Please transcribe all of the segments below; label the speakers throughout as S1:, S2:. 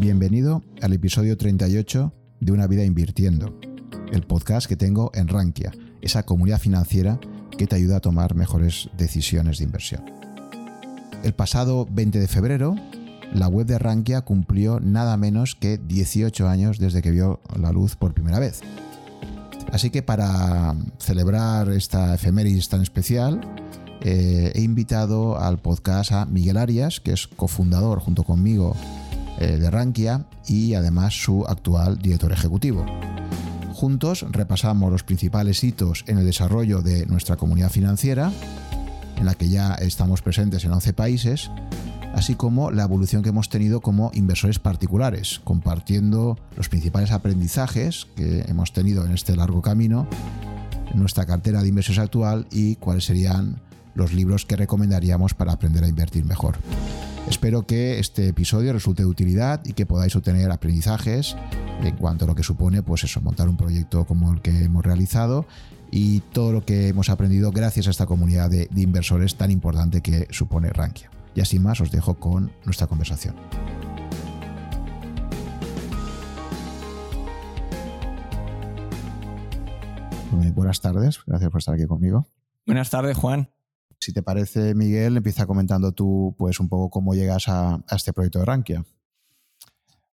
S1: Bienvenido al episodio 38 de Una vida invirtiendo, el podcast que tengo en Rankia, esa comunidad financiera que te ayuda a tomar mejores decisiones de inversión. El pasado 20 de febrero, la web de Rankia cumplió nada menos que 18 años desde que vio la luz por primera vez. Así que para celebrar esta efemérides tan especial, eh, he invitado al podcast a Miguel Arias, que es cofundador junto conmigo de Rankia y además su actual director ejecutivo. Juntos repasamos los principales hitos en el desarrollo de nuestra comunidad financiera, en la que ya estamos presentes en 11 países, así como la evolución que hemos tenido como inversores particulares, compartiendo los principales aprendizajes que hemos tenido en este largo camino, en nuestra cartera de inversiones actual y cuáles serían los libros que recomendaríamos para aprender a invertir mejor. Espero que este episodio resulte de utilidad y que podáis obtener aprendizajes en cuanto a lo que supone pues eso, montar un proyecto como el que hemos realizado y todo lo que hemos aprendido gracias a esta comunidad de, de inversores tan importante que supone Rankia. Y así más os dejo con nuestra conversación. Buenas tardes, gracias por estar aquí conmigo.
S2: Buenas tardes, Juan.
S1: Si te parece, Miguel, empieza comentando tú pues un poco cómo llegas a, este proyecto de Rankia.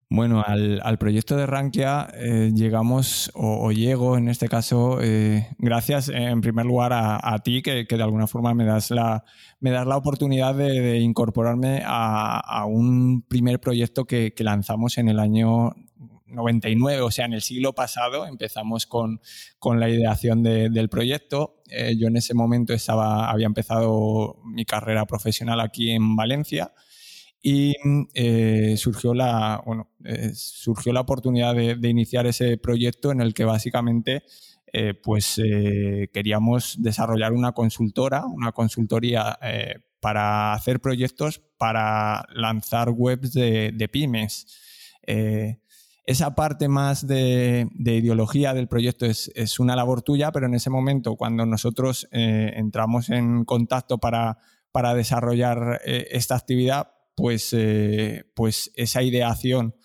S2: Bueno, al, proyecto de Rankia eh, llegamos, o, llego en este caso, eh, gracias en primer lugar a, ti, que, de alguna forma me das la, me das la oportunidad de, incorporarme a, un primer proyecto que, lanzamos en el año 99, o sea, en el siglo pasado empezamos con, la ideación del proyecto. Eh, yo en ese momento estaba, había empezado mi carrera profesional aquí en Valencia y eh, surgió, la, bueno, eh, surgió la oportunidad de, iniciar ese proyecto en el que básicamente pues, queríamos desarrollar una consultora, una consultoría para hacer proyectos para lanzar webs de, de pymes esa parte más de, ideología del proyecto es, una labor tuya, pero en ese momento, cuando nosotros eh, entramos en contacto para, desarrollar eh, esta actividad, pues, eh, pues esa ideación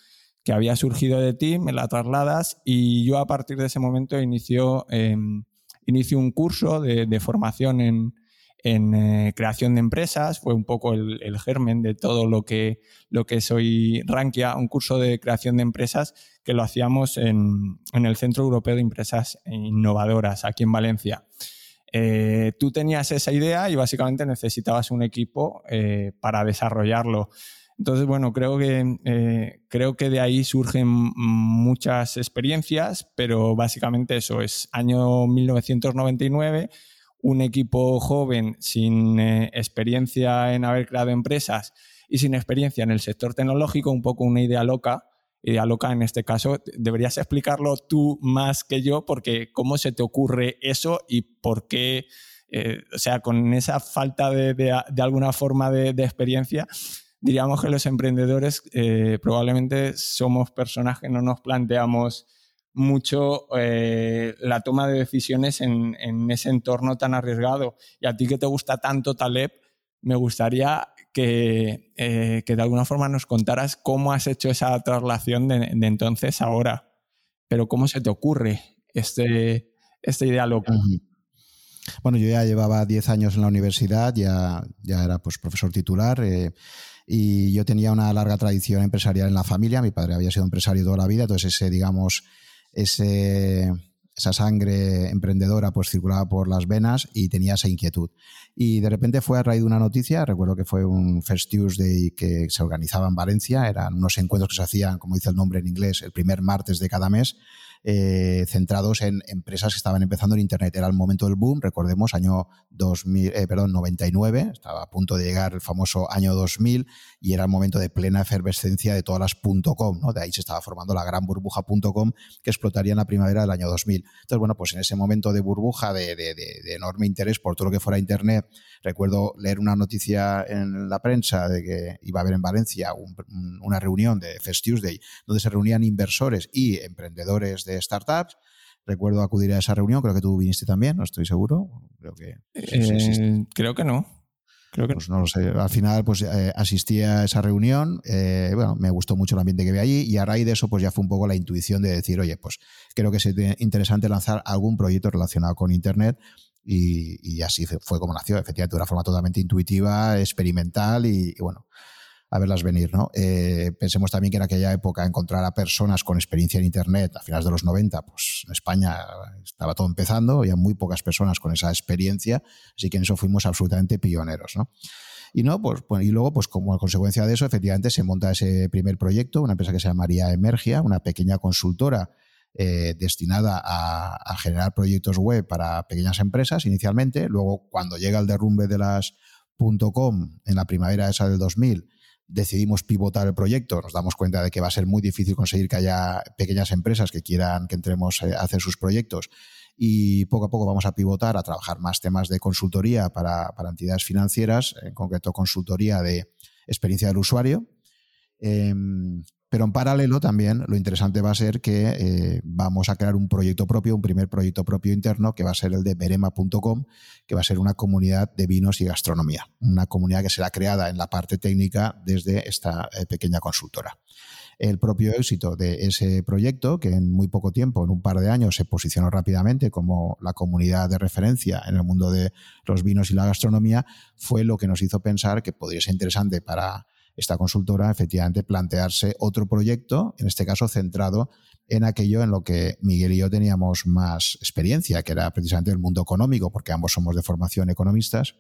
S2: que había surgido de ti me la trasladas y yo a partir de ese momento inicio, em, inicio un curso de formación en, en eh, creación de empresas, fue un poco el, germen de todo lo que, lo que soy Rankia, un curso de creación de empresas que lo hacíamos en, el Centro Europeo de Empresas Innovadoras, aquí en Valencia. Eh, tú tenías esa idea y básicamente necesitabas un equipo eh, para desarrollarlo. Entonces, bueno, creo que, creo que de ahí surgen muchas experiencias, pero básicamente eso es año 1999 un equipo joven sin eh, experiencia en haber creado empresas y sin experiencia en el sector tecnológico, un poco una idea loca, idea loca en este caso, deberías explicarlo tú más que yo, porque cómo se te ocurre eso y por qué, eh, o sea, con esa falta de, alguna forma de, experiencia, diríamos que los emprendedores eh, probablemente somos personas que no nos planteamos mucho eh, la toma de decisiones en, ese entorno tan arriesgado. Y a ti que te gusta tanto Taleb, me gustaría que, eh, de alguna forma nos contaras cómo has hecho esa traslación de, entonces a ahora. Pero cómo se te ocurre este, esta idea loca.
S1: Bueno, yo ya llevaba 10 años en la universidad, ya, ya era pues, profesor titular. Eh, y yo tenía una larga tradición empresarial en la familia. Mi padre había sido empresario toda la vida, entonces ese, digamos, esa sangre emprendedora pues circulaba por las venas y tenía esa inquietud. Y de repente fue a raíz de una noticia, recuerdo que fue un First Tuesday que se organizaba en Valencia, eran unos encuentros que se hacían, como dice el nombre en inglés, el primer martes de cada mes, eh, centrados en empresas que estaban empezando en Internet. Era el momento del boom, recordemos, año 2000, eh, perdón, 99, estaba a punto de llegar el famoso año 2000 y era el momento de plena efervescencia de todas las .com, ¿no? De ahí se estaba formando la gran burbuja.com que explotaría en la primavera del año 2000. Entonces, bueno, pues en ese momento de burbuja, de, de enorme interés por todo lo que fuera Internet, recuerdo leer una noticia en la prensa de que iba a haber en Valencia una reunión de Fest Tuesday donde se reunían inversores y emprendedores de startups. Recuerdo acudir a esa reunión, creo que tú viniste también, no estoy seguro. Creo que,
S2: eh, creo que no.
S1: Creo que pues no lo sé. Al final, pues eh, asistí a esa reunión. Eh, bueno, me gustó mucho el ambiente que vi allí y a raíz de eso, pues ya fue un poco la intuición de decir, oye, pues creo que sería interesante lanzar algún proyecto relacionado con Internet. Y, así fue como nació, efectivamente, de una forma totalmente intuitiva, experimental y bueno, a verlas venir. ¿no? Eh, pensemos también que en aquella época encontrar a personas con experiencia en Internet a finales de los 90, pues en España estaba todo empezando, había muy pocas personas con esa experiencia, así que en eso fuimos absolutamente pioneros. ¿no? Y, no, pues, y luego, pues como consecuencia de eso, efectivamente se monta ese primer proyecto, una empresa que se llamaría Emergia, una pequeña consultora eh, destinada a, a, generar proyectos web para pequeñas empresas inicialmente. Luego, cuando llega el derrumbe de las .com en la primavera esa del 2000, decidimos pivotar el proyecto, nos damos cuenta de que va a ser muy difícil conseguir que haya pequeñas empresas que quieran que entremos a hacer sus proyectos y poco a poco vamos a pivotar a trabajar más temas de consultoría para, entidades financieras, en concreto consultoría de experiencia del usuario. Em, pero en paralelo también lo interesante va a ser que eh, vamos a crear un proyecto propio, un primer proyecto propio interno, que va a ser el de berema.com, que va a ser una comunidad de vinos y gastronomía. Una comunidad que será creada en la parte técnica desde esta eh, pequeña consultora. El propio éxito de ese proyecto, que en muy poco tiempo, en un par de años, se posicionó rápidamente como la comunidad de referencia en el mundo de los vinos y la gastronomía, fue lo que nos hizo pensar que podría ser interesante para esta consultora efectivamente plantearse otro proyecto, en este caso centrado en aquello en lo que Miguel y yo teníamos más experiencia, que era precisamente el mundo económico, porque ambos somos de formación economistas.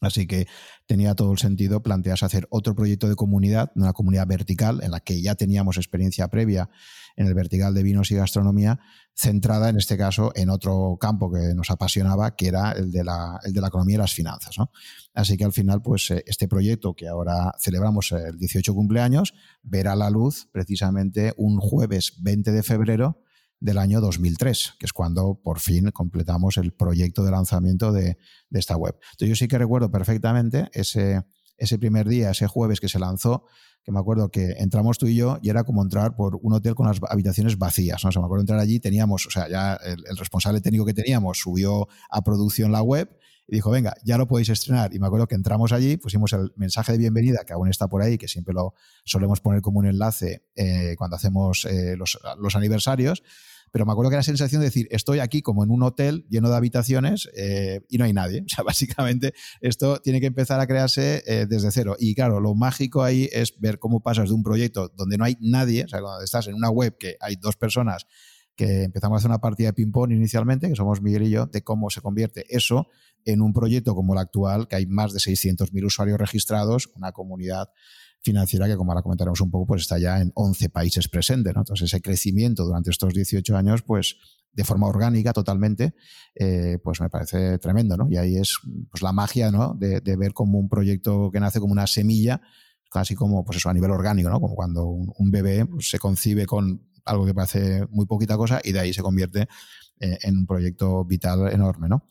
S1: Así que tenía todo el sentido plantearse hacer otro proyecto de comunidad, una comunidad vertical en la que ya teníamos experiencia previa en el vertical de vinos y gastronomía, centrada en este caso en otro campo que nos apasionaba, que era el de la, el de la economía y las finanzas. Así que al final, pues eh, este proyecto que ahora celebramos el 18 cumpleaños, verá la luz precisamente un jueves 20 de febrero del año 2003, que es cuando por fin completamos el proyecto de lanzamiento de, de esta web. Entonces yo sí que recuerdo perfectamente ese, ese primer día, ese jueves que se lanzó, que me acuerdo que entramos tú y yo y era como entrar por un hotel con las habitaciones vacías. ¿no? Me acuerdo entrar allí, teníamos, o sea, ya el, responsable técnico que teníamos subió a producción la web y dijo, venga, ya lo podéis estrenar. Y me acuerdo que entramos allí, pusimos el mensaje de bienvenida, que aún está por ahí, que siempre lo solemos poner como un enlace eh, cuando hacemos eh, los, los aniversarios pero me acuerdo que la sensación de decir, estoy aquí como en un hotel lleno de habitaciones eh, y no hay nadie. O sea, básicamente esto tiene que empezar a crearse eh, desde cero. Y claro, lo mágico ahí es ver cómo pasas de un proyecto donde no hay nadie, o sea, cuando estás en una web que hay dos personas que empezamos a hacer una partida de ping-pong inicialmente, que somos Miguel y yo, de cómo se convierte eso en un proyecto como el actual, que hay más de 600.000 usuarios registrados, una comunidad financiera que, como ahora comentaremos un poco, pues está ya en 11 países presentes. Entonces, ese crecimiento durante estos 18 años, pues de forma orgánica totalmente, eh, pues me parece tremendo. ¿no? Y ahí es pues, la magia ¿no? de, ver como un proyecto que nace como una semilla, casi como pues eso, a nivel orgánico, ¿no? como cuando un, bebé pues, se concibe con algo que parece muy poquita cosa y de ahí se convierte eh, en un proyecto vital enorme. ¿no?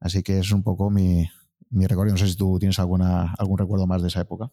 S1: Así que es un poco mi, mi recuerdo. No sé si tú tienes alguna, algún recuerdo más de esa época.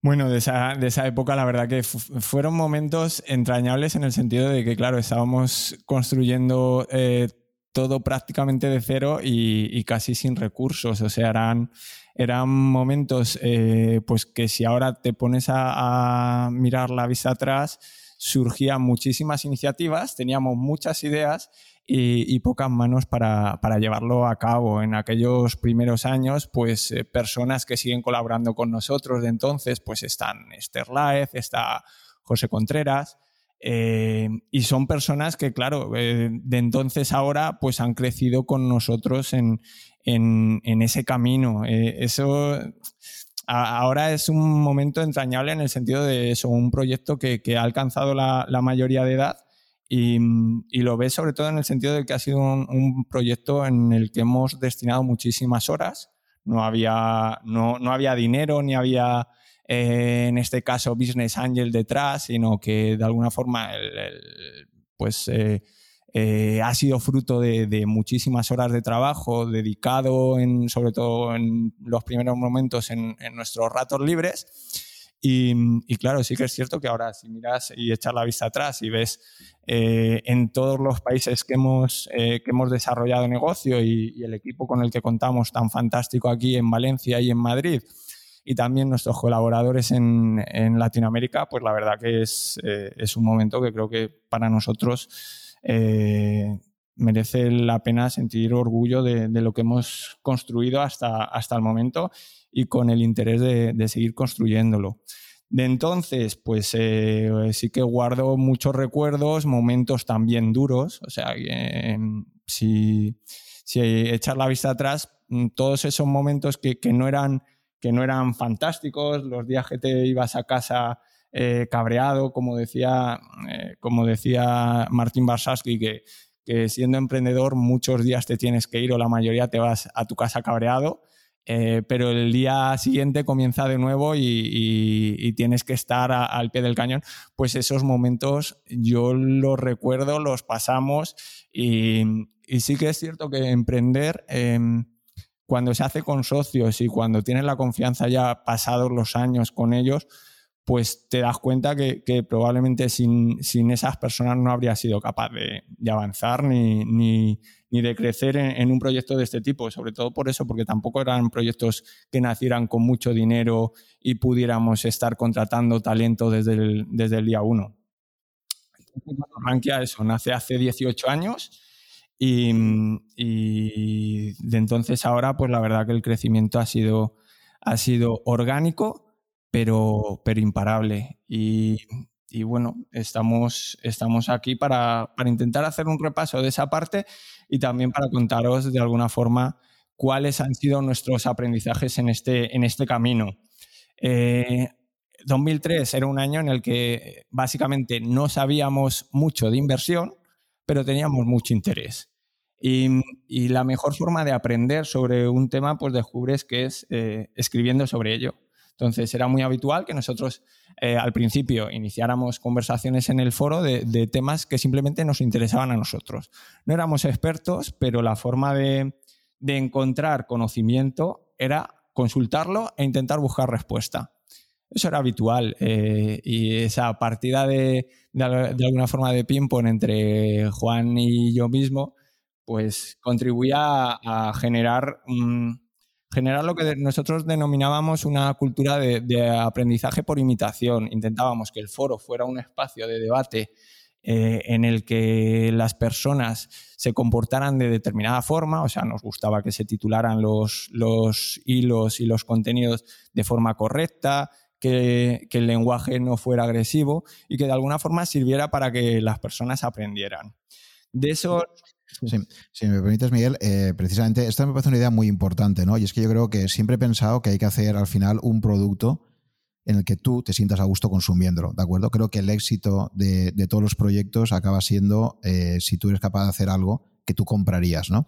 S2: Bueno, de esa, de esa época la verdad que fueron momentos entrañables en el sentido de que, claro, estábamos construyendo eh, todo prácticamente de cero y, casi sin recursos. O sea, eran, eran momentos eh, pues que si ahora te pones a mirar la vista atrás, surgían muchísimas iniciativas, teníamos muchas ideas y, pocas manos para, llevarlo a cabo. En aquellos primeros años, pues eh, personas que siguen colaborando con nosotros de entonces, pues están Esther Laez, está José Contreras, eh, y son personas que, claro, eh, de entonces ahora, pues han crecido con nosotros en, ese camino. eso ahora es un momento entrañable en el sentido de eso, un proyecto que, ha alcanzado la, mayoría de edad y, lo ves sobre todo en el sentido de que ha sido un, proyecto en el que hemos destinado muchísimas horas. No había, no, había dinero ni había, eh, en este caso, Business Angel detrás, sino que de alguna forma pues, eh, eh, ha sido fruto de, muchísimas horas de trabajo dedicado, en, sobre todo en los primeros momentos, en, nuestros ratos libres. Y, claro, sí que es cierto que ahora si miras y echas la vista atrás y ves eh, en todos los países que hemos, eh, que hemos desarrollado negocio y, el equipo con el que contamos tan fantástico aquí en Valencia y en Madrid, y también nuestros colaboradores en, en Latinoamérica, pues la verdad que es, eh, es, un momento que creo que para nosotros merece la pena sentir orgullo de, de, lo que hemos construido hasta, hasta el momento y con el interés de, seguir construyéndolo. De entonces, pues eh, sí que guardo muchos recuerdos, momentos también duros, o sea, em, si, si echar la vista atrás, mm, todos esos momentos que, no eran, que no eran fantásticos, los días que te ibas a casa eh, cabreado, como decía, eh, como decía Martín Barsaski, que, que siendo emprendedor muchos días te tienes que ir o la mayoría te vas a tu casa cabreado. Eh, pero el día siguiente comienza de nuevo y, tienes que estar al pie del cañón, pues esos momentos yo los recuerdo, los pasamos y, sí que es cierto que emprender... Em, cuando se hace con socios y cuando tienes la confianza ya pasados los años con ellos, pues te das cuenta que, probablemente sin, esas personas no habría sido capaz de, avanzar ni, de crecer en, un proyecto de este tipo. Sobre todo por eso, porque tampoco eran proyectos que nacieran con mucho dinero y pudiéramos estar contratando talento desde el, desde el día uno. Rankia, eso, nace hace 18 años y, y, de entonces ahora, pues la verdad que el crecimiento ha sido, ha sido orgánico pero, pero imparable. Y, y bueno, estamos, estamos aquí para, para, intentar hacer un repaso de esa parte y también para contaros de alguna forma cuáles han sido nuestros aprendizajes en este, en este camino. 2003 eh, era un año en el que básicamente no sabíamos mucho de inversión, pero teníamos mucho interés. Y, y la mejor forma de aprender sobre un tema, pues descubres que es eh, escribiendo sobre ello. Entonces era muy habitual que nosotros eh, al principio iniciáramos conversaciones en el foro de, temas que simplemente nos interesaban a nosotros. No éramos expertos, pero la forma de, encontrar conocimiento era consultarlo e intentar buscar respuesta. Eso era habitual eh, y esa partida de, alguna forma de ping-pong entre Juan y yo mismo, pues contribuía a, generar generar lo que nosotros denominábamos una cultura de, aprendizaje por imitación. Intentábamos que el foro fuera un espacio de debate eh, en el que las personas se comportaran de determinada forma, o sea, nos gustaba que se titularan los, los hilos y los contenidos de forma correcta, que, que, el lenguaje no fuera agresivo y que de alguna forma sirviera para que las personas aprendieran. De eso
S1: Sí, si me permites, Miguel, eh, precisamente esta me parece una idea muy importante, ¿no? Y es que yo creo que siempre he pensado que hay que hacer al final un producto en el que tú te sientas a gusto consumiéndolo, ¿de acuerdo? Creo que el éxito de, todos los proyectos acaba siendo eh, si tú eres capaz de hacer algo que tú comprarías, ¿no?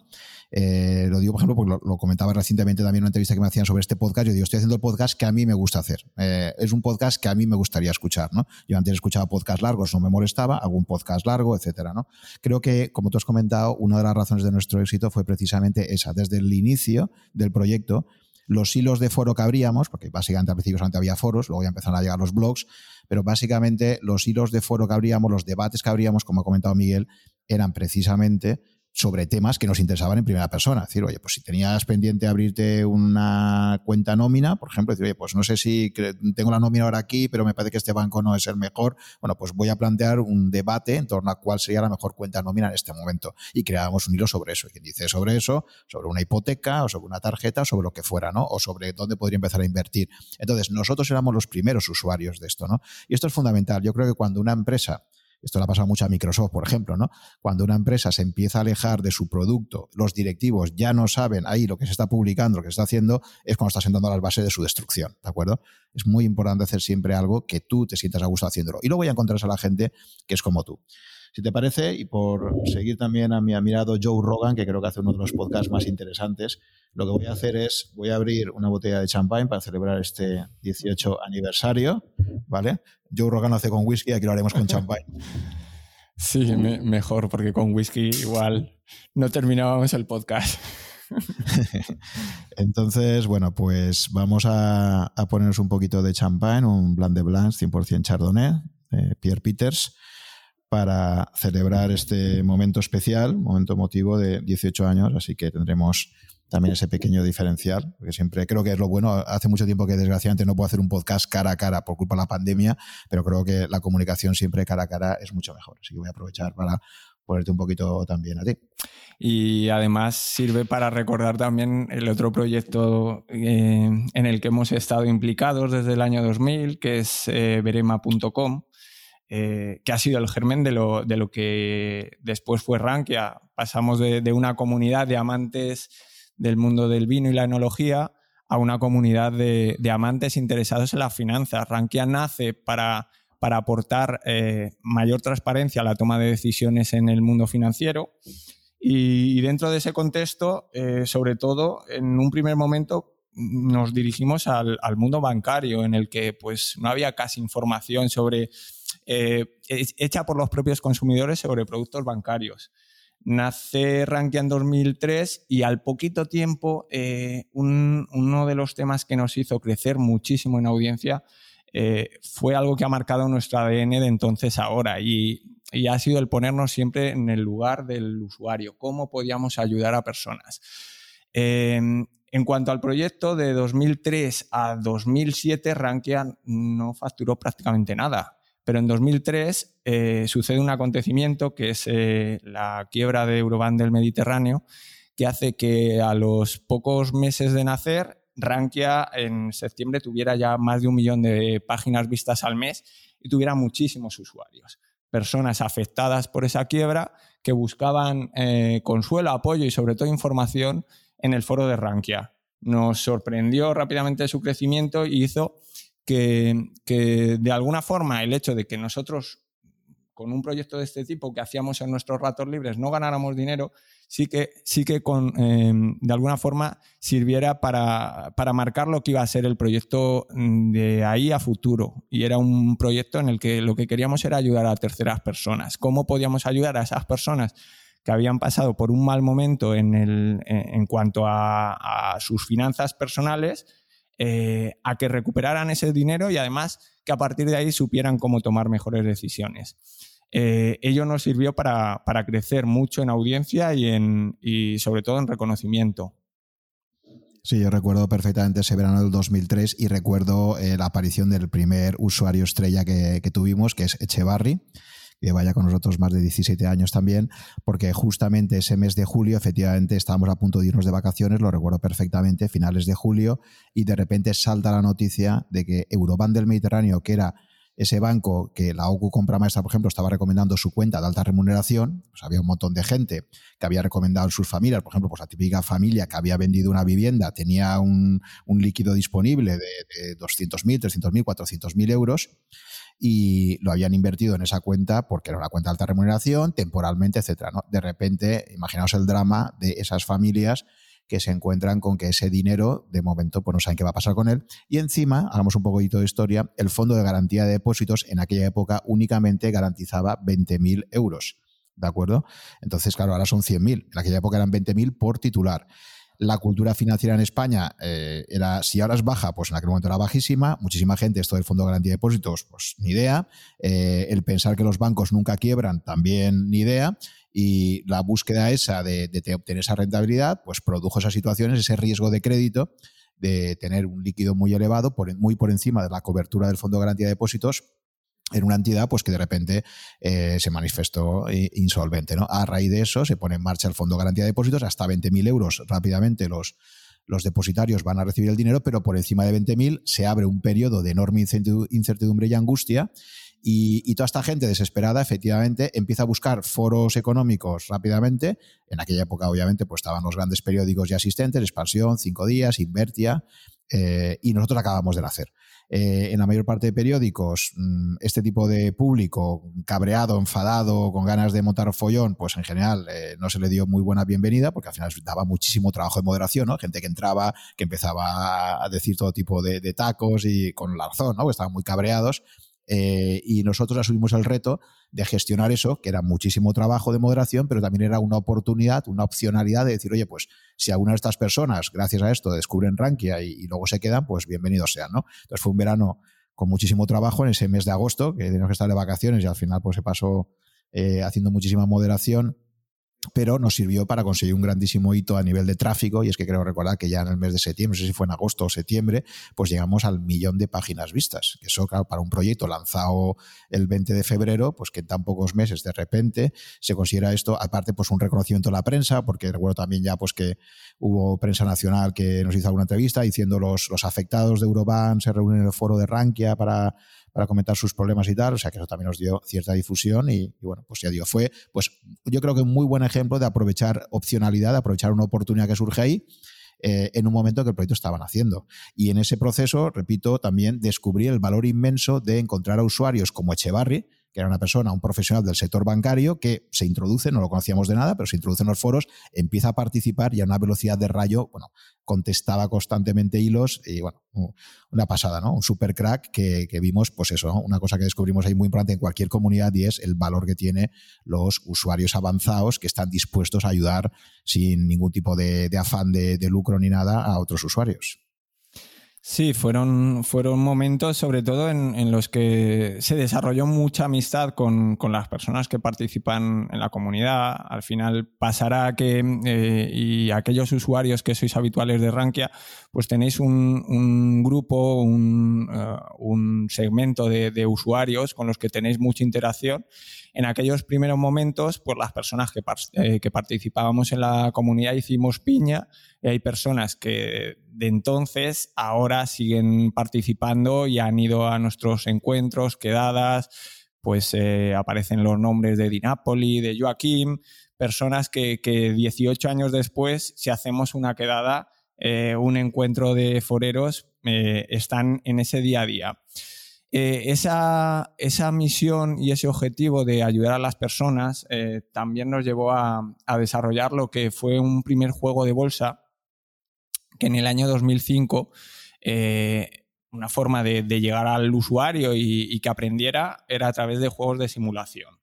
S1: Eh, lo digo, por ejemplo, porque lo, comentaba recientemente también en una entrevista que me hacían sobre este podcast. Yo digo, estoy haciendo el podcast que a mí me gusta hacer. Eh, es un podcast que a mí me gustaría escuchar, ¿no? Yo antes escuchaba podcasts largos, no me molestaba, algún podcast largo, etcétera, ¿no? Creo que, como tú has comentado, una de las razones de nuestro éxito fue precisamente esa. Desde el inicio del proyecto, los hilos de foro que abríamos, porque básicamente al principio solamente había foros, luego ya empezaron a llegar los blogs, pero básicamente los hilos de foro que abríamos, los debates que abríamos, como ha comentado Miguel, eran precisamente sobre temas que nos interesaban en primera persona. Es decir, oye, pues si tenías pendiente abrirte una cuenta nómina, por ejemplo, decir, oye, pues no sé si tengo la nómina ahora aquí, pero me parece que este banco no es el mejor. Bueno, pues voy a plantear un debate en torno a cuál sería la mejor cuenta nómina en este momento. Y creábamos un hilo sobre eso. Y quien dice sobre eso, sobre una hipoteca o sobre una tarjeta, sobre lo que fuera, ¿no? O sobre dónde podría empezar a invertir. Entonces, nosotros éramos los primeros usuarios de esto, ¿no? Y esto es fundamental. Yo creo que cuando una empresa esto le ha pasado mucho a Microsoft, por ejemplo, ¿no? Cuando una empresa se empieza a alejar de su producto, los directivos ya no saben ahí lo que se está publicando, lo que se está haciendo, es cuando está sentando las bases de su destrucción, ¿de acuerdo? Es muy importante hacer siempre algo que tú te sientas a gusto haciéndolo. Y luego ya encontrarás a la gente que es como tú. Si te parece, y por seguir también a mi admirado Joe Rogan, que creo que hace uno de los podcasts más interesantes, lo que voy a hacer es, voy a abrir una botella de champán para celebrar este 18 aniversario, ¿vale? Joe Rogan lo hace con whisky, aquí lo haremos con champán.
S2: Sí, mejor, porque con whisky igual no terminábamos el podcast.
S1: Entonces, bueno, pues vamos a, a, ponernos un poquito de champán, un Blanc de Blanc 100% Chardonnay, Pierre Peters, para celebrar este momento especial, momento emotivo de 18 años, así que tendremos también ese pequeño diferencial, porque siempre creo que es lo bueno. Hace mucho tiempo que desgraciadamente no puedo hacer un podcast cara a cara por culpa de la pandemia, pero creo que la comunicación siempre cara a cara es mucho mejor. Así que voy a aprovechar para ponerte un poquito también a ti.
S2: Y además sirve para recordar también el otro proyecto eh, en el que hemos estado implicados desde el año 2000, que es eh, verema.com, eh, que ha sido el germen de lo, de lo, que después fue Rankia. Pasamos de, una comunidad de amantes del mundo del vino y la enología a una comunidad de, amantes interesados en las finanzas. Rankia nace para, para aportar eh, mayor transparencia a la toma de decisiones en el mundo financiero y, dentro de ese contexto, eh, sobre todo, en un primer momento nos dirigimos al, mundo bancario en el que pues, no había casi información sobre, eh, hecha por los propios consumidores sobre productos bancarios. Nace Rankia en 2003 y al poquito tiempo eh, uno de los temas que nos hizo crecer muchísimo en audiencia eh, fue algo que ha marcado nuestro ADN de entonces ahora y, ha sido el ponernos siempre en el lugar del usuario, cómo podíamos ayudar a personas. Em, en cuanto al proyecto, de 2003 a 2007, Rankia no facturó prácticamente nada. Pero en 2003 eh, sucede un acontecimiento que es eh, la quiebra de Euroban del Mediterráneo, que hace que a los pocos meses de nacer, Rankia en septiembre tuviera ya más de un millón de páginas vistas al mes y tuviera muchísimos usuarios. Personas afectadas por esa quiebra que buscaban eh, consuelo, apoyo y sobre todo información en el foro de Rankia. Nos sorprendió rápidamente su crecimiento y hizo que, de alguna forma el hecho de que nosotros con un proyecto de este tipo que hacíamos en nuestros ratos libres no ganáramos dinero, sí que, sí que con, em, de alguna forma sirviera para, marcar lo que iba a ser el proyecto de ahí a futuro. Y era un proyecto en el que lo que queríamos era ayudar a terceras personas. ¿Cómo podíamos ayudar a esas personas que habían pasado por un mal momento en, el, en cuanto a sus finanzas personales? Eh, a que recuperaran ese dinero y además que a partir de ahí supieran cómo tomar mejores decisiones. Eh, ello nos sirvió para, crecer mucho en audiencia y, en, y sobre todo en reconocimiento.
S1: Sí, yo recuerdo perfectamente ese verano del 2003 y recuerdo eh, la aparición del primer usuario estrella que, que tuvimos, que es Echevarri que vaya con nosotros más de 17 años también, porque justamente ese mes de julio, efectivamente, estábamos a punto de irnos de vacaciones, lo recuerdo perfectamente, finales de julio, y de repente salta la noticia de que Eurobank del Mediterráneo, que era ese banco que la OCU Compra Maestra, por ejemplo, estaba recomendando su cuenta de alta remuneración, pues había un montón de gente que había recomendado en sus familias, por ejemplo, pues la típica familia que había vendido una vivienda tenía un, líquido disponible de, de 200.000, 300.000, 400.000 euros y lo habían invertido en esa cuenta porque era una cuenta de alta remuneración, temporalmente, etcétera. ¿no? De repente, imaginaos el drama de esas familias que se encuentran con que ese dinero, de momento, pues no saben qué va a pasar con él. Y encima, hagamos un poquito de historia, el Fondo de Garantía de Depósitos en aquella época únicamente garantizaba 20.000 euros. ¿De acuerdo? Entonces, claro, ahora son 100.000. En aquella época eran 20.000 por titular la cultura financiera en España eh, era, si ahora es baja, pues en aquel momento era bajísima. Muchísima gente, esto del Fondo de Garantía de Depósitos, pues ni idea. Eh, el pensar que los bancos nunca quiebran, también ni idea. Y la búsqueda esa de, obtener esa rentabilidad, pues produjo esas situaciones, ese riesgo de crédito de tener un líquido muy elevado, muy por encima de la cobertura del Fondo de Garantía de Depósitos, en una entidad pues que de repente eh, se manifestó insolvente. ¿no? A raíz de eso se pone en marcha el Fondo de Garantía de Depósitos, hasta 20.000 euros rápidamente los, los depositarios van a recibir el dinero, pero por encima de 20.000 se abre un periodo de enorme incertidumbre y angustia y, toda esta gente desesperada efectivamente empieza a buscar foros económicos rápidamente. En aquella época obviamente pues estaban los grandes periódicos ya asistentes, Expansión, Cinco Días, Invertia, eh, y nosotros acabamos de nacer. Eh, en la mayor parte de periódicos, mm, este tipo de público cabreado, enfadado, con ganas de montar follón, pues en general eh, no se le dio muy buena bienvenida, porque al final daba muchísimo trabajo de moderación, ¿no? Gente que entraba, que empezaba a decir todo tipo de, tacos y con la razón, ¿no? Que estaban muy cabreados. Eh, y nosotros asumimos el reto de gestionar eso, que era muchísimo trabajo de moderación, pero también era una oportunidad, una opcionalidad de decir, oye, pues si alguna de estas personas, gracias a esto, descubren Rankia y, luego se quedan, pues bienvenidos sean, ¿no? Entonces fue un verano con muchísimo trabajo en ese mes de agosto, que teníamos que estar de vacaciones y al final pues se pasó eh, haciendo muchísima moderación pero nos sirvió para conseguir un grandísimo hito a nivel de tráfico y es que creo recordar que ya en el mes de septiembre, no sé si fue en agosto o septiembre, pues llegamos al millón de páginas vistas. Que eso, claro, para un proyecto lanzado el 20 de febrero, pues que en tan pocos meses de repente se considera esto, aparte pues un reconocimiento de la prensa, porque recuerdo también ya pues que hubo prensa nacional que nos hizo alguna entrevista diciendo los, los afectados de Euroban se reúnen en el foro de Rankia para para comentar sus problemas y tal, o sea que eso también nos dio cierta difusión y, bueno, pues ya digo, fue pues yo creo que un muy buen ejemplo de aprovechar opcionalidad, de aprovechar una oportunidad que surge ahí eh, en un momento que el proyecto estaban haciendo. Y en ese proceso, repito, también descubrí el valor inmenso de encontrar a usuarios como Echevarri, que era una persona, un profesional del sector bancario, que se introduce, no lo conocíamos de nada, pero se introduce en los foros, empieza a participar y a una velocidad de rayo, bueno, contestaba constantemente hilos y bueno, una pasada, ¿no? Un super crack que, vimos, pues eso, una cosa que descubrimos ahí muy importante en cualquier comunidad y es el valor que tiene los usuarios avanzados que están dispuestos a ayudar sin ningún tipo de, afán de lucro ni nada a otros usuarios.
S2: Sí, fueron, fueron momentos sobre todo en, los que se desarrolló mucha amistad con, las personas que participan en la comunidad. Al final pasará que, eh, y aquellos usuarios que sois habituales de Rankia, pues tenéis un, grupo, un, uh, segmento de, usuarios con los que tenéis mucha interacción. En aquellos primeros momentos, pues las personas que, eh, que participábamos en la comunidad hicimos piña y hay personas que de entonces ahora siguen participando y han ido a nuestros encuentros, quedadas, pues eh, aparecen los nombres de Dinapoli, de Joaquín, personas que, 18 años después, si hacemos una quedada, eh, un encuentro de foreros, eh, están en ese día a día. Esa, esa, misión y ese objetivo de ayudar a las personas también nos llevó a, desarrollar lo que fue un primer juego de bolsa que en el año 2005 eh, una forma de, llegar al usuario y, que aprendiera era a través de juegos de simulación.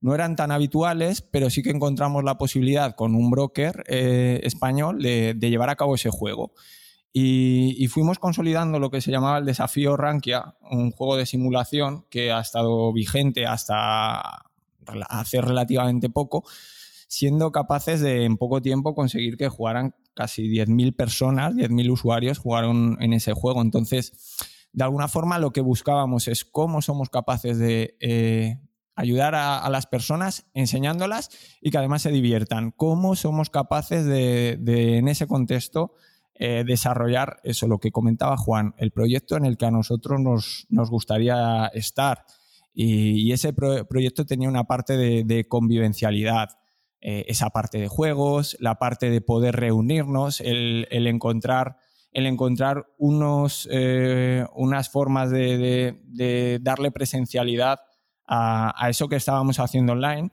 S2: No eran tan habituales, pero sí que encontramos la posibilidad con un broker eh, español de, llevar a cabo ese juego. Y, fuimos consolidando lo que se llamaba el desafío Rankia, un juego de simulación que ha estado vigente hasta hace relativamente poco, siendo capaces de en poco tiempo conseguir que jugaran casi 10.000 personas, 10.000 usuarios jugaron en ese juego. Entonces, de alguna forma lo que buscábamos es cómo somos capaces de eh, ayudar a, las personas enseñándolas y que además se diviertan. Cómo somos capaces de, en ese contexto, eh, desarrollar eso, lo que comentaba Juan, el proyecto en el que a nosotros nos, nos gustaría estar. Y, ese proyecto tenía una parte de convivencialidad eh, esa parte de juegos, la parte de poder reunirnos, el, encontrar, el encontrar unos, eh, unas formas de, darle presencialidad a, eso que estábamos haciendo online.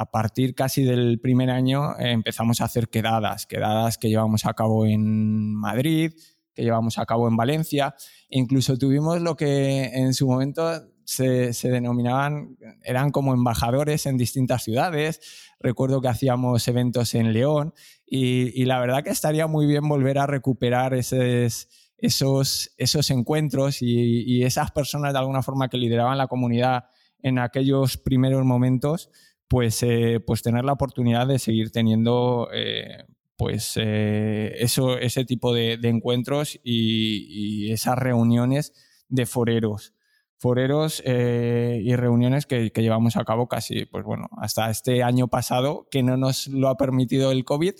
S2: A partir casi del primer año eh, empezamos a hacer quedadas, quedadas que llevamos a cabo en Madrid, que llevamos a cabo en Valencia. Incluso tuvimos lo que en su momento se, denominaban, eran como embajadores en distintas ciudades. Recuerdo que hacíamos eventos en León y, la verdad que estaría muy bien volver a recuperar esos, esos encuentros y, esas personas de alguna forma que lideraban la comunidad en aquellos primeros momentos, pues, eh, pues tener la oportunidad de seguir teniendo eh, pues eh, eso, ese tipo de, encuentros y, esas reuniones de foreros foreros y reuniones que, llevamos a cabo casi, pues bueno, hasta este año pasado, que no nos lo ha permitido el COVID,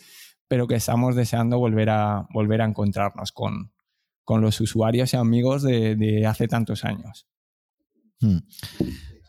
S2: pero que estamos deseando volver a, volver a encontrarnos con, los usuarios y amigos de, hace tantos años.
S1: Hmm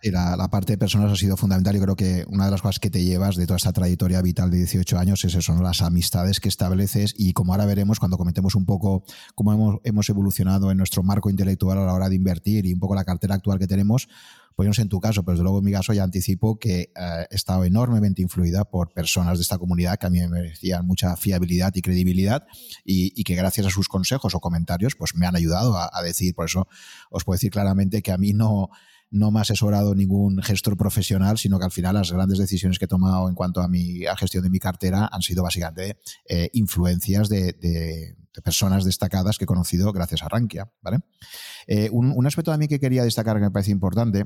S1: la, parte de personas ha sido fundamental. Yo creo que una de las cosas que te llevas de toda esta trayectoria vital de 18 años es eso, son las amistades que estableces y como ahora veremos cuando comentemos un poco cómo hemos, evolucionado en nuestro marco intelectual a la hora de invertir y un poco la cartera actual que tenemos, pues no sé en tu caso, pero desde luego en mi caso ya anticipo que eh, he estado enormemente influida por personas de esta comunidad que a mí me merecían mucha fiabilidad y credibilidad y, que gracias a sus consejos o comentarios pues me han ayudado a, a decir, por eso os puedo decir claramente que a mí no no me ha asesorado ningún gestor profesional, sino que al final las grandes decisiones que he tomado en cuanto a mi gestión de mi cartera han sido básicamente eh, influencias de, personas destacadas que he conocido gracias a Rankia. Eh, un, aspecto también que quería destacar que me parece importante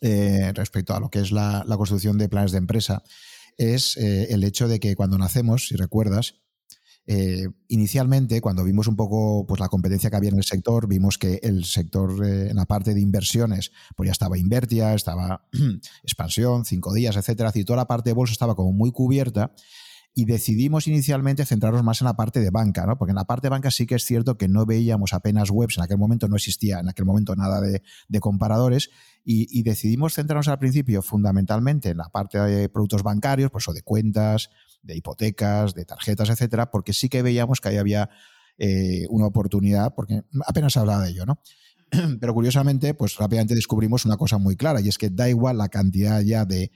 S1: eh, respecto a lo que es la, construcción de planes de empresa es el hecho de que cuando nacemos, si recuerdas, eh, inicialmente, cuando vimos un poco pues, la competencia que había en el sector, vimos que el sector eh, en la parte de inversiones, pues ya estaba Invertia, estaba Expansión, Cinco Días, etcétera, y toda la parte de bolsa estaba como muy cubierta y decidimos inicialmente centrarnos más en la parte de banca, ¿no? Porque en la parte de banca sí que es cierto que no veíamos apenas webs, en aquel momento no existía en aquel momento nada de, comparadores, y, decidimos centrarnos al principio fundamentalmente en la parte de productos bancarios, pues o de cuentas, de hipotecas, de tarjetas, etcétera, porque sí que veíamos que ahí había eh, una oportunidad, porque apenas se hablaba de ello, ¿no? Pero curiosamente, pues rápidamente descubrimos una cosa muy clara, y es que da igual la cantidad ya de,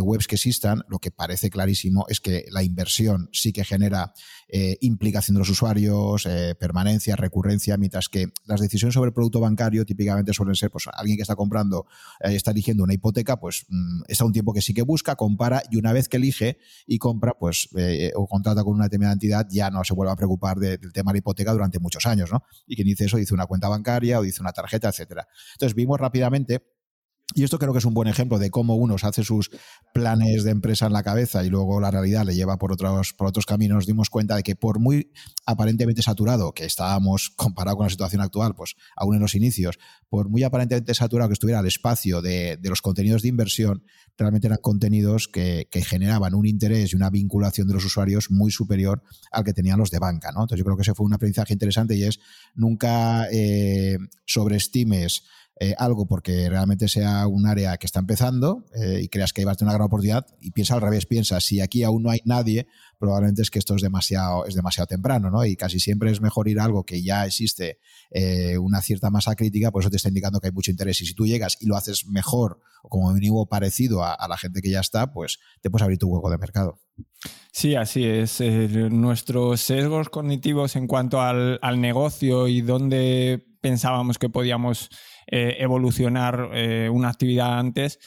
S1: webs que existan, lo que parece clarísimo es que la inversión sí que genera eh, implicación de los usuarios, eh, permanencia, recurrencia, mientras que las decisiones sobre el producto bancario típicamente suelen ser, pues alguien que está comprando, eh, está eligiendo una hipoteca, pues mm, está un tiempo que sí que busca, compara, y una vez que elige y compra, pues o contrata con una determinada entidad, ya no se vuelve a preocupar del tema de la hipoteca durante muchos años, ¿no? Y quien dice eso dice una cuenta bancaria o dice una tarjeta, etcétera. Entonces vimos rápidamente y esto creo que es un buen ejemplo de cómo uno se hace sus planes de empresa en la cabeza y luego la realidad le lleva por otros, por otros caminos. Nos dimos cuenta de que por muy aparentemente saturado que estábamos comparado con la situación actual, pues aún en los inicios, por muy aparentemente saturado que estuviera el espacio de, los contenidos de inversión, realmente eran contenidos que, generaban un interés y una vinculación de los usuarios muy superior al que tenían los de banca. ¿no? Entonces yo creo que ese fue un aprendizaje interesante y es nunca eh, sobreestimes eh, algo porque realmente sea un área que está empezando eh, y creas que vas a tener una gran oportunidad y piensa al revés, piensa, si aquí aún no hay nadie, probablemente es que esto es demasiado, es demasiado temprano, ¿no? Y casi siempre es mejor ir a algo que ya existe eh, una cierta masa crítica, pues eso te está indicando que hay mucho interés. Y si tú llegas y lo haces mejor o como mínimo parecido a, la gente que ya está, pues te puedes abrir tu hueco de mercado.
S2: Sí, así es. nuestros sesgos cognitivos en cuanto al negocio y dónde pensábamos que podíamos eh, evolucionar eh, una actividad antes,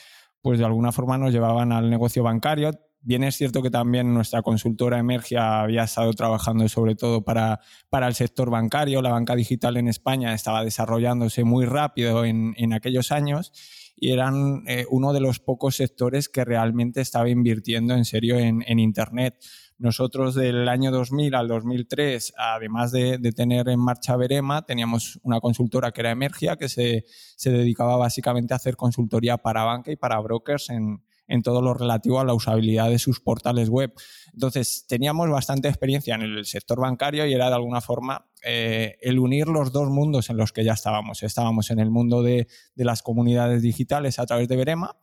S2: pues de alguna forma nos llevaban al negocio bancario. Bien es cierto que también nuestra consultora Emergia había estado trabajando sobre todo para, para el sector bancario. La banca digital en España estaba desarrollándose muy rápido en, en aquellos años y eran eh, uno de los pocos sectores que realmente estaba invirtiendo en serio en, en Internet. Nosotros del año 2000 al 2003, además de, tener en marcha Verema, teníamos una consultora que era Emergia, que se, dedicaba básicamente a hacer consultoría para banca y para brokers en, todo lo relativo a la usabilidad de sus portales web. Entonces, teníamos bastante experiencia en el sector bancario y era de alguna forma eh, el unir los dos mundos en los que ya estábamos. Estábamos en el mundo de, de las comunidades digitales a través de Verema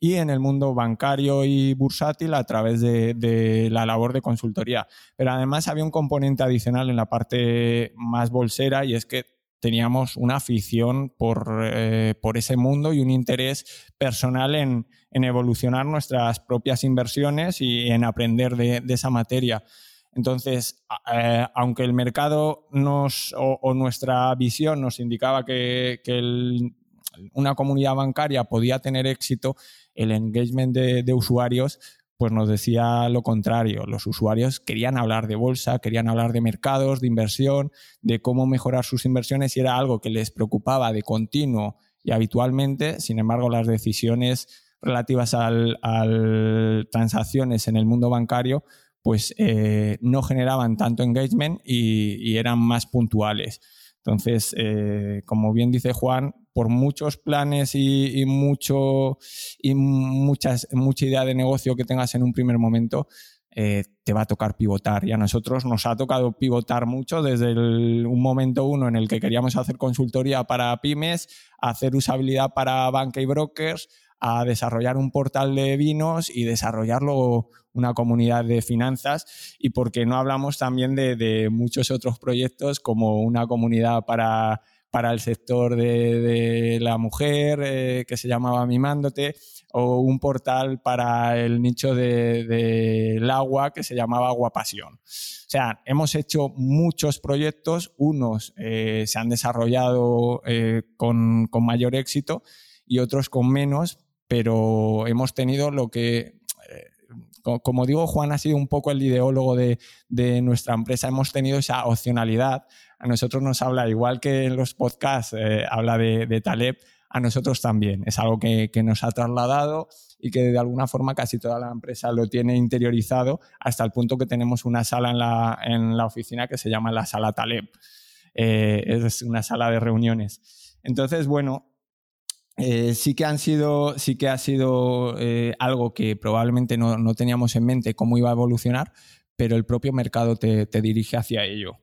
S2: y en el mundo bancario y bursátil a través de, la labor de consultoría. Pero además había un componente adicional en la parte más bolsera y es que teníamos una afición por, eh, ese mundo y un interés personal en, evolucionar nuestras propias inversiones y en aprender de, esa materia. Entonces, eh, aunque el mercado nos, o, nuestra visión nos indicaba que, una comunidad bancaria podía tener éxito, el engagement de, usuarios pues nos decía lo contrario. Los usuarios querían hablar de bolsa, querían hablar de mercados, de inversión, de cómo mejorar sus inversiones y era algo que les preocupaba de continuo y habitualmente. Sin embargo, las decisiones relativas a transacciones en el mundo bancario pues eh, no generaban tanto engagement y, eran más puntuales. Entonces, eh, como bien dice Juan, por muchos planes y, mucho, y muchas, mucha idea de negocio que tengas en un primer momento, eh, te va a tocar pivotar. Y a nosotros nos ha tocado pivotar mucho desde un momento uno en el que queríamos hacer consultoría para pymes, hacer usabilidad para banca y brokers, a desarrollar un portal de vinos y desarrollarlo una comunidad de finanzas y porque no hablamos también de muchos otros proyectos como una comunidad para para el sector de, la mujer eh, que se llamaba Mimándote o un portal para el nicho del agua que se llamaba Agua Pasión. O sea, hemos hecho muchos proyectos, unos eh, se han desarrollado eh, con, mayor éxito y otros con menos, pero hemos tenido lo que como digo, Juan ha sido un poco el ideólogo de, nuestra empresa. Hemos tenido esa opcionalidad. A nosotros nos habla, igual que en los podcasts eh, habla de, Taleb, a nosotros también. Es algo que, nos ha trasladado y que de alguna forma casi toda la empresa lo tiene interiorizado hasta el punto que tenemos una sala en la, oficina que se llama la sala Taleb. Eh, es una sala de reuniones. Entonces, bueno, eh, sí que han sido, sí que ha sido eh, algo que probablemente no, teníamos en mente cómo iba a evolucionar, pero el propio mercado te, dirige hacia ello.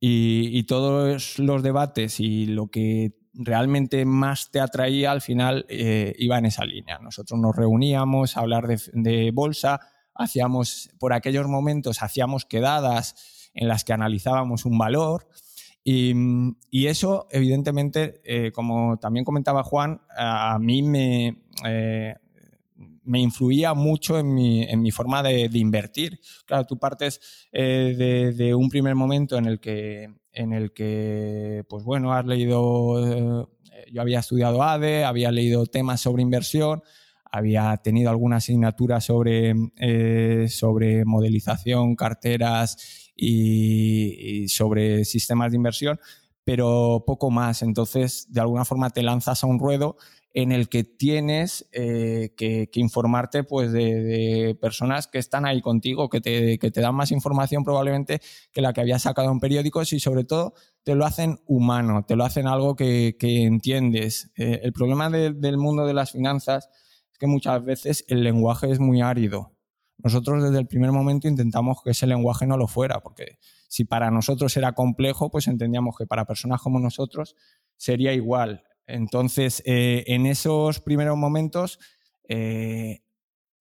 S2: Y, todos los debates y lo que realmente más te atraía al final eh, iba en esa línea. Nosotros nos reuníamos a hablar de, bolsa, hacíamos, por aquellos momentos, hacíamos quedadas en las que analizábamos un valor y, eso, evidentemente, eh, como también comentaba Juan, a, mí me, eh, me influía mucho en mi, en mi forma de, invertir. Claro, tú partes eh, de, un primer momento en el que, en el que pues bueno, has leído, yo había estudiado ADE, había leído temas sobre inversión, había tenido alguna asignatura sobre, sobre modelización, carteras y, sobre sistemas de inversión, pero poco más. Entonces, de alguna forma te lanzas a un ruedo en el que tienes eh, que, informarte pues, de, personas que están ahí contigo, que te, que te, dan más información probablemente que la que habías sacado en periódicos y sobre todo te lo hacen humano, te lo hacen algo que, entiendes. Eh, el problema del mundo de las finanzas es que muchas veces el lenguaje es muy árido. Nosotros desde el primer momento intentamos que ese lenguaje no lo fuera, porque si para nosotros era complejo, pues entendíamos que para personas como nosotros sería igual. Entonces, eh, en esos primeros momentos, eh,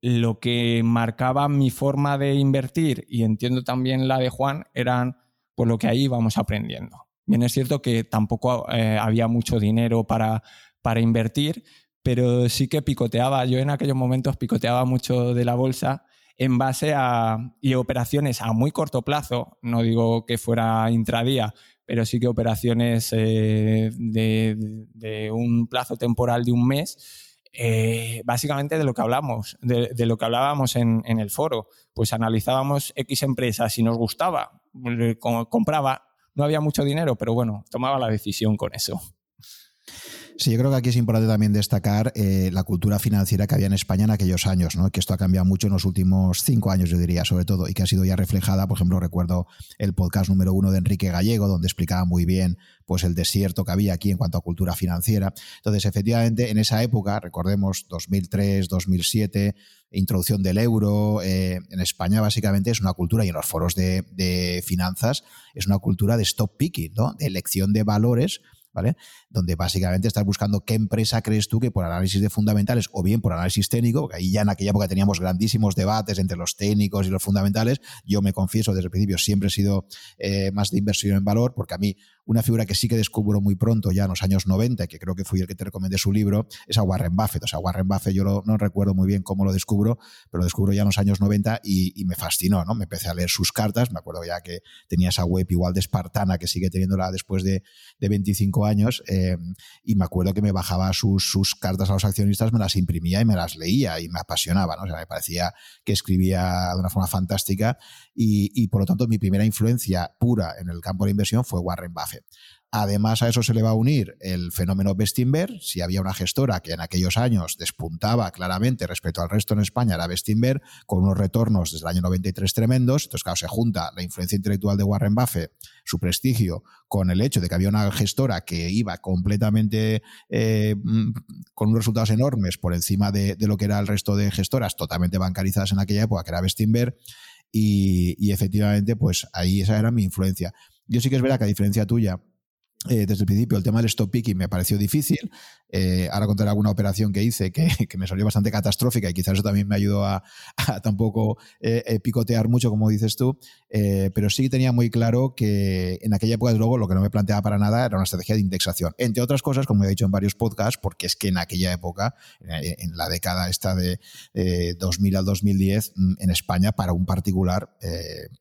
S2: lo que marcaba mi forma de invertir, y entiendo también la de Juan, eran pues lo que ahí íbamos aprendiendo. Bien, es cierto que tampoco eh, había mucho dinero para, para invertir, pero sí que picoteaba. Yo en aquellos momentos picoteaba mucho de la bolsa en base a y operaciones a muy corto plazo, no digo que fuera intradía, pero sí que operaciones eh, de, un plazo temporal de un mes, eh, básicamente de lo que hablamos, de, lo que hablábamos en, en, el foro. Pues analizábamos X empresas, si nos gustaba, compraba, no había mucho dinero, pero bueno, tomaba la decisión con eso.
S1: Sí, yo creo que aquí es importante también destacar eh, la cultura financiera que había en España en aquellos años, ¿no? que esto ha cambiado mucho en los últimos cinco años, yo diría, sobre todo, y que ha sido ya reflejada, por ejemplo, recuerdo el podcast número uno de Enrique Gallego, donde explicaba muy bien pues, el desierto que había aquí en cuanto a cultura financiera. Entonces, efectivamente, en esa época, recordemos 2003, 2007, introducción del euro, eh, en España básicamente es una cultura, y en los foros de, de finanzas, es una cultura de stop picking, ¿no? de elección de valores ¿vale? Donde básicamente estás buscando qué empresa crees tú que por análisis de fundamentales o bien por análisis técnico, porque ahí ya en aquella época teníamos grandísimos debates entre los técnicos y los fundamentales. Yo me confieso, desde el principio siempre he sido eh, más de inversión en valor, porque a mí una figura que sí que descubro muy pronto, ya en los años 90, que creo que fui el que te recomendé su libro, es a Warren Buffett. O sea, Warren Buffett yo no recuerdo muy bien cómo lo descubro, pero lo descubro ya en los años 90 y, me fascinó, ¿no? Me empecé a leer sus cartas, me acuerdo ya que tenía esa web igual de espartana que sigue teniéndola después de, de 25 años, eh, y me acuerdo que me bajaba sus, sus cartas a los accionistas, me las imprimía y me las leía y me apasionaba, ¿no? O sea, me parecía que escribía de una forma fantástica y, y por lo tanto mi primera influencia pura en el campo de inversión fue Warren Buffett. Además, a eso se le va a unir el fenómeno Bestinver. Si había una gestora que en aquellos años despuntaba claramente respecto al resto en España, era Bestinver, con unos retornos desde el año 93 tremendos. Entonces, claro, se junta la influencia intelectual de Warren Buffett, su prestigio, con el hecho de que había una gestora que iba completamente eh, mm, con unos resultados enormes por encima de, lo que era el resto de gestoras totalmente bancarizadas en aquella época, que era Bestinver. Y, y efectivamente, pues ahí esa era mi influencia. Yo sí que es verdad que a diferencia tuya, eh, desde el principio el tema del stop picking me pareció difícil. Eh, ahora contaré alguna operación que hice que, me salió bastante catastrófica y quizás eso también me ayudó a, tampoco eh, picotear mucho, como dices tú. pero sí tenía muy claro que en aquella época, luego, lo que no me planteaba para nada era una estrategia de indexación. Entre otras cosas, como he dicho en varios podcasts, porque es que en aquella época, en la década esta de 2000 al 2010, mm, en España, para un particular,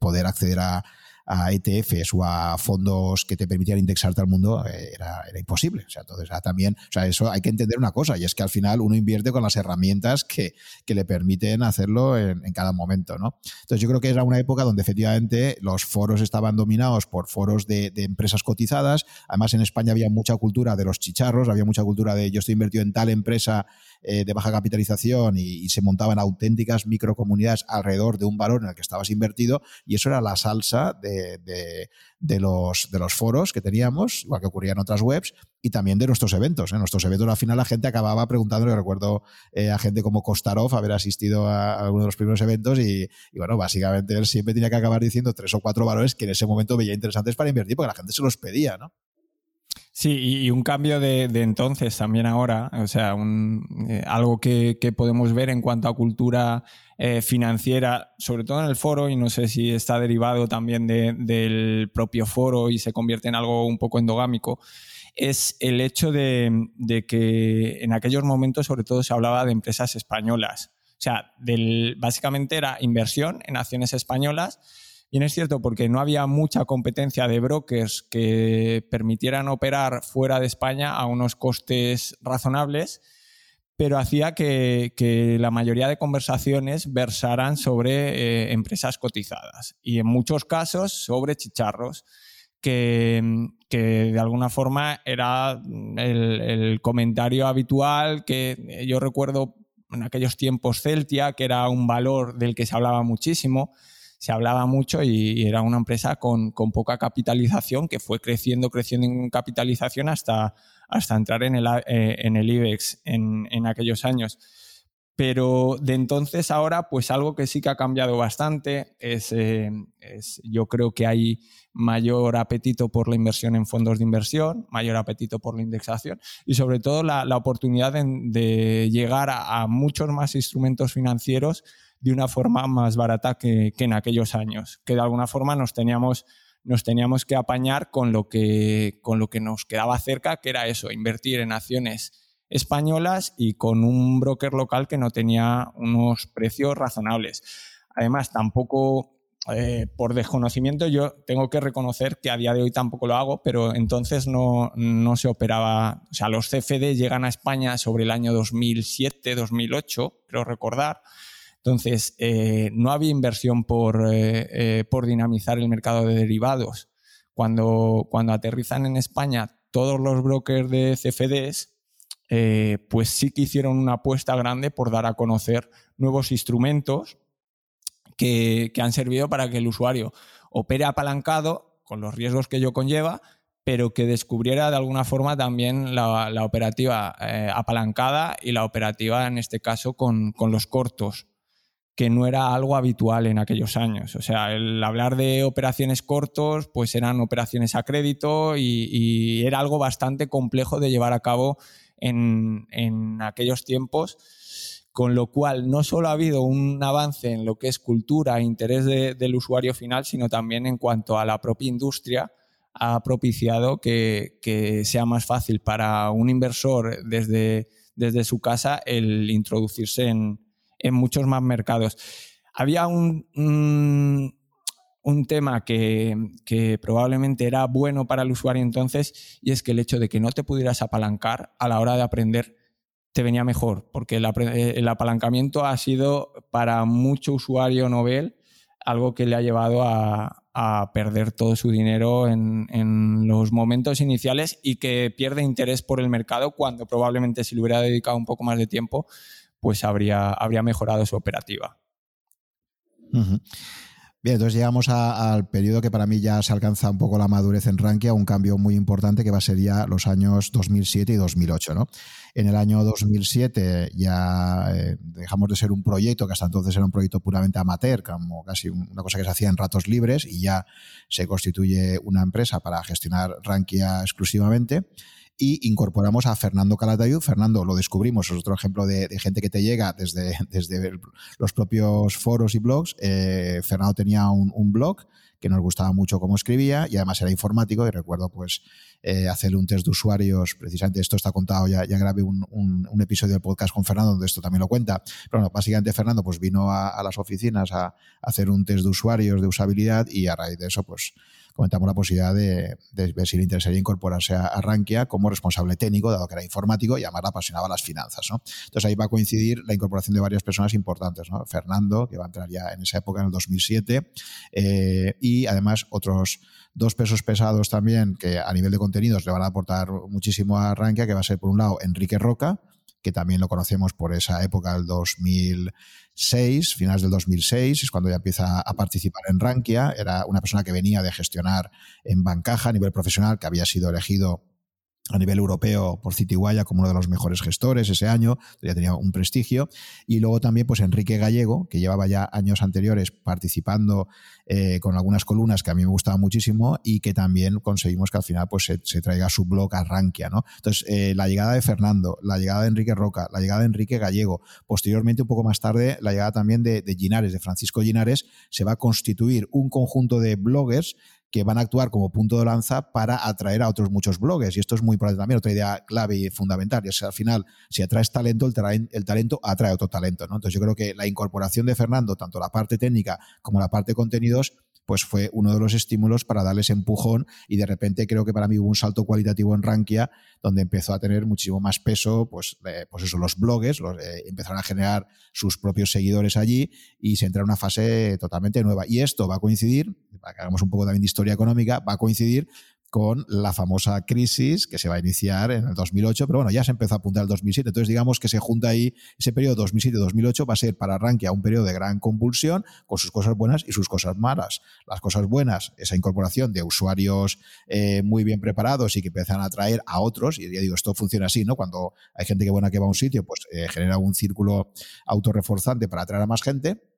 S1: poder acceder a a ETFs o a fondos que te permitieran indexarte al mundo eh, era, era imposible. O sea, entonces también, o sea, eso hay que entender una cosa, y es que al final uno invierte con las herramientas que, que le permiten hacerlo en, cada momento, ¿no? Entonces yo creo que era una época donde efectivamente los foros estaban dominados por foros de, de empresas cotizadas. Además, en España había mucha cultura de los chicharros, había mucha cultura de yo estoy invertido en tal empresa eh, de baja capitalización y, se montaban auténticas microcomunidades alrededor de un valor en el que estabas invertido y eso era la salsa de, de, los, de los foros que teníamos, igual que ocurría en otras webs, y también de nuestros eventos. En nuestros eventos al final la gente acababa preguntándole, recuerdo eh, a gente como Kostarov haber asistido a, alguno de los primeros eventos y, y, bueno, básicamente él siempre tenía que acabar diciendo tres o cuatro valores que en ese momento veía interesantes para invertir porque la gente se los pedía, ¿no?
S2: Sí, y un cambio de, entonces también ahora, o sea, eh, algo que, podemos ver en cuanto a cultura eh, financiera, sobre todo en el foro, y no sé si está derivado también del propio foro y se convierte en algo un poco endogámico, es el hecho de, que en aquellos momentos sobre todo se hablaba de empresas españolas. O sea, del, básicamente era inversión en acciones españolas Bien es cierto porque no había mucha competencia de brokers que permitieran operar fuera de España a unos costes razonables, pero hacía que, la mayoría de conversaciones versaran sobre eh, empresas cotizadas y en muchos casos sobre chicharros. Que, de alguna forma era el, el, comentario habitual que yo recuerdo en aquellos tiempos Celtia, que era un valor del que se hablaba muchísimo, se hablaba mucho y, era una empresa con, poca capitalización que fue creciendo, creciendo en capitalización hasta, hasta entrar en el, eh, en el IBEX en, aquellos años. Pero de entonces ahora, pues algo que sí que ha cambiado bastante es, eh, yo creo que hay mayor apetito por la inversión en fondos de inversión, mayor apetito por la indexación y sobre todo la, oportunidad de, llegar a, muchos más instrumentos financieros de una forma más barata que, en aquellos años, que de alguna forma nos teníamos, nos teníamos que apañar con lo que, con lo que nos quedaba cerca, que era eso, invertir en acciones españolas y con un broker local que no tenía unos precios razonables. Además, tampoco eh, por desconocimiento yo tengo que reconocer que a día de hoy tampoco lo hago, pero entonces no, no, se operaba, o sea, los CFD llegan a España sobre el año 2007, 2008, creo recordar, entonces, eh, no había inversión por, eh, eh, por, dinamizar el mercado de derivados. Cuando, cuando aterrizan en España todos los brokers de CFDs, pues sí que hicieron una apuesta grande por dar a conocer nuevos instrumentos que, han servido para que el usuario opere apalancado con los riesgos que ello conlleva, pero que descubriera de alguna forma también la, operativa apalancada y la operativa, en este caso, con, con los cortos que no era algo habitual en aquellos años. O sea, el hablar de operaciones cortos, pues eran operaciones a crédito y, era algo bastante complejo de llevar a cabo en, aquellos tiempos, con lo cual no solo ha habido un avance en lo que es cultura e interés del usuario final, sino también en cuanto a la propia industria ha propiciado que, sea más fácil para un inversor desde, desde su casa el introducirse en, en muchos más mercados. Había un, un, tema que, probablemente era bueno para el usuario entonces y es que el hecho de que no te pudieras apalancar a la hora de aprender te venía mejor, porque el, apalancamiento ha sido para mucho usuario novel algo que le ha llevado a, perder todo su dinero en, en, los momentos iniciales y que pierde interés por el mercado cuando probablemente si le hubiera dedicado un poco más de tiempo pues habría, habría mejorado su operativa.
S1: Bien, entonces llegamos al periodo que para mí ya se alcanza un poco la madurez en Rankia, un cambio muy importante que va a ser ya los años 2007 y 2008. ¿no? En el año 2007 ya eh, dejamos de ser un proyecto que hasta entonces era un proyecto puramente amateur, como casi una cosa que se hacía en ratos libres, y ya se constituye una empresa para gestionar Rankia exclusivamente y incorporamos a Fernando Calatayud. Fernando lo descubrimos, es otro ejemplo de, gente que te llega desde, desde los propios foros y blogs. Eh, Fernando tenía un, blog que nos gustaba mucho cómo escribía y además era informático y recuerdo pues eh, hacerle un test de usuarios, precisamente esto está contado, ya, grabé un, episodio del podcast con Fernando donde esto también lo cuenta, pero bueno, básicamente Fernando pues vino a, a las oficinas a, a, hacer un test de usuarios de usabilidad y a raíz de eso pues comentamos la posibilidad de, ver si le interesaría incorporarse a, Rankia como responsable técnico, dado que era informático y además le apasionaba las finanzas. Entonces ahí va a coincidir la incorporación de varias personas importantes. ¿no? Fernando, que va a entrar ya en esa época, en el 2007, eh, y además otros dos pesos pesados también que a nivel de contenidos le van a aportar muchísimo a Rankia, que va a ser por un lado Enrique Roca, que también lo conocemos por esa época del 2006, finales del 2006, es cuando ya empieza a participar en Rankia. Era una persona que venía de gestionar en Bancaja a nivel profesional, que había sido elegido a nivel europeo por Citiguaya como uno de los mejores gestores ese año, ya tenía un prestigio. Y luego también pues Enrique Gallego, que llevaba ya años anteriores participando eh, con algunas columnas que a mí me gustaban muchísimo y que también conseguimos que al final pues se, traiga su blog a Rankia. ¿no? Entonces, eh, la llegada de Fernando, la llegada de Enrique Roca, la llegada de Enrique Gallego, posteriormente un poco más tarde la llegada también de, de Ginares, de Francisco Ginares, se va a constituir un conjunto de bloggers que van a actuar como punto de lanza para atraer a otros muchos bloggers. Y esto es muy importante también, otra idea clave y fundamental. Y es que al final, si atraes talento, el, talento atrae otro talento. ¿no? Entonces yo creo que la incorporación de Fernando, tanto la parte técnica como la parte de contenidos, pues fue uno de los estímulos para darles empujón y de repente creo que para mí hubo un salto cualitativo en Rankia donde empezó a tener muchísimo más peso, pues, pues eso, los blogs, los, eh, empezaron a generar sus propios seguidores allí y se entra en una fase totalmente nueva. Y esto va a coincidir, para que hagamos un poco también de historia económica, va a coincidir con la famosa crisis que se va a iniciar en el 2008, pero bueno, ya se empezó a apuntar el 2007, entonces digamos que se junta ahí ese periodo 2007-2008 va a ser para Rankia un periodo de gran convulsión con sus cosas buenas y sus cosas malas. Las cosas buenas, esa incorporación de usuarios eh, muy bien preparados y que empiezan a atraer a otros, y ya digo, esto funciona así, ¿no? Cuando hay gente que buena que va a un sitio, pues eh, genera un círculo autorreforzante para atraer a más gente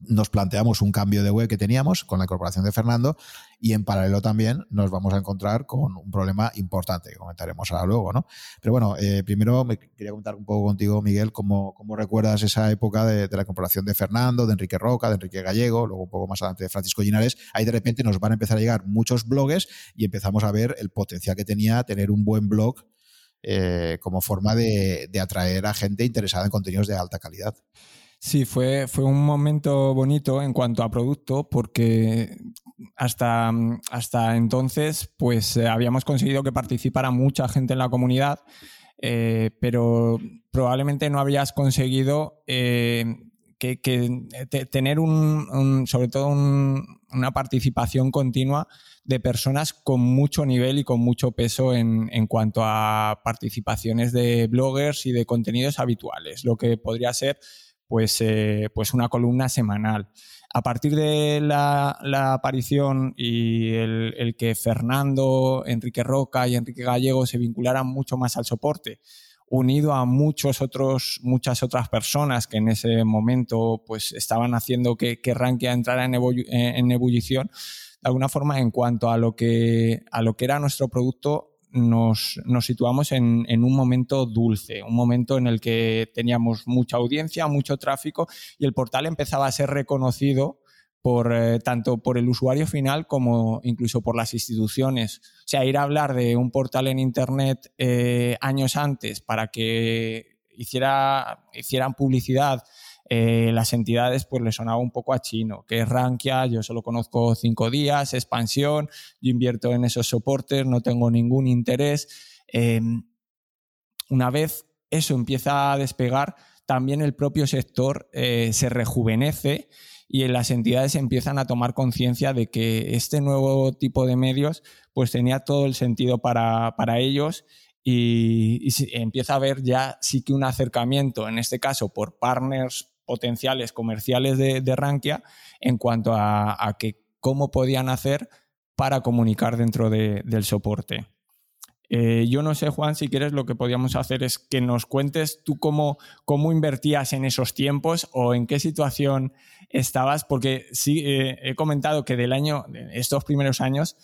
S1: nos planteamos un cambio de web que teníamos con la incorporación de Fernando y en paralelo también nos vamos a encontrar con un problema importante que comentaremos ahora luego, ¿no? Pero bueno, eh, primero me quería comentar un poco contigo, Miguel, cómo, cómo recuerdas esa época de, la incorporación de Fernando, de Enrique Roca, de Enrique Gallego, luego un poco más adelante de Francisco Linares. Ahí de repente nos van a empezar a llegar muchos blogs y empezamos a ver el potencial que tenía tener un buen blog eh, como forma de atraer a gente interesada en contenidos de alta calidad.
S2: Sí, fue, fue un momento bonito en cuanto a producto porque hasta, hasta entonces pues eh, habíamos conseguido que participara mucha gente en la comunidad, eh, pero probablemente no habías conseguido eh, que, tener un, sobre todo una participación continua de personas con mucho nivel y con mucho peso en, en, cuanto a participaciones de bloggers y de contenidos habituales, lo que podría ser pues, eh, pues una columna semanal. A partir de la, aparición y el, que Fernando, Enrique Roca y Enrique Gallego se vincularan mucho más al soporte, unido a muchos otros, muchas otras personas que en ese momento pues, estaban haciendo que, que Rankia entrara en, en, ebullición, de alguna forma en cuanto a lo que, a lo que era nuestro producto, nos, situamos en, un momento dulce, un momento en el que teníamos mucha audiencia, mucho tráfico y el portal empezaba a ser reconocido por, eh, tanto por el usuario final como incluso por las instituciones. O sea, ir a hablar de un portal en Internet eh, años antes para que hiciera, hicieran publicidad eh, las entidades pues le sonaba un poco a chino, que es Rankia, yo solo conozco cinco días, expansión, yo invierto en esos soportes, no tengo ningún interés. Em, una vez eso empieza a despegar, también el propio sector eh, se rejuvenece y las entidades empiezan a tomar conciencia de que este nuevo tipo de medios pues tenía todo el sentido para, para ellos y, y, empieza a haber ya sí que un acercamiento, en este caso por partners potenciales comerciales de, de Rankia en cuanto a, que cómo podían hacer para comunicar dentro del soporte. Eh, yo no sé, Juan, si quieres, lo que podíamos hacer es que nos cuentes tú cómo, cómo invertías en esos tiempos o en qué situación estabas, porque sí eh, he comentado que del año, estos primeros años,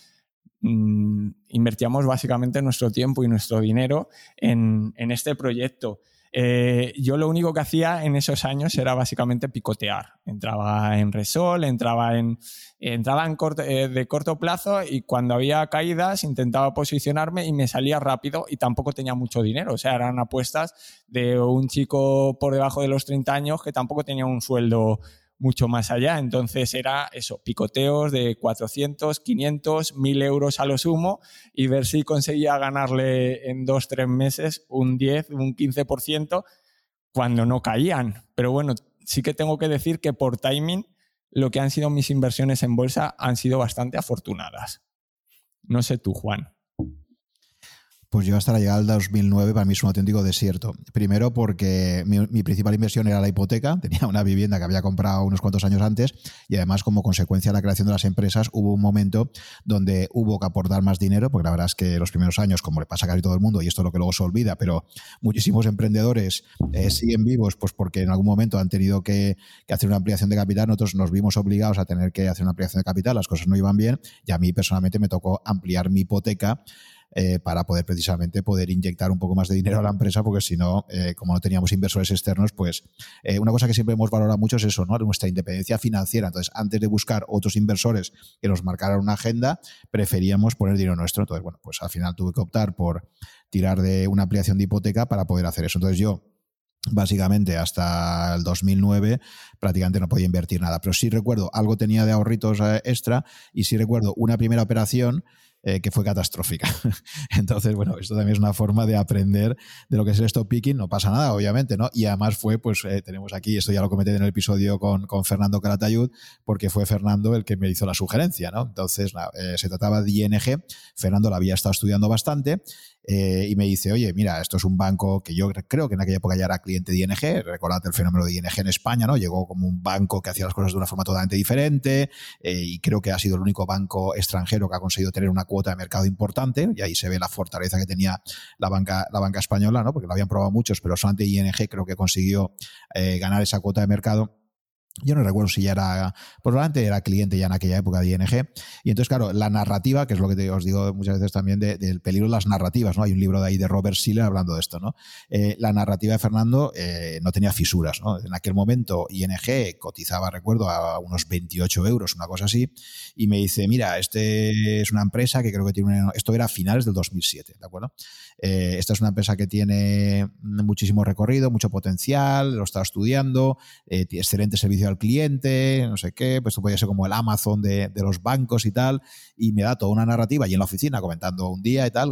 S2: mm, invertíamos básicamente nuestro tiempo y nuestro dinero en, en este proyecto. Eh, yo lo único que hacía en esos años era básicamente picotear. Entraba en Resol, entraba en, entraba en eh, de corto plazo y cuando había caídas intentaba posicionarme y me salía rápido y tampoco tenía mucho dinero. O sea, eran apuestas de un chico por debajo de los 30 años que tampoco tenía un sueldo mucho más allá. Entonces era eso, picoteos de 400, 500, 1000 euros a lo sumo y ver si conseguía ganarle en dos, tres meses un 10, un 15% cuando no caían. Pero bueno, sí que tengo que decir que por timing lo que han sido mis inversiones en bolsa han sido bastante afortunadas. No sé tú, Juan.
S1: Pues yo hasta la llegada del 2009 para mí es un auténtico desierto. Primero porque mi, principal inversión era la hipoteca, tenía una vivienda que había comprado unos cuantos años antes y además como consecuencia de la creación de las empresas hubo un momento donde hubo que aportar más dinero, porque la verdad es que los primeros años, como le pasa a casi todo el mundo, y esto es lo que luego se olvida, pero muchísimos emprendedores eh, siguen vivos pues porque en algún momento han tenido que, que hacer una ampliación de capital, nosotros nos vimos obligados a tener que hacer una ampliación de capital, las cosas no iban bien y a mí personalmente me tocó ampliar mi hipoteca eh, para poder precisamente poder inyectar un poco más de dinero a la empresa, porque si no, eh, como no teníamos inversores externos, pues eh, una cosa que siempre hemos valorado mucho es eso. Nuestra independencia financiera. Entonces, antes de buscar otros inversores que nos marcaran una agenda, preferíamos poner dinero nuestro. Entonces, bueno, pues al final tuve que optar por tirar de una ampliación de hipoteca para poder hacer eso. Entonces, yo básicamente hasta el 2009 prácticamente no podía invertir nada. Pero sí recuerdo, algo tenía de ahorritos extra y sí recuerdo una primera operación eh, que fue catastrófica. Entonces, bueno, esto también es una forma de aprender de lo que es el stop picking. No pasa nada, obviamente, ¿no? Y además fue, pues eh, tenemos aquí, esto ya lo comenté en el episodio con, con Fernando Caratayud, porque fue Fernando el que me hizo la sugerencia, ¿no? Entonces, eh, se trataba de ING. Fernando la había estado estudiando bastante eh, y me dice, oye, mira, esto es un banco que yo creo que en aquella época ya era cliente de ING, recordad el fenómeno de ING en España, ¿no? Llegó como un banco que hacía las cosas de una forma totalmente diferente eh, y creo que ha sido el único banco extranjero que ha conseguido tener una cuota de mercado importante y ahí se ve la fortaleza que tenía la banca, la banca española, ¿no? Porque lo habían probado muchos, pero solamente ING creo que consiguió eh, ganar esa cuota de mercado yo no recuerdo si ya era, probablemente era cliente ya en aquella época de ING. Y entonces, claro, la narrativa, que es lo que os digo muchas veces también del peligro de las narrativas, ¿no? Hay un libro de ahí de Robert Siller hablando de esto, ¿no? Eh, la narrativa de Fernando eh, no tenía fisuras, ¿no? En aquel momento ING cotizaba, recuerdo, a unos 28 euros, una cosa así, y me dice, mira, este es una empresa que creo que tiene, esto era a finales del 2007, ¿de acuerdo? Eh, esta es una empresa que tiene muchísimo recorrido, mucho potencial, lo está estudiando, excelente servicio al cliente, no sé qué, pues esto podría ser como el Amazon de, los bancos y tal, y me da toda una narrativa y en la oficina comentando un día y tal,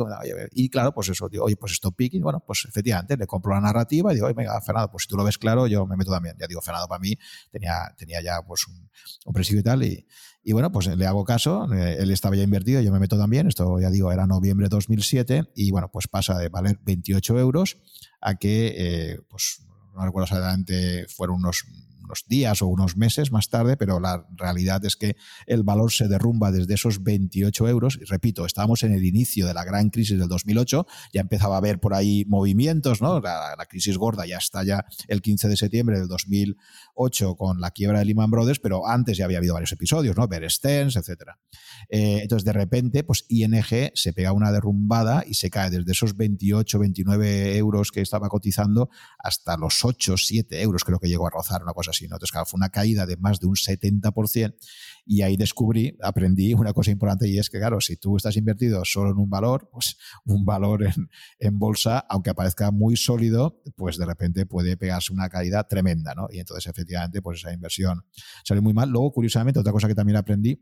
S1: y claro, pues eso, digo, oye, pues esto picking, bueno, pues efectivamente le compro la narrativa y digo, oye, venga, Fernando, pues si tú lo ves claro, yo me meto también. Ya digo, Fernando para mí tenía, tenía ya pues un, un y tal, y, y bueno, pues le hago caso, eh, él estaba ya invertido, yo me meto también, esto ya digo, era noviembre de 2007, y bueno, pues pasa de valer 28 euros a que, eh, pues no recuerdo exactamente, fueron unos unos días o unos meses más tarde, pero la realidad es que el valor se derrumba desde esos 28 euros. Y repito, estábamos en el inicio de la gran crisis del 2008, ya empezaba a haber por ahí movimientos, ¿no? La, crisis gorda ya está ya el 15 de septiembre del 2008 con la quiebra de Lehman Brothers, pero antes ya había habido varios episodios, ¿no? Bear Stearns, etc. Eh, entonces, de repente, pues ING se pega una derrumbada y se cae desde esos 28, 29 euros que estaba cotizando hasta los 8, 7 euros, creo que llegó a rozar una cosa así entonces, claro, fue una caída de más de un 70% y ahí descubrí, aprendí una cosa importante y es que, claro, si tú estás invertido solo en un valor, pues un valor en, bolsa, aunque aparezca muy sólido, pues de repente puede pegarse una caída tremenda, ¿no? Y entonces, efectivamente, pues esa inversión sale muy mal. Luego, curiosamente, otra cosa que también aprendí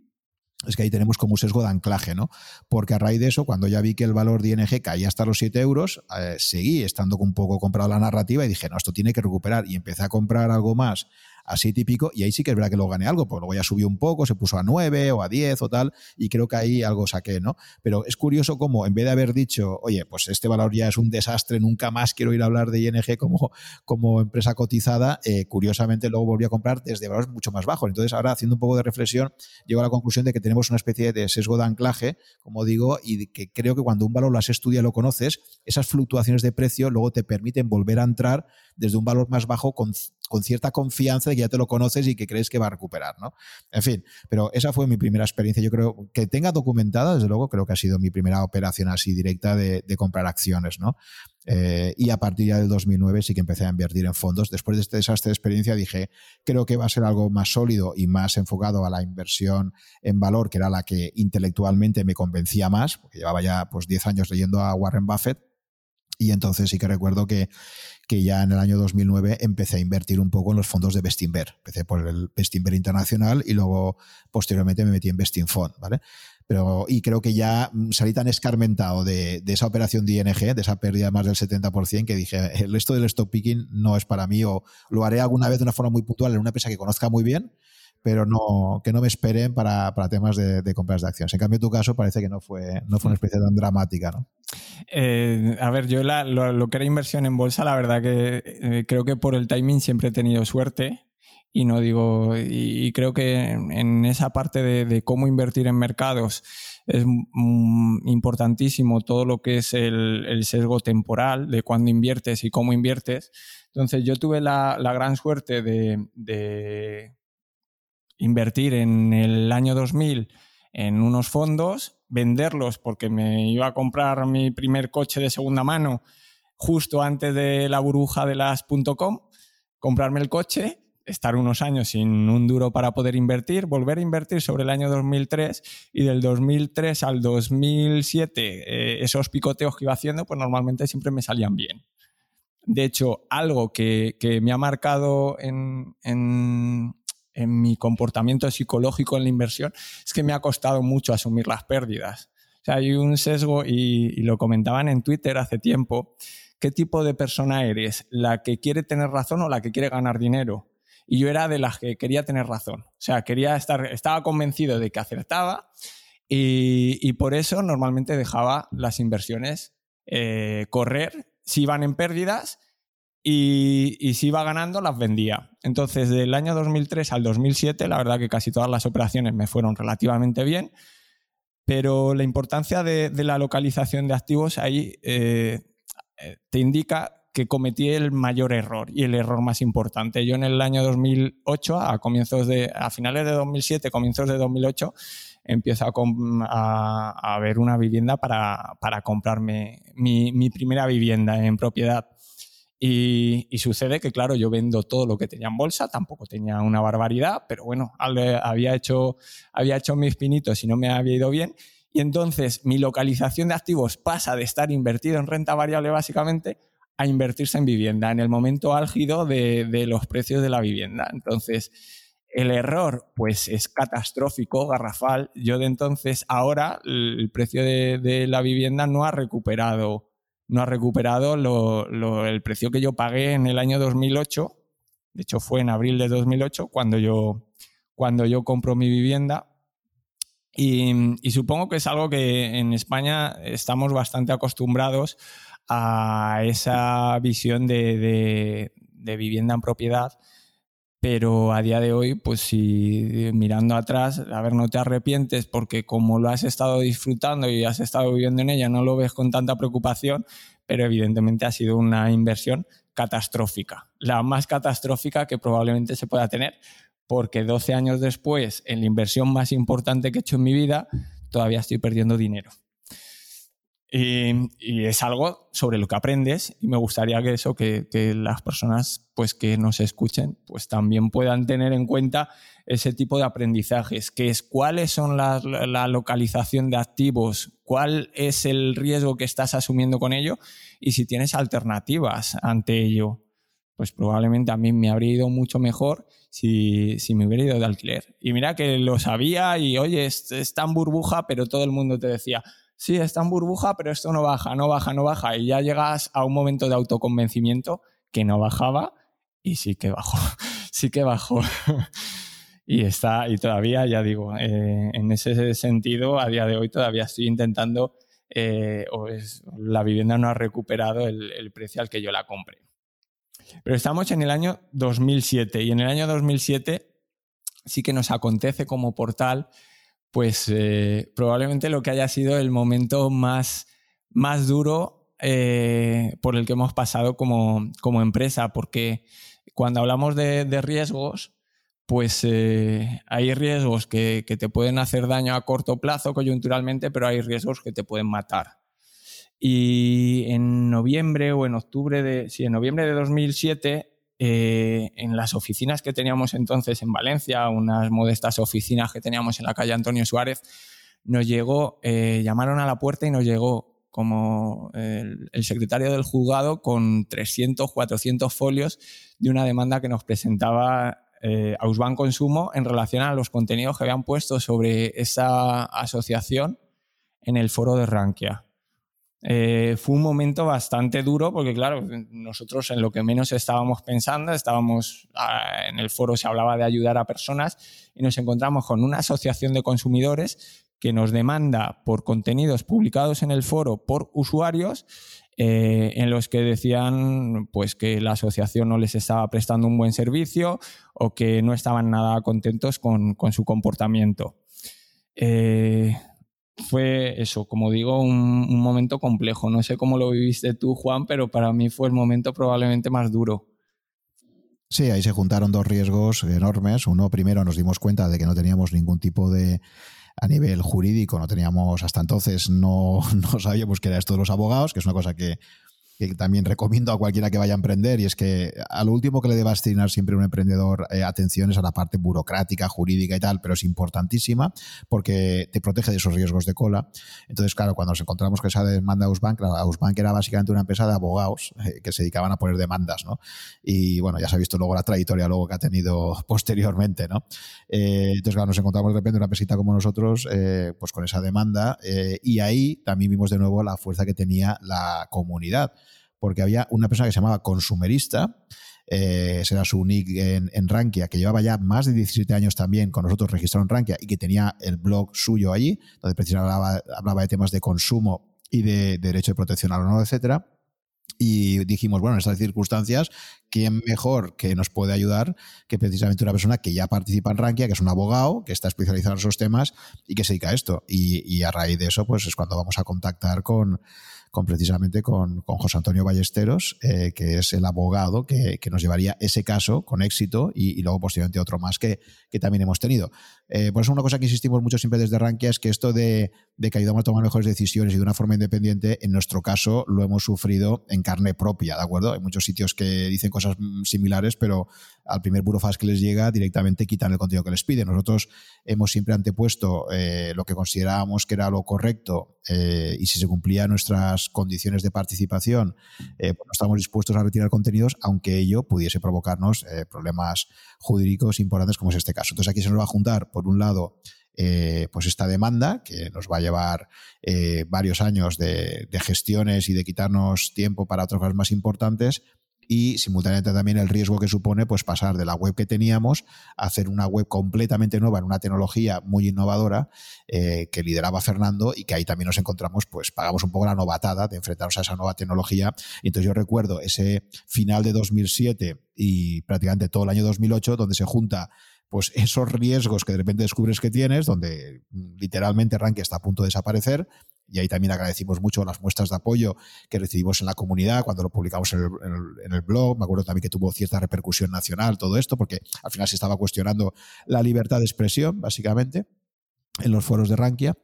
S1: es que ahí tenemos como un sesgo de anclaje, ¿no? Porque a raíz de eso, cuando ya vi que el valor de ING caía hasta los 7 euros, eh, seguí estando un poco comprado la narrativa y dije, no, esto tiene que recuperar. Y empecé a comprar algo más así típico, y ahí sí que es verdad que lo gané algo, porque luego ya subió un poco, se puso a 9 o a 10 o tal, y creo que ahí algo saqué, ¿no? Pero es curioso como en vez de haber dicho, oye, pues este valor ya es un desastre, nunca más quiero ir a hablar de ING como, como empresa cotizada, eh, curiosamente luego volví a comprar desde valores mucho más bajos. Entonces ahora haciendo un poco de reflexión, llego a la conclusión de que tenemos una especie de sesgo de anclaje, como digo, y que creo que cuando un valor lo has estudiado lo conoces, esas fluctuaciones de precio luego te permiten volver a entrar desde un valor más bajo con, cierta confianza de que ya te lo conoces y que crees que va a recuperar, ¿no? En fin, pero esa fue mi primera experiencia. Yo creo que tenga documentada, desde luego, creo que ha sido mi primera operación así directa de, comprar acciones, ¿no? Eh, y a partir ya del 2009 sí que empecé a invertir en fondos. Después de este desastre de experiencia dije, creo que va a ser algo más sólido y más enfocado a la inversión en valor, que era la que intelectualmente me convencía más, porque llevaba ya pues 10 años leyendo a Warren Buffett y entonces sí que recuerdo que, que ya en el año 2009 empecé a invertir un poco en los fondos de Bestinver. Empecé por el Bestinver Internacional y luego posteriormente me metí en Bestinfond, ¿vale? Pero, y creo que ya mm, salí tan escarmentado de, de, esa operación de ING, de esa pérdida más del 70%, que dije, el del stock picking no es para mí o lo haré alguna vez de una forma muy puntual en una empresa que conozca muy bien, pero no, que no me esperen para, para temas de, de, compras de acciones. En cambio, en tu caso parece que no fue, no fue una especie tan dramática, ¿no?
S2: Eh, a ver, yo lo, que era inversión en bolsa, la verdad que eh, creo que por el timing siempre he tenido suerte y no digo, y, creo que en, esa parte de, cómo invertir en mercados es importantísimo todo lo que es el, sesgo temporal de cuándo inviertes y cómo inviertes. Entonces yo tuve la, gran suerte de invertir en el año 2000 en unos fondos, venderlos porque me iba a comprar mi primer coche de segunda mano justo antes de la burbuja de las .com, comprarme el coche, estar unos años sin un duro para poder invertir, volver a invertir sobre el año 2003 y del 2003 al 2007 eh, esos picoteos que iba haciendo pues normalmente siempre me salían bien. De hecho, algo que, me ha marcado en mi comportamiento psicológico en la inversión es que me ha costado mucho asumir las pérdidas. O sea, hay un sesgo y, lo comentaban en Twitter hace tiempo. ¿Qué tipo de persona eres? ¿La que quiere tener razón o la que quiere ganar dinero? Y yo era de las que quería tener razón. O sea, quería estar, estaba convencido de que acertaba y, por eso normalmente dejaba las inversiones eh, correr si iban en pérdidas y, si iba ganando las vendía. Entonces, del año 2003 al 2007, la verdad que casi todas las operaciones me fueron relativamente bien, pero la importancia de, la localización de activos ahí eh, eh, te indica que cometí el mayor error y el error más importante. Yo en el año 2008, a comienzos de, a finales de 2007, comienzos de 2008, empiezo a, ver una vivienda para, comprarme mi, mi primera vivienda en propiedad. Y, sucede que, claro, yo vendo todo lo que tenía en bolsa, tampoco tenía una barbaridad, pero bueno, había hecho, había hecho mis pinitos y no me había ido bien. Y entonces mi localización de activos pasa de estar invertido en renta variable básicamente a invertirse en vivienda, en el momento álgido de, los precios de la vivienda. Entonces, el error, pues es catastrófico, garrafal. Yo de entonces, ahora, el precio de, de la vivienda no ha recuperado no ha recuperado el precio que yo pagué en el año 2008. De hecho, fue en abril de 2008 cuando yo, cuando yo compro mi vivienda. Y, supongo que es algo que en España estamos bastante acostumbrados a esa visión de vivienda en propiedad pero a día de hoy, pues si mirando atrás, a ver, no te arrepientes porque como lo has estado disfrutando y has estado viviendo en ella, no lo ves con tanta preocupación, pero evidentemente ha sido una inversión catastrófica, la más catastrófica que probablemente se pueda tener, porque 12 años después, en la inversión más importante que he hecho en mi vida, todavía estoy perdiendo dinero. Y, es algo sobre lo que aprendes y me gustaría que eso, que, las personas pues, que nos escuchen pues también puedan tener en cuenta ese tipo de aprendizajes, que es cuáles son la, la localización de activos, cuál es el riesgo que estás asumiendo con ello y si tienes alternativas ante ello. Pues probablemente a mí me habría ido mucho mejor si, si me hubiera ido de alquiler. Y mira que lo sabía y oye, está en burbuja, pero todo el mundo te decía, sí, está en burbuja, pero esto no baja, no baja, no baja. Y ya llegas a un momento de autoconvencimiento que no bajaba y sí que bajó. sí que bajó. y está, y todavía, ya digo, eh, en ese sentido, a día de hoy todavía estoy intentando, eh, o la vivienda no ha recuperado el, precio al que yo la compré. Pero estamos en el año 2007 y en el año 2007 sí que nos acontece como portal, pues eh, probablemente lo que haya sido el momento más, más duro por el que hemos pasado como, como empresa, porque cuando hablamos de, riesgos, pues eh, hay riesgos que, te pueden hacer daño a corto plazo coyunturalmente, pero hay riesgos que te pueden matar. Y en noviembre o en octubre de, sí, en noviembre de 2007, eh, en las oficinas que teníamos entonces en Valencia, unas modestas oficinas que teníamos en la calle Antonio Suárez, nos llegó, eh, llamaron a la puerta y nos llegó como el, el, secretario del juzgado con 300, 400 folios de una demanda que nos presentaba eh, Ausban Consumo en relación a los contenidos que habían puesto sobre esa asociación en el foro de Rankia. Eh, fue un momento bastante duro porque, claro, nosotros en lo que menos estábamos pensando, estábamos ah, en el foro, se hablaba de ayudar a personas y nos encontramos con una asociación de consumidores que nos demanda por contenidos publicados en el foro por usuarios eh, en los que decían pues, que la asociación no les estaba prestando un buen servicio o que no estaban nada contentos con, su comportamiento. Eh, fue eso, como digo, un, momento complejo. No sé cómo lo viviste tú, Juan, pero para mí fue el momento probablemente más duro.
S1: Sí, ahí se juntaron dos riesgos enormes. Uno, primero nos dimos cuenta de que no teníamos ningún tipo de a nivel jurídico no teníamos, hasta entonces no, no sabíamos que era esto de los abogados, que es una cosa que que también recomiendo a cualquiera que vaya a emprender, y es que a lo último que le deba destinar siempre un emprendedor eh, atención es a la parte burocrática, jurídica y tal, pero es importantísima porque te protege de esos riesgos de cola. Entonces, claro, cuando nos encontramos que esa demanda Ausbank, la Ausbank era básicamente una empresa de abogados eh, que se dedicaban a poner demandas, ¿no? Y bueno, ya se ha visto luego la trayectoria luego que ha tenido posteriormente, ¿no? Eh, entonces, claro, nos encontramos de repente una pesita como nosotros, pues con esa demanda, y ahí también vimos de nuevo la fuerza que tenía la comunidad porque había una persona que se llamaba Consumerista, eh, ese era su nick en, Rankia, que llevaba ya más de 17 años también con nosotros registrado en Rankia y que tenía el blog suyo allí, donde precisamente hablaba, de temas de consumo y de, derecho de protección al honor, etcétera. Y dijimos, bueno, en estas circunstancias, ¿quién mejor que nos puede ayudar que precisamente una persona que ya participa en Rankia, que es un abogado, que está especializado en esos temas y que se dedica a esto? Y, y a raíz de eso, pues es cuando vamos a contactar con, con precisamente con, José Antonio Ballesteros, eh, que es el abogado que, nos llevaría ese caso con éxito y, luego posteriormente otro más que, que también hemos tenido. Eh, por eso una cosa que insistimos mucho siempre desde Rankia es que esto de, que ayudamos a tomar mejores decisiones y de una forma independiente, en nuestro caso lo hemos sufrido en carne propia, ¿de acuerdo? Hay muchos sitios que dicen cosas similares, pero al primer burofax que les llega directamente quitan el contenido que les piden. Nosotros hemos siempre antepuesto eh, lo que considerábamos que era lo correcto eh, y si se cumplían nuestras condiciones de participación, pues no estamos dispuestos a retirar contenidos, aunque ello pudiese provocarnos problemas jurídicos importantes como es este caso. Entonces aquí se nos va a juntar por un lado, eh, pues esta demanda que nos va a llevar eh, varios años de, gestiones y de quitarnos tiempo para otras cosas más importantes y simultáneamente también el riesgo que supone pues pasar de la web que teníamos a hacer una web completamente nueva en una tecnología muy innovadora eh, que lideraba Fernando y que ahí también nos encontramos pues pagamos un poco la novatada de enfrentarnos a esa nueva tecnología. Entonces yo recuerdo ese final de 2007 y prácticamente todo el año 2008 donde se junta pues esos riesgos que de repente descubres que tienes, donde mm, literalmente Rankia está a punto de desaparecer, y ahí también agradecimos mucho las muestras de apoyo que recibimos en la comunidad cuando lo publicamos en el, blog. Me acuerdo también que tuvo cierta repercusión nacional todo esto, porque al final se estaba cuestionando la libertad de expresión, básicamente, en los foros de Rankia.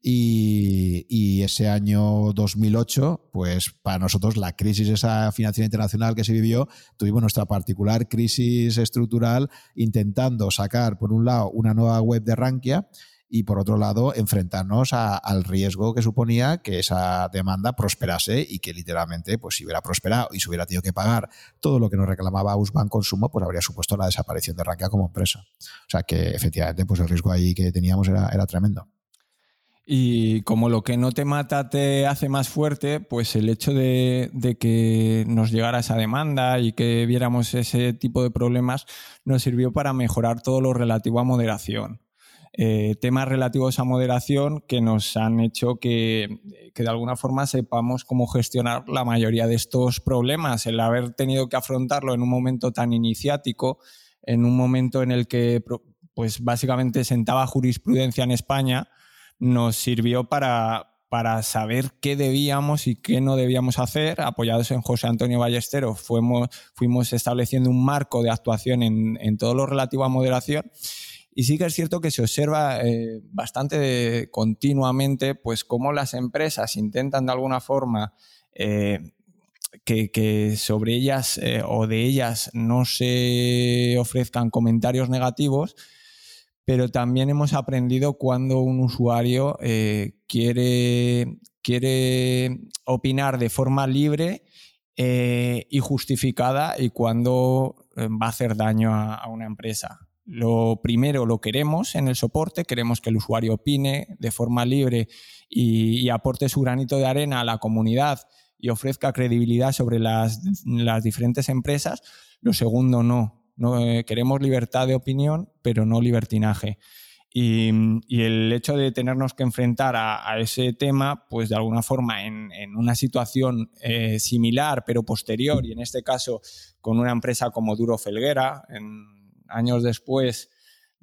S1: Y, ese año 2008, pues para nosotros la crisis esa financiera internacional que se vivió, tuvimos nuestra particular crisis estructural intentando sacar, por un lado, una nueva web de Rankia y por otro lado enfrentarnos al riesgo que suponía que esa demanda prosperase y que literalmente pues si hubiera prosperado y se hubiera tenido que pagar todo lo que nos reclamaba Usman Consumo pues habría supuesto la desaparición de Rankia como empresa. O sea que efectivamente pues el riesgo ahí que teníamos era tremendo.
S2: Y como lo que no te mata te hace más fuerte, pues el hecho de, que nos llegara esa demanda y que viéramos ese tipo de problemas nos sirvió para mejorar todo lo relativo a moderación. Eh, temas relativos a moderación que nos han hecho que, que, de alguna forma sepamos cómo gestionar la mayoría de estos problemas. El haber tenido que afrontarlo en un momento tan iniciático, en un momento en el que pues básicamente sentaba jurisprudencia en España, nos sirvió para, para saber qué debíamos y qué no debíamos hacer. Apoyados en José Antonio Ballestero, fuimos, fuimos estableciendo un marco de actuación en, en, todo lo relativo a moderación. Y sí que es cierto que se observa eh, bastante continuamente pues cómo las empresas intentan de alguna forma eh, que, que, sobre ellas eh, o de ellas no se ofrezcan comentarios negativos, pero también hemos aprendido cuando un usuario eh, quiere, quiere opinar de forma libre eh, y justificada y cuando eh, va a hacer daño a, una empresa. Lo primero lo queremos en el soporte, queremos que el usuario opine de forma libre y, y aporte su granito de arena a la comunidad y ofrezca credibilidad sobre las, las diferentes empresas. Lo segundo no, no, eh, queremos libertad de opinión, pero no libertinaje. Y, el hecho de tenernos que enfrentar a, ese tema, pues de alguna forma en, una situación eh, similar, pero posterior, y en este caso con una empresa como Duro Felguera, en, años después,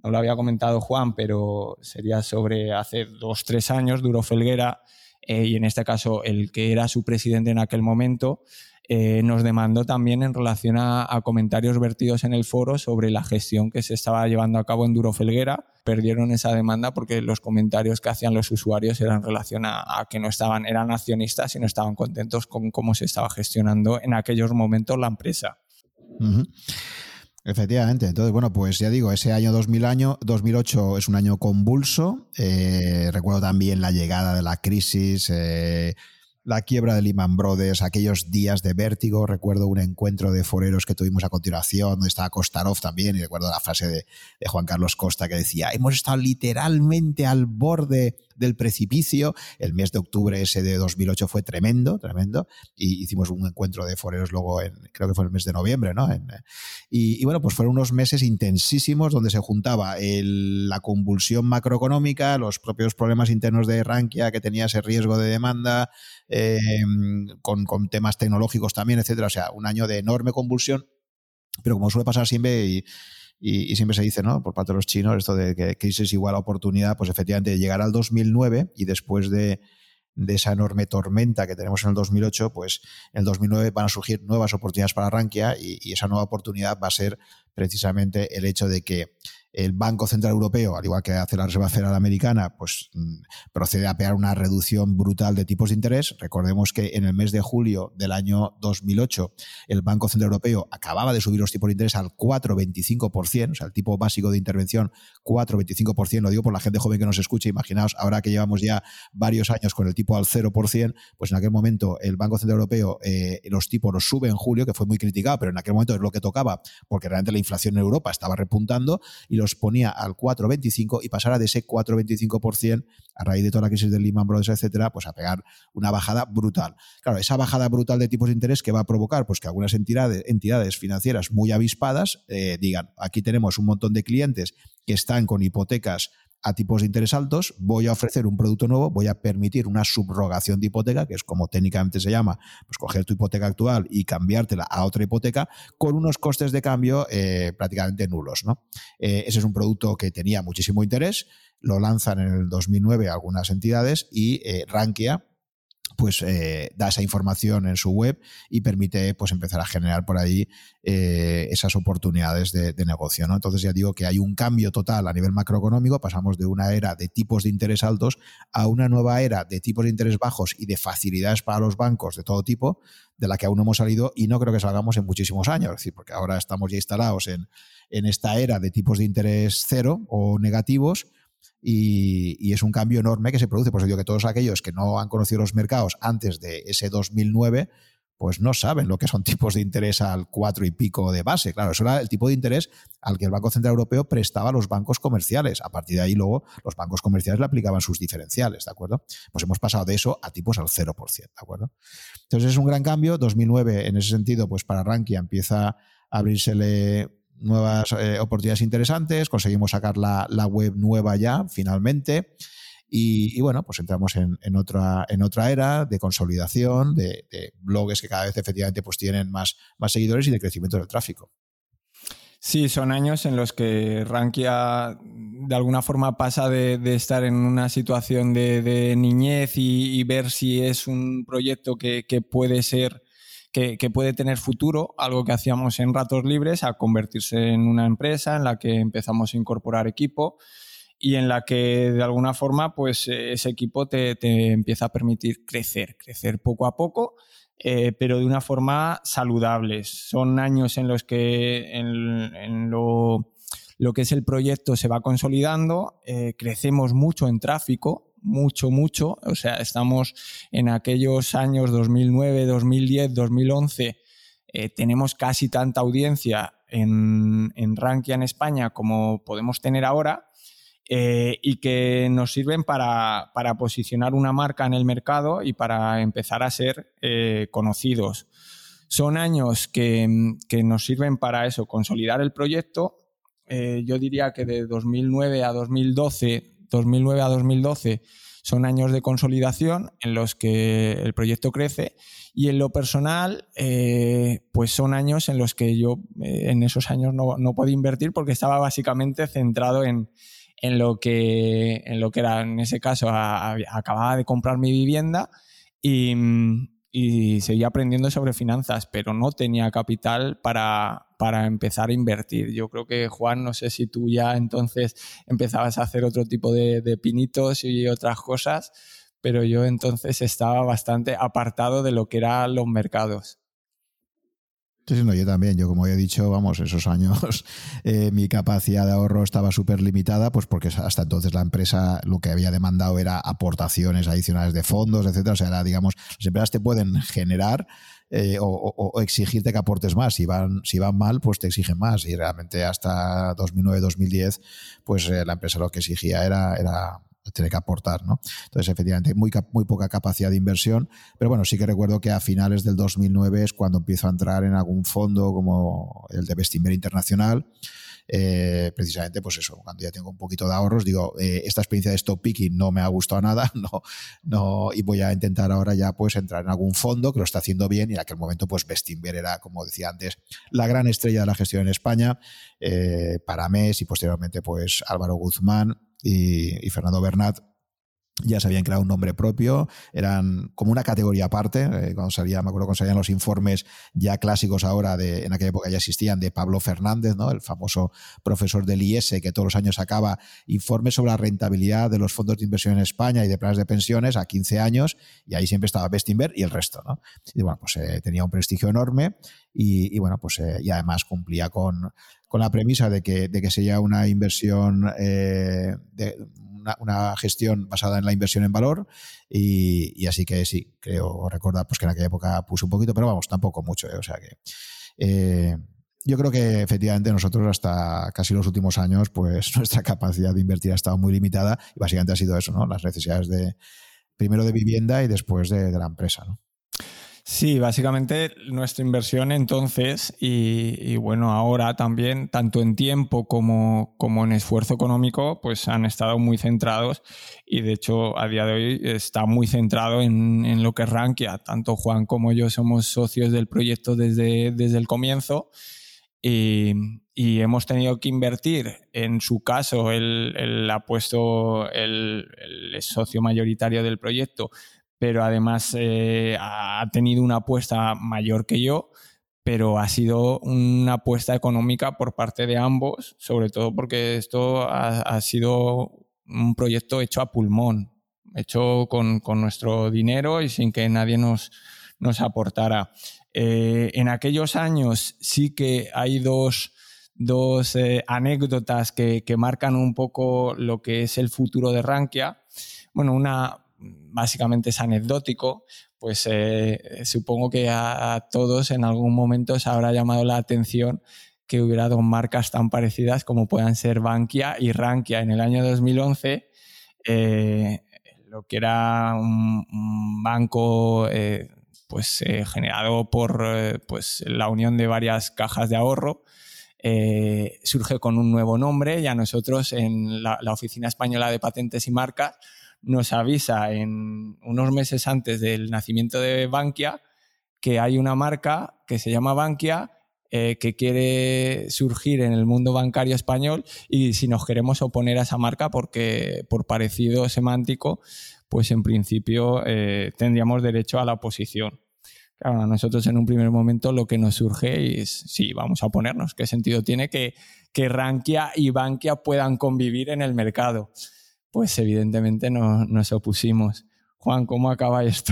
S2: no lo había comentado Juan, pero sería sobre hace dos, tres años, Duro Felguera, eh, y en este caso el que era su presidente en aquel momento, eh, nos demandó también en relación a, comentarios vertidos en el foro sobre la gestión que se estaba llevando a cabo en Duro Felguera. Perdieron esa demanda porque los comentarios que hacían los usuarios eran en relación a, que no estaban, eran accionistas y no estaban contentos con cómo se estaba gestionando en aquellos momentos la empresa.
S1: Efectivamente, entonces, bueno, pues ya digo, ese año, 2000 año 2008 es un año convulso. Eh, recuerdo también la llegada de la crisis, eh, la quiebra de Lehman Brothers, aquellos días de vértigo. Recuerdo un encuentro de foreros que tuvimos a continuación, donde estaba Kostarov también, y recuerdo la frase de, Juan Carlos Costa que decía, hemos estado literalmente al borde del precipicio. El mes de octubre ese de 2008 fue tremendo, tremendo, y hicimos un encuentro de foreros luego, en, creo que fue el mes de noviembre, ¿no? y, bueno, pues fueron unos meses intensísimos donde se juntaba la convulsión macroeconómica, los propios problemas internos de Rankia que tenía ese riesgo de demanda, Em, con, temas tecnológicos también, etcétera. O sea, un año de enorme convulsión, pero como suele pasar siempre y, siempre se dice, ¿no? Por parte de los chinos, esto de que crisis igual a oportunidad, pues efectivamente llegar al 2009 y después de, esa enorme tormenta que tenemos en el 2008, pues en el 2009 van a surgir nuevas oportunidades para Rankia y, y esa nueva oportunidad va a ser precisamente el hecho de que el Banco Central Europeo, al igual que hace la Reserva Federal Americana, pues mm, procede a pegar una reducción brutal de tipos de interés. Recordemos que en el mes de julio del año 2008 el Banco Central Europeo acababa de subir los tipos de interés al 4,25%, o sea, el tipo básico de intervención 4,25%, lo digo por la gente joven que nos escucha, imaginaos, ahora que llevamos ya varios años con el tipo al 0%, pues en aquel momento el Banco Central Europeo eh, los tipos los sube en julio, que fue muy criticado, pero en aquel momento es lo que tocaba, porque realmente la inflación en Europa estaba repuntando y los ponía al 4,25 y pasara de ese 4,25% a raíz de toda la crisis del Lehman Brothers, etcétera, pues a pegar una bajada brutal. Claro, esa bajada brutal de tipos de interés que va a provocar pues que algunas entidades, entidades financieras muy avispadas eh, digan, aquí tenemos un montón de clientes que están con hipotecas a tipos de interés altos, voy a ofrecer un producto nuevo, voy a permitir una subrogación de hipoteca, que es como técnicamente se llama, pues coger tu hipoteca actual y cambiártela a otra hipoteca con unos costes de cambio eh, prácticamente nulos. Eh, ese es un producto que tenía muchísimo interés, lo lanzan en el 2009 algunas entidades y eh, Rankia, pues eh, da esa información en su web y permite pues empezar a generar por ahí eh, esas oportunidades de, negocio. ¿no? Entonces ya digo que hay un cambio total a nivel macroeconómico, pasamos de una era de tipos de interés altos a una nueva era de tipos de interés bajos y de facilidades para los bancos de todo tipo, de la que aún no hemos salido y no creo que salgamos en muchísimos años, es decir, porque ahora estamos ya instalados en, en esta era de tipos de interés cero o negativos y, es un cambio enorme que se produce. Por eso digo que todos aquellos que no han conocido los mercados antes de ese 2009, pues no saben lo que son tipos de interés al cuatro y pico de base. Claro, eso era el tipo de interés al que el Banco Central Europeo prestaba a los bancos comerciales. A partir de ahí, luego, los bancos comerciales le aplicaban sus diferenciales, ¿de acuerdo? Pues hemos pasado de eso a tipos al 0%, ¿de acuerdo? Entonces es un gran cambio. 2009, en ese sentido, pues para Rankia empieza a abrírsele nuevas eh, oportunidades interesantes, conseguimos sacar la, la web nueva ya, finalmente. Y, bueno, pues entramos en, otra, en otra era de consolidación, de, blogs que cada vez efectivamente pues tienen más, más seguidores y de crecimiento del tráfico.
S2: Sí, son años en los que Rankia de alguna forma pasa de, estar en una situación de, niñez y, ver si es un proyecto que, puede ser, que, puede tener futuro, algo que hacíamos en ratos libres, a convertirse en una empresa en la que empezamos a incorporar equipo y en la que de alguna forma pues eh, ese equipo te, empieza a permitir crecer, crecer poco a poco, eh, pero de una forma saludable. Son años en los que en, lo, que es el proyecto se va consolidando, eh, crecemos mucho en tráfico, mucho, mucho, o sea, estamos en aquellos años 2009, 2010, 2011, tenemos casi tanta audiencia en, en Rankia en España como podemos tener ahora eh, y que nos sirven para, posicionar una marca en el mercado y para empezar a ser eh, conocidos. Son años que, nos sirven para eso, consolidar el proyecto. Eh, yo diría que de 2009 a 2012, 2009 a 2012 son años de consolidación en los que el proyecto crece y en lo personal, pues son años en los que yo en esos años no, no puedo invertir porque estaba básicamente centrado en, en lo que, en lo que era, en ese caso, acababa de comprar mi vivienda y, seguía aprendiendo sobre finanzas, pero no tenía capital para, para, empezar a invertir. Yo creo que, Juan, no sé si tú ya entonces empezabas a hacer otro tipo de, de pinitos y otras cosas, pero yo entonces estaba bastante apartado de lo que eran los mercados.
S1: Sí, no, yo también. Yo, como he dicho, vamos, esos años eh, mi capacidad de ahorro estaba súper limitada, pues porque hasta entonces la empresa lo que había demandado era aportaciones adicionales de fondos, etcétera. O sea, era, digamos, las empresas te pueden generar eh, o, exigirte que aportes más. Si van, si van mal, pues te exigen más. Y realmente hasta 2009-2010, pues eh, la empresa lo que exigía era, era tiene que aportar, ¿no? Entonces, efectivamente, muy, muy poca capacidad de inversión, pero bueno, sí que recuerdo que a finales del 2009 es cuando empiezo a entrar en algún fondo como el de Bestinver Internacional, eh, precisamente, pues eso, cuando ya tengo un poquito de ahorros, digo, eh, esta experiencia de stop picking no me ha gustado nada, no, no, y voy a intentar ahora ya pues entrar en algún fondo que lo está haciendo bien y en aquel momento pues Bestinver era, como decía antes, la gran estrella de la gestión en España, eh, para MES y posteriormente pues Álvaro Guzmán, y, Fernando Bernat ya se habían creado un nombre propio, eran como una categoría aparte, eh, cuando salía, me acuerdo cuando salían los informes ya clásicos ahora, de, en aquella época ya existían, de Pablo Fernández, ¿no? el famoso profesor del IES que todos los años sacaba informes sobre la rentabilidad de los fondos de inversión en España y de planes de pensiones a 15 años, y ahí siempre estaba Bestinver y el resto. ¿no? Y bueno, pues eh, tenía un prestigio enorme y, bueno, pues eh, y además cumplía con, con la premisa de que, de que sería una inversión, eh, de, una, gestión basada en la inversión en valor y, así que sí, creo recordar pues que en aquella época puse un poquito, pero vamos, tampoco mucho, eh, o sea que... Eh, yo creo que efectivamente nosotros hasta casi los últimos años, pues nuestra capacidad de invertir ha estado muy limitada y básicamente ha sido eso, ¿no? Las necesidades de primero de vivienda y después de, de la empresa, ¿no?
S2: Sí, básicamente nuestra inversión entonces y, bueno, ahora también, tanto en tiempo como, como, en esfuerzo económico, pues han estado muy centrados y de hecho a día de hoy está muy centrado en, lo que es Rankia. Tanto Juan como yo somos socios del proyecto desde, desde el comienzo y, hemos tenido que invertir. En su caso, él, él ha puesto el socio mayoritario del proyecto pero además eh, ha tenido una apuesta mayor que yo, pero ha sido una apuesta económica por parte de ambos, sobre todo porque esto ha, sido un proyecto hecho a pulmón, hecho con, nuestro dinero y sin que nadie nos, nos aportara. Eh, en aquellos años sí que hay dos, eh, anécdotas que, que, marcan un poco lo que es el futuro de Rankia. Bueno, una, básicamente es anecdótico, pues eh, supongo que a, todos en algún momento se habrá llamado la atención que hubiera dos marcas tan parecidas como puedan ser Bankia y Rankia. En el año 2011, eh, lo que era un, banco eh, pues, generado por pues, la unión de varias cajas de ahorro, surge con un nuevo nombre y a nosotros en la Oficina Española de Patentes y Marcas nos avisa en unos meses antes del nacimiento de Bankia que hay una marca que se llama Bankia eh, que quiere surgir en el mundo bancario español y si nos queremos oponer a esa marca porque por parecido semántico, pues en principio eh, tendríamos derecho a la oposición. Claro, a nosotros en un primer momento lo que nos surge es, sí, vamos a oponernos. ¿Qué sentido tiene que, que Rankia y Bankia puedan convivir en el mercado? Pues evidentemente nos opusimos. Juan, ¿cómo acaba esto?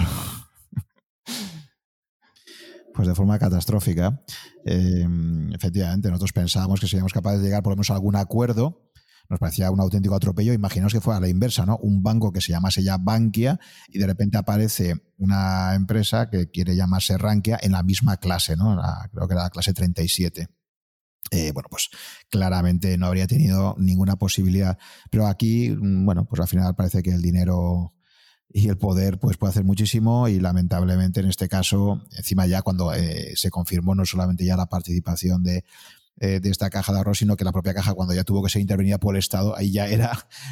S1: Pues de forma catastrófica. Em, efectivamente, nosotros pensábamos que seríamos capaces de llegar por lo menos a algún acuerdo. Nos parecía un auténtico atropello. Imaginaos que fuera a la inversa, ¿no? Un banco que se llamase ya Bankia y de repente aparece una empresa que quiere llamarse Rankia en la misma clase, ¿no? creo que era la clase 37. Eh, bueno, pues claramente no habría tenido ninguna posibilidad. Pero aquí, mm, bueno, pues al final parece que el dinero y el poder pues puede hacer muchísimo y lamentablemente en este caso, encima ya cuando eh, se confirmó no solamente ya la participación de, eh, de esta caja de ahorro, sino que la propia caja, cuando ya tuvo que ser intervenida por el Estado, ahí ya era,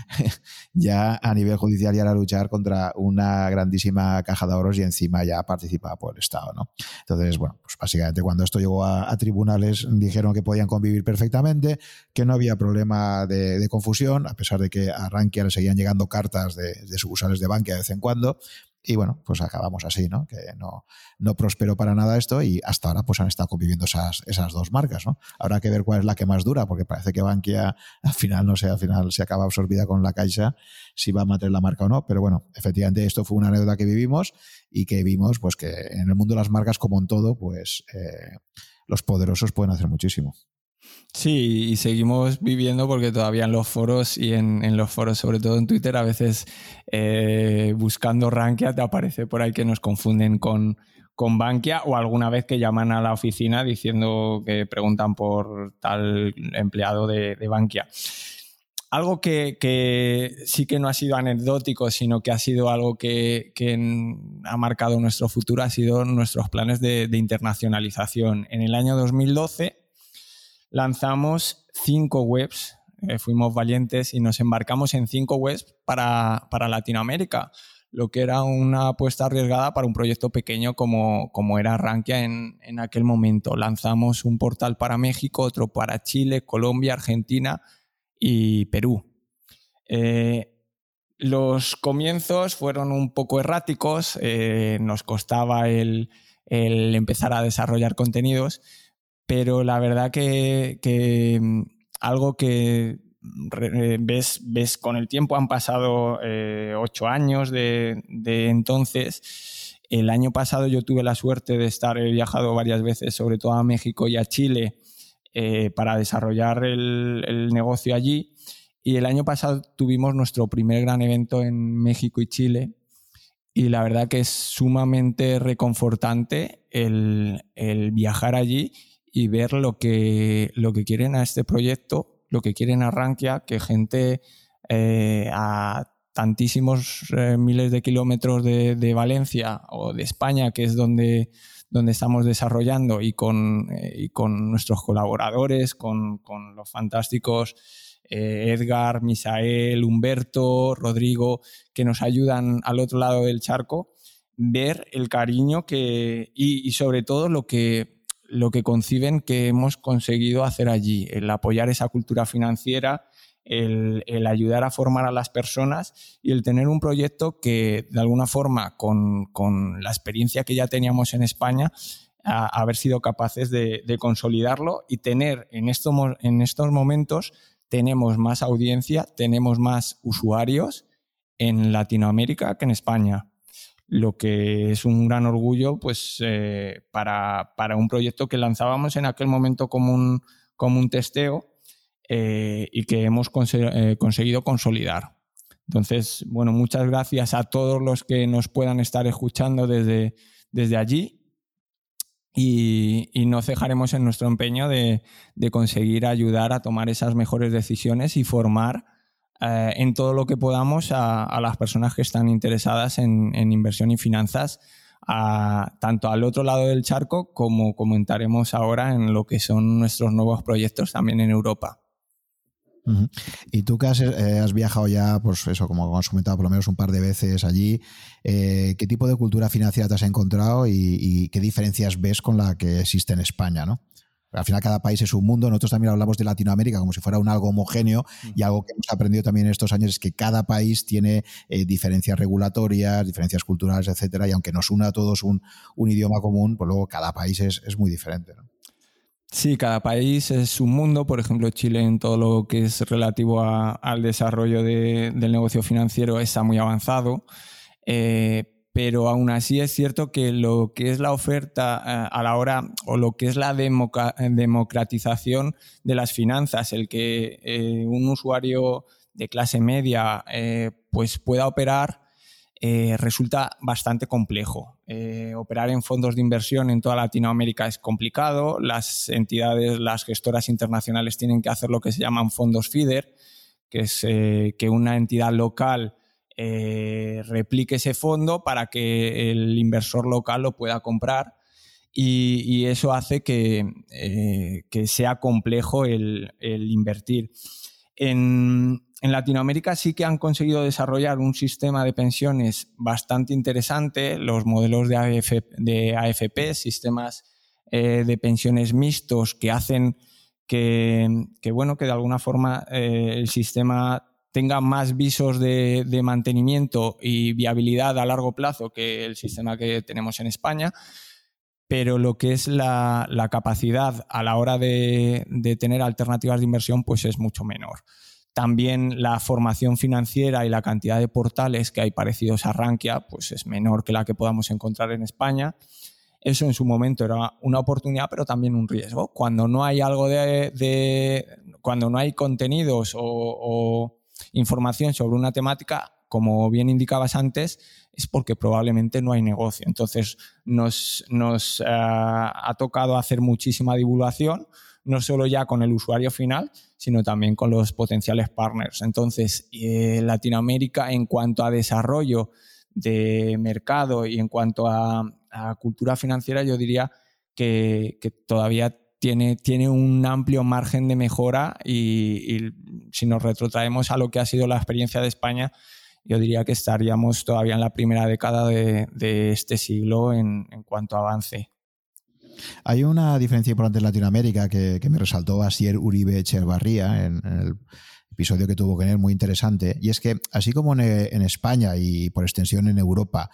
S1: ya a nivel judicial, ya era luchar contra una grandísima caja de ahorros y encima ya participaba por el Estado. ¿no? Entonces, bueno, pues básicamente cuando esto llegó a, tribunales dijeron que podían convivir perfectamente, que no había problema de, confusión, a pesar de que a Rankia le seguían llegando cartas de, de sucursales de Bankia de vez en cuando, y bueno, pues acabamos así, ¿no? Que no, no prosperó para nada esto y hasta ahora pues han estado conviviendo esas, esas dos marcas, ¿no? Habrá que ver cuál es la que más dura, porque parece que Bankia al final, no sé, al final se acaba absorbida con la Caixa, si va a mantener la marca o no, pero bueno, efectivamente esto fue una anécdota que vivimos y que vimos pues que en el mundo de las marcas como en todo, pues eh, los poderosos pueden hacer muchísimo.
S2: Sí, y seguimos viviendo porque todavía en los foros y en, los foros, sobre todo en Twitter, a veces eh, buscando Rankia te aparece por ahí que nos confunden con, con Bankia o alguna vez que llaman a la oficina diciendo que preguntan por tal empleado de, Bankia. Algo que, sí que no ha sido anecdótico, sino que ha sido algo que, ha marcado nuestro futuro, ha sido nuestros planes de, de internacionalización. En el año 2012 lanzamos cinco webs, eh, fuimos valientes y nos embarcamos en cinco webs para, Latinoamérica, lo que era una apuesta arriesgada para un proyecto pequeño como, como era Rankia en, aquel momento. Lanzamos un portal para México, otro para Chile, Colombia, Argentina y Perú. Eh, los comienzos fueron un poco erráticos, eh, nos costaba el, empezar a desarrollar contenidos, pero la verdad que, mm, algo que eh, ves, ves con el tiempo, han pasado eh, ocho años de, entonces. El año pasado yo tuve la suerte de estar, he viajado varias veces, sobre todo a México y a Chile, eh, para desarrollar el, el, negocio allí. Y el año pasado tuvimos nuestro primer gran evento en México y Chile. Y la verdad que es sumamente reconfortante el, el viajar allí y ver lo que, lo que quieren a este proyecto, lo que quieren a Rankia, que gente eh, a tantísimos eh, miles de kilómetros de, Valencia o de España, que es donde, donde estamos desarrollando, y con, eh, con nuestros colaboradores, con, con los fantásticos Edgar, Misael, Humberto, Rodrigo, que nos ayudan al otro lado del charco, ver el cariño que, y, y sobre todo lo que lo que conciben que hemos conseguido hacer allí, el apoyar esa cultura financiera, el, ayudar a formar a las personas y el tener un proyecto que de alguna forma con, la experiencia que ya teníamos en España, haber sido capaces de, consolidarlo y tener en en estos momentos, tenemos más audiencia, tenemos más usuarios en Latinoamérica que en España lo que es un gran orgullo pues, eh, para, un proyecto que lanzábamos en aquel momento como un, como un testeo eh, y que hemos eh, conseguido consolidar. Entonces, bueno, muchas gracias a todos los que nos puedan estar escuchando desde, desde allí y, no cejaremos en nuestro empeño de, conseguir ayudar a tomar esas mejores decisiones y formar eh, en todo lo que podamos a, las personas que están interesadas en, inversión y finanzas, tanto al otro lado del charco como comentaremos ahora en lo que son nuestros nuevos proyectos también en Europa.
S1: Y tú que eh, has, viajado ya, pues eso, como has comentado, por lo menos un par de veces allí, eh, ¿qué tipo de cultura financiera te has encontrado y, qué diferencias ves con la que existe en España, ¿no? Al final cada país es un mundo, nosotros también hablamos de Latinoamérica como si fuera un algo homogéneo y algo que hemos aprendido también en estos años es que cada país tiene eh, diferencias regulatorias, diferencias culturales, etcétera, y aunque nos una a todos un, idioma común, pues luego cada país es, es muy diferente. ¿no?
S2: Sí, cada país es un mundo. Por ejemplo, Chile en todo lo que es relativo al desarrollo del negocio financiero está muy avanzado. Eh, pero aún así es cierto que lo que es la oferta eh, a la hora o lo que es la democratización de las finanzas, el que eh, un usuario de clase media pues pueda operar eh, resulta bastante complejo. Eh, operar en fondos de inversión en toda Latinoamérica es complicado. Las entidades, las gestoras internacionales tienen que hacer lo que se llaman fondos feeder, que es eh, que una entidad local replique ese fondo para que el inversor local lo pueda comprar. Y, eso hace que, sea complejo el, invertir. En, Latinoamérica sí que han conseguido desarrollar un sistema de pensiones bastante interesante, los modelos de, AFP, sistemas eh, de pensiones mixtos que hacen que, bueno, que de alguna forma eh, el sistema tenga más visos de, mantenimiento y viabilidad a largo plazo que el sistema que tenemos en España, pero lo que es la, capacidad a la hora de, tener alternativas de inversión pues es mucho menor. También la formación financiera y la cantidad de portales que hay parecidos a Rankia pues es menor que la que podamos encontrar en España. Eso en su momento era una oportunidad, pero también un riesgo. Cuando no hay algo de, cuando no hay contenidos o, información sobre una temática, como bien indicabas antes, es porque probablemente no hay negocio. Entonces nos, eh, ha tocado hacer muchísima divulgación, no solo ya con el usuario final, sino también con los potenciales partners. Entonces, eh, Latinoamérica en cuanto a desarrollo de mercado y en cuanto a, cultura financiera, yo diría que, todavía tiene, tiene, un amplio margen de mejora y, si nos retrotraemos a lo que ha sido la experiencia de España, yo diría que estaríamos todavía en la primera década de, este siglo en, cuanto avance.
S1: Hay una diferencia importante en Latinoamérica que, me resaltó Asier Uribe Echevarría en, en, el episodio que tuvo que tener muy interesante, y es que así como en, España y por extensión en Europa,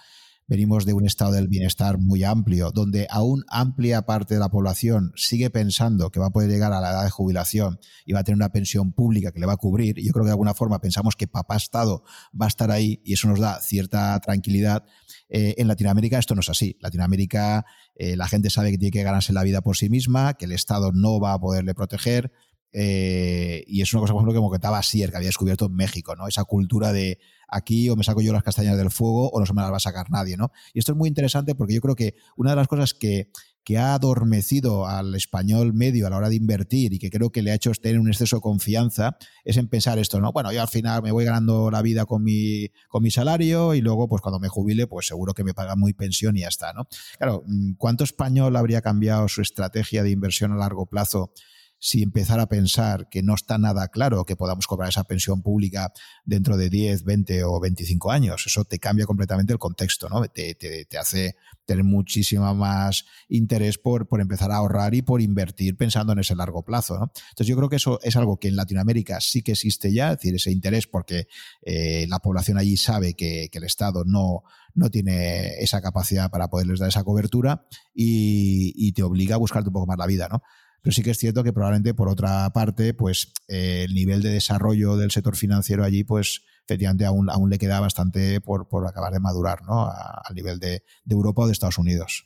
S1: venimos de un estado del bienestar muy amplio, donde aún amplia parte de la población sigue pensando que va a poder llegar a la edad de jubilación y va a tener una pensión pública que le va a cubrir. Yo creo que de alguna forma pensamos que papá Estado va a estar ahí y eso nos da cierta tranquilidad. Eh, en Latinoamérica esto no es así. Latinoamérica eh, la gente sabe que tiene que ganarse la vida por sí misma, que el Estado no va a poderle proteger. Eh, y es una cosa, por ejemplo, que comentaba Sier, que había descubierto en México, ¿no? Esa cultura de aquí o me saco yo las castañas del fuego o no se me las va a sacar nadie, ¿no? Y esto es muy interesante porque yo creo que una de las cosas que, que ha adormecido al español medio a la hora de invertir y que creo que le ha hecho tener un exceso de confianza es en pensar esto, ¿no? Bueno, yo al final me voy ganando la vida con mi, con mi salario y luego, pues cuando me jubile, pues seguro que me paga muy pensión y ya está, ¿no? Claro, ¿cuánto español habría cambiado su estrategia de inversión a largo plazo si empezar a pensar que no está nada claro que podamos cobrar esa pensión pública dentro de 10, 20 o 25 años. Eso te cambia completamente el contexto, ¿no? Te, te, hace tener muchísimo más interés por, por, empezar a ahorrar y por invertir pensando en ese largo plazo, ¿no? Entonces yo creo que eso es algo que en Latinoamérica sí que existe ya, es decir, ese interés porque eh, la población allí sabe que, que el Estado no, no tiene esa capacidad para poderles dar esa cobertura y, y, te obliga a buscarte un poco más la vida, ¿no? Pero sí que es cierto que probablemente por otra parte, pues eh, el nivel de desarrollo del sector financiero allí, pues efectivamente aún, aún le queda bastante por, acabar de madurar, ¿no? al nivel de, Europa o de Estados Unidos.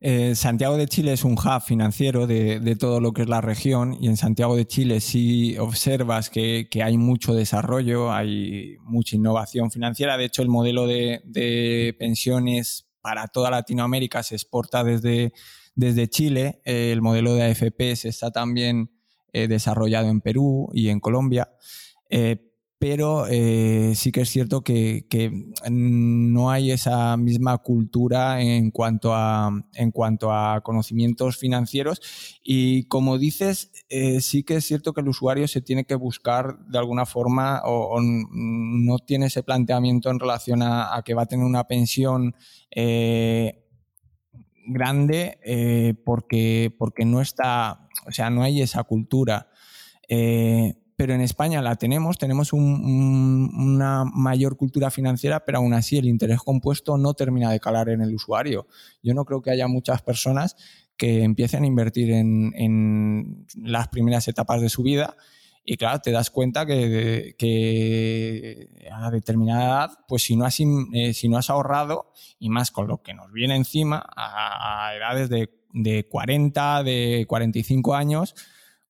S2: Eh, Santiago de Chile es un hub financiero de, todo lo que es la región y en Santiago de Chile sí observas que, hay mucho desarrollo, hay mucha innovación financiera. De hecho, el modelo de, pensiones para toda Latinoamérica se exporta desde, desde Chile. Eh, el modelo de AFPs está también eh, desarrollado en Perú y en Colombia pero eh, sí que es cierto que, no hay esa misma cultura en cuanto a, en cuanto a conocimientos financieros y como dices, eh, sí que es cierto que el usuario se tiene que buscar de alguna forma o, no tiene ese planteamiento en relación a, que va a tener una pensión eh, grande porque, porque no está, o sea, no hay esa cultura pero en España la tenemos, tenemos una mayor cultura financiera, pero aún así el interés compuesto no termina de calar en el usuario. Yo no creo que haya muchas personas que empiecen a invertir en, las primeras etapas de su vida y claro, te das cuenta que, a determinada edad, pues si no, has, eh, si no has ahorrado, y más con lo que nos viene encima, a, edades de, de 40, de 45 años,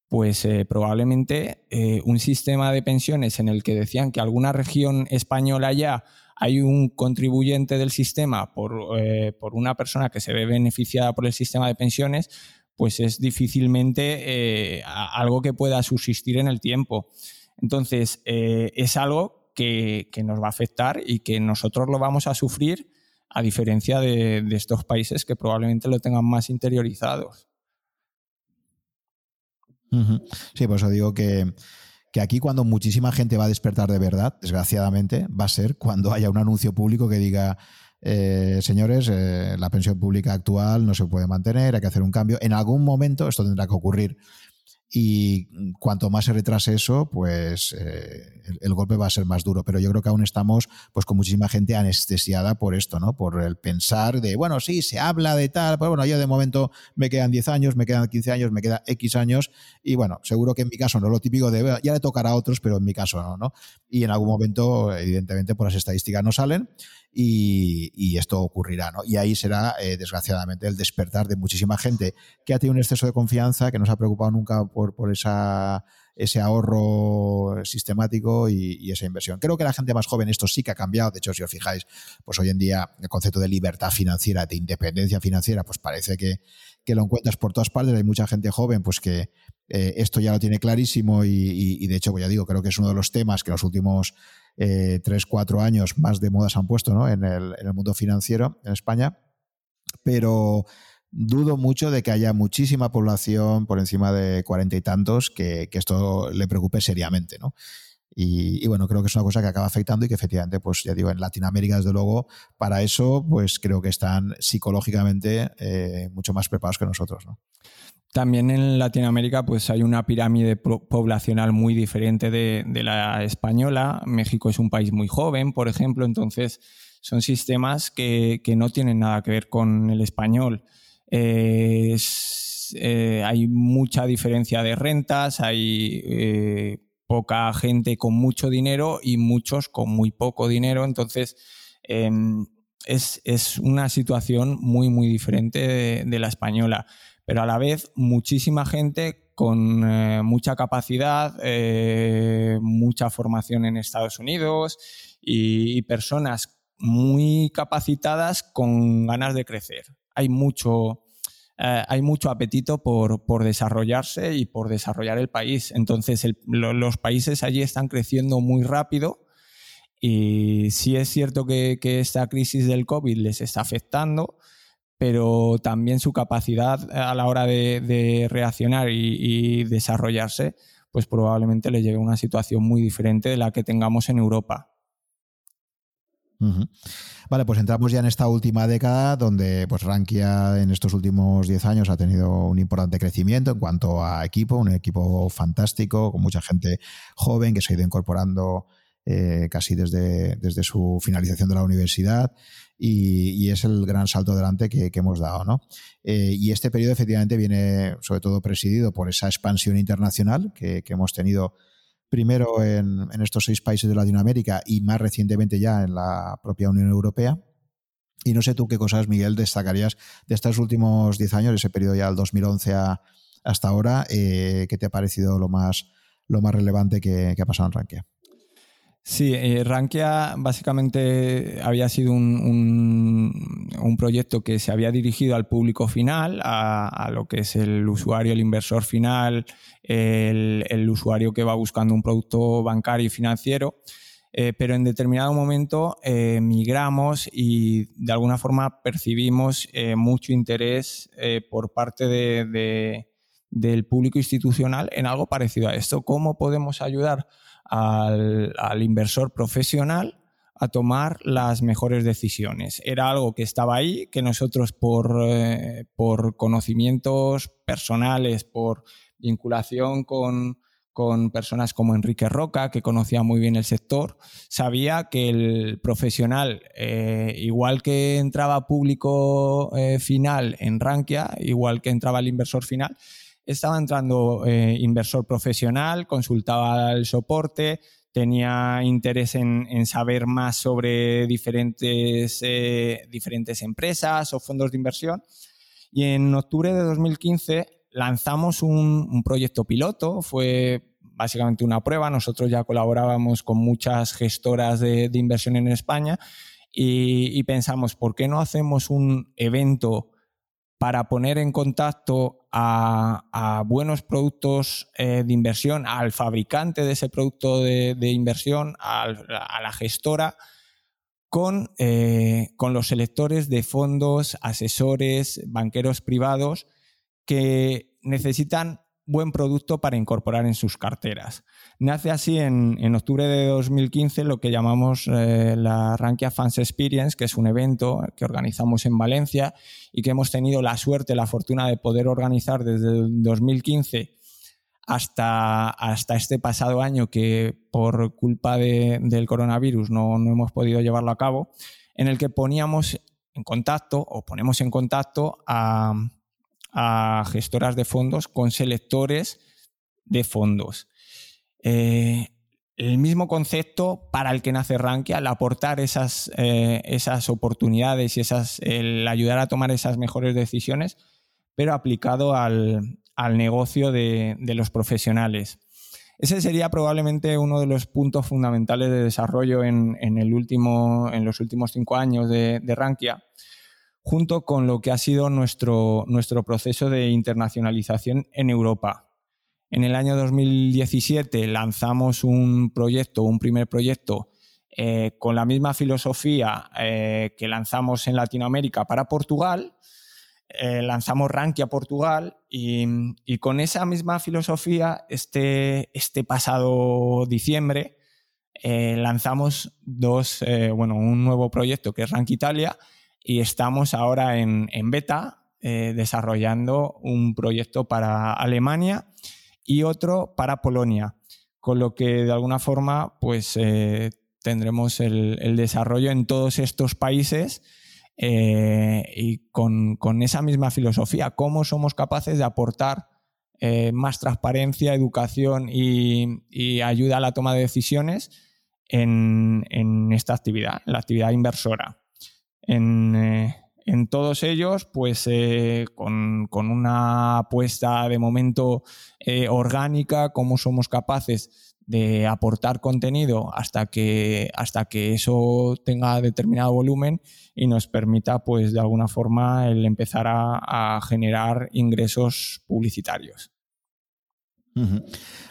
S2: pues eh, probablemente eh, un sistema de pensiones en el que decían que alguna región española ya hay un contribuyente del sistema por, eh, por, una persona que se ve beneficiada por el sistema de pensiones, pues es difícilmente algo que pueda subsistir en el tiempo. Entonces, es algo que, nos va a afectar y que nosotros lo vamos a sufrir a diferencia de, estos países que probablemente lo tengan más interiorizados.
S1: Sí, por eso digo que, aquí cuando muchísima gente va a despertar de verdad, desgraciadamente, va a ser cuando haya un anuncio público que diga, eh, señores, eh, la pensión pública actual no se puede mantener, hay que hacer un cambio. En algún momento esto tendrá que ocurrir y cuanto más se retrase eso, pues eh, el, golpe va a ser más duro. Pero yo creo que aún estamos pues con muchísima gente anestesiada por esto, ¿no? Por el pensar de, bueno, sí, se habla de tal, pero bueno, yo de momento me quedan 10 años, me quedan 15 años, me queda X años y bueno, seguro que en mi caso no lo típico de, ya le tocará a otros, pero en mi caso no, ¿no? Y en algún momento, evidentemente, por las estadísticas no salen y, esto ocurrirá. ¿no? Y ahí será, eh, desgraciadamente, el despertar de muchísima gente que ha tenido un exceso de confianza, que no se ha preocupado nunca por, por ese ahorro sistemático y, esa inversión. Creo que la gente más joven esto sí que ha cambiado. De hecho, si os fijáis, pues hoy en día el concepto de libertad financiera, de independencia financiera, pues parece que, lo encuentras por todas partes. Hay mucha gente joven pues que eh, esto ya lo tiene clarísimo y, de hecho, pues ya digo, creo que es uno de los temas que los últimos eh, tres, cuatro años más de moda se han puesto ¿no? en, el, en el mundo financiero en España. Pero dudo mucho de que haya muchísima población por encima de cuarenta y tantos que, esto le preocupe seriamente, ¿no? Y, bueno, creo que es una cosa que acaba afectando y que efectivamente, pues ya digo, en Latinoamérica, desde luego, para eso, pues creo que están psicológicamente eh, mucho más preparados que nosotros, ¿no?
S2: También en Latinoamérica pues hay una pirámide poblacional muy diferente de, la española. México es un país muy joven, por ejemplo, entonces son sistemas que, no tienen nada que ver con el español. Eh, hay mucha diferencia de rentas, hay eh, poca gente con mucho dinero y muchos con muy poco dinero, entonces em, es, una situación muy, muy diferente de la española pero a la vez muchísima gente con eh, mucha capacidad, eh, mucha formación en Estados Unidos y, personas muy capacitadas con ganas de crecer. Hay mucho, eh, hay mucho apetito por, desarrollarse y por desarrollar el país. Entonces, los países allí están creciendo muy rápido y sí es cierto que, que esta crisis del COVID les está afectando, pero también su capacidad a la hora de, reaccionar y, desarrollarse, pues probablemente le lleve a una situación muy diferente de la que tengamos en Europa.
S1: Vale, pues entramos ya en esta última década donde pues Rankia en estos últimos 10 años ha tenido un importante crecimiento en cuanto a equipo, un equipo fantástico, con mucha gente joven que se ha ido incorporando eh, casi desde, desde su finalización de la universidad y, es el gran salto adelante que, hemos dado. ¿no? Eh, y este periodo efectivamente viene sobre todo presidido por esa expansión internacional que, hemos tenido primero en, estos seis países de Latinoamérica y más recientemente ya en la propia Unión Europea. Y no sé tú qué cosas, Miguel, destacarías de estos últimos 10 años, ese periodo ya del 2011 hasta ahora, eh, ¿qué te ha parecido lo más, lo más relevante que, ha pasado en Rankia?
S2: Sí, eh, Rankia básicamente había sido un, un, proyecto que se había dirigido al público final, a, lo que es el usuario, el inversor final, el, usuario que va buscando un producto bancario y financiero. Eh, pero en determinado momento eh, migramos y de alguna forma percibimos mucho interés por parte del público institucional en algo parecido a esto. ¿Cómo podemos ayudar al, inversor profesional a tomar las mejores decisiones? Era algo que estaba ahí, que nosotros por, por conocimientos personales, por vinculación con, con personas como Enrique Roca, que conocía muy bien el sector, sabía que el profesional, eh, igual que entraba público eh, final en Rankia, igual que entraba el inversor final, estaba entrando eh, inversor profesional, consultaba el soporte, tenía interés en, saber más sobre diferentes, diferentes empresas o fondos de inversión. Y en octubre de 2015 lanzamos un, proyecto piloto, fue básicamente una prueba. Nosotros ya colaborábamos con muchas gestoras de, inversión en España y, pensamos, ¿por qué no hacemos un evento para poner en contacto a, buenos productos eh, de inversión, al fabricante de ese producto de, inversión, a, la gestora? Con, eh, con los selectores de fondos, asesores, banqueros privados que necesitan buen producto para incorporar en sus carteras. Nace así en, octubre de 2015 lo que llamamos eh, la Rankia Fans Experience, que es un evento que organizamos en Valencia y que hemos tenido la suerte, la fortuna de poder organizar desde el 2015 hasta, hasta este pasado año que por culpa del coronavirus no, no hemos podido llevarlo a cabo, en el que poníamos en contacto o ponemos en contacto a a gestoras de fondos con selectores de fondos. Eh, el mismo concepto para el que nace Rankia, al aportar esas, eh, esas oportunidades y esas, el ayudar a tomar esas mejores decisiones, pero aplicado al, negocio de, los profesionales. Ese sería probablemente uno de los puntos fundamentales de desarrollo en, el último, en los últimos cinco años de, de Rankia junto con lo que ha sido nuestro, nuestro proceso de internacionalización en Europa. En el año 2017 lanzamos un proyecto, un primer proyecto, eh, con la misma filosofía eh, que lanzamos en Latinoamérica para Portugal. Eh, lanzamos Rankia Portugal y, con esa misma filosofía, este, este pasado diciembre, lanzamos dos, bueno, un nuevo proyecto que es Rankia Italia y estamos ahora en, beta eh, desarrollando un proyecto para Alemania y otro para Polonia, con lo que de alguna forma pues eh, tendremos el, desarrollo en todos estos países eh, y con, esa misma filosofía, cómo somos capaces de aportar más transparencia, educación y, ayuda a la toma de decisiones en, en esta actividad, en la actividad inversora. Eh, en, todos ellos, pues eh, con, una apuesta de momento eh, orgánica, cómo somos capaces de aportar contenido hasta que, hasta que eso tenga determinado volumen y nos permita, pues de alguna forma, el empezar a, generar ingresos publicitarios.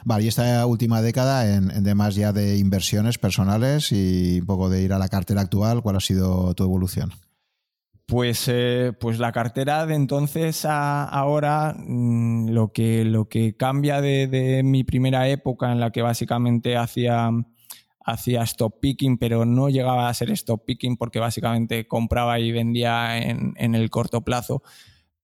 S1: Vale, y esta última década, en, en ya de inversiones personales y un poco de ir a la cartera actual, ¿cuál ha sido tu evolución?
S2: Pues, eh, pues la cartera de entonces a ahora, mm, lo, que, lo que cambia de, mi primera época en la que básicamente hacía, hacía stop picking, pero no llegaba a ser stop picking porque básicamente compraba y vendía en, el corto plazo,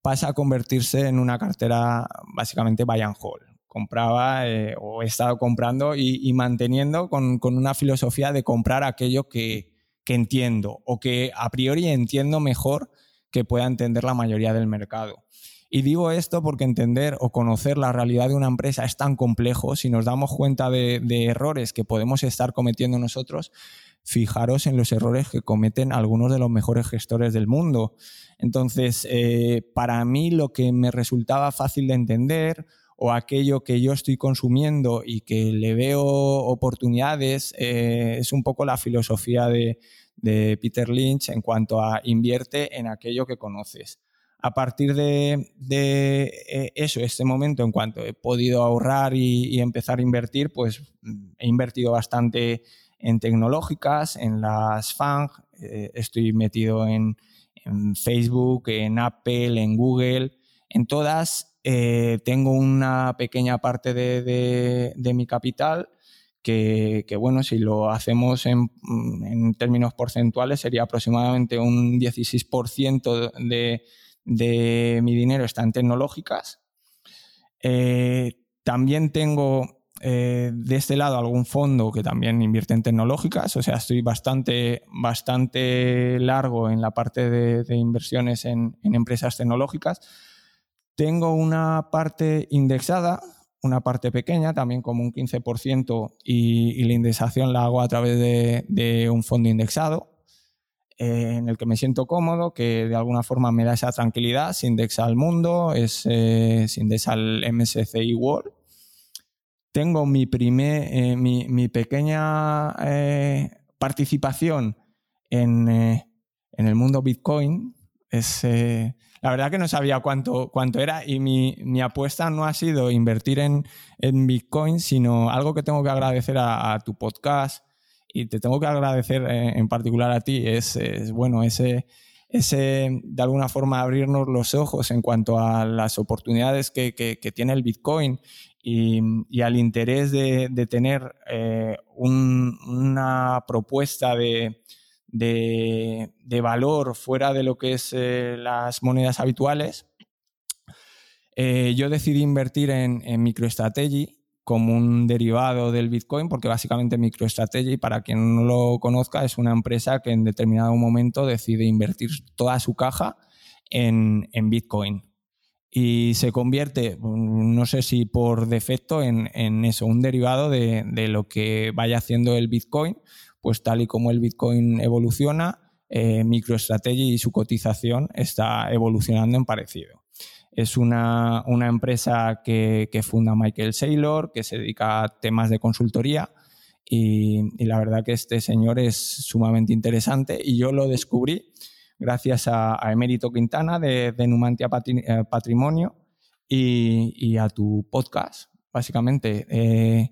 S2: pasa a convertirse en una cartera básicamente buy and hold compraba eh, o he estado comprando y, manteniendo con, una filosofía de comprar aquello que, entiendo o que a priori entiendo mejor que pueda entender la mayoría del mercado. Y digo esto porque entender o conocer la realidad de una empresa es tan complejo, si nos damos cuenta de, errores que podemos estar cometiendo nosotros, fijaros en los errores que cometen algunos de los mejores gestores del mundo. Entonces, eh, para mí lo que me resultaba fácil de entender o aquello que yo estoy consumiendo y que le veo oportunidades, eh, es un poco la filosofía de, Peter Lynch en cuanto a invierte en aquello que conoces. A partir de, eh, eso, este momento, en cuanto he podido ahorrar y, empezar a invertir, pues he invertido bastante en tecnológicas, en las FANG, eh, estoy metido en, Facebook, en Apple, en Google, en todas eh, tengo una pequeña parte de, mi capital que, bueno, si lo hacemos en, términos porcentuales sería aproximadamente un 16% de, de, mi dinero está en tecnológicas. Eh, también tengo eh, de este lado algún fondo que también invierte en tecnológicas, o sea, estoy bastante, bastante largo en la parte de, inversiones en empresas tecnológicas tengo una parte indexada, una parte pequeña, también como un 15%, y, la indexación la hago a través de, un fondo indexado, eh, en el que me siento cómodo, que de alguna forma me da esa tranquilidad, se indexa al mundo, es, eh, se indexa al MSCI World. Tengo mi, primer, eh, mi, pequeña participación en, en, el mundo Bitcoin. Es, la verdad que no sabía cuánto, cuánto era y mi, apuesta no ha sido invertir en, Bitcoin, sino algo que tengo que agradecer a, tu podcast y te tengo que agradecer eh, en, particular a ti, es, bueno, ese, ese de alguna forma abrirnos los ojos en cuanto a las oportunidades que, tiene el Bitcoin y, al interés de, tener eh, una propuesta de, de, valor fuera de lo que es eh, las monedas habituales, eh, yo decidí invertir en, en, MicroStrategy como un derivado del Bitcoin, porque básicamente MicroStrategy, para quien no lo conozca, es una empresa que en determinado momento decide invertir toda su caja en, Bitcoin. Y se convierte, no sé si por defecto, en, eso, un derivado de, de, lo que vaya haciendo el Bitcoin, pues tal y como el Bitcoin evoluciona, eh, MicroStrategy y su cotización está evolucionando en parecido. Es una, empresa que, funda Michael Saylor, que se dedica a temas de consultoría y, la verdad que este señor es sumamente interesante y yo lo descubrí gracias a, a Emérito Quintana de, Numantia eh, Patrimonio y, a tu podcast, básicamente. Eh,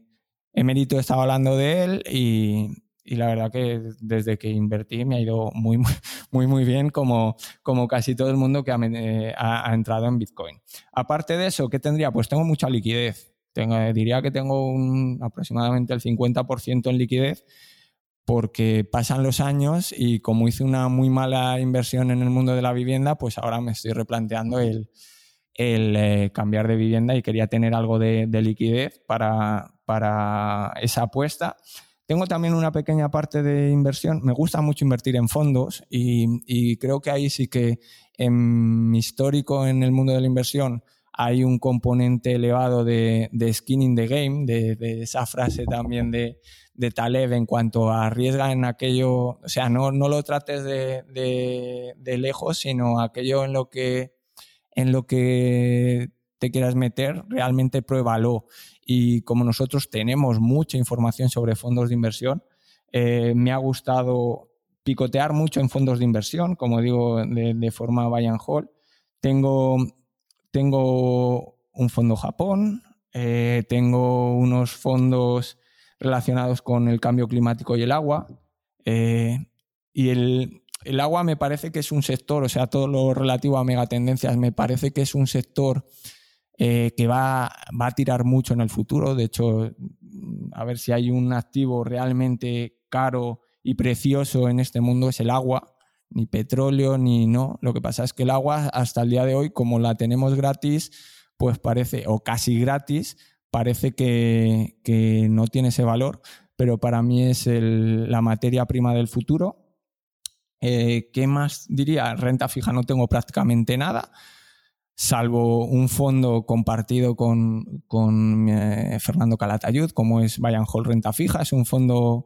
S2: Emérito estaba hablando de él y, y la verdad que desde que invertí me ha ido muy, muy, muy bien como, como casi todo el mundo que eh, ha, entrado en Bitcoin. Aparte de eso, ¿qué tendría? Pues tengo mucha liquidez. Tengo, diría que tengo un, aproximadamente el 50% en liquidez porque pasan los años y como hice una muy mala inversión en el mundo de la vivienda, pues ahora me estoy replanteando el, el eh, cambiar de vivienda y quería tener algo de, de liquidez para, para esa apuesta. Tengo también una pequeña parte de inversión. Me gusta mucho invertir en fondos y, creo que ahí sí que en mi histórico en el mundo de la inversión hay un componente elevado de, skin in the game, de, esa frase también de, Taleb en cuanto a arriesga en aquello, o sea, no, no lo trates de, lejos, sino aquello en lo que en lo que te quieras meter, realmente pruébalo y como nosotros tenemos mucha información sobre fondos de inversión, eh, me ha gustado picotear mucho en fondos de inversión, como digo, de, forma buy and hold. Tengo, tengo un fondo Japón, eh, tengo unos fondos relacionados con el cambio climático y el agua. Eh, y el, el, agua me parece que es un sector, o sea, todo lo relativo a megatendencias, me parece que es un sector eh, que va, a tirar mucho en el futuro. De hecho, a ver si hay un activo realmente caro y precioso en este mundo es el agua, ni petróleo, ni no. Lo que pasa es que el agua hasta el día de hoy, como la tenemos gratis, pues parece, o casi gratis, parece que, no tiene ese valor, pero para mí es la materia prima del futuro. Eh, ¿Qué más diría? Renta fija no tengo prácticamente nada salvo un fondo compartido con, eh, Fernando Calatayud, como es Bayern Hall Renta Fija. Es un fondo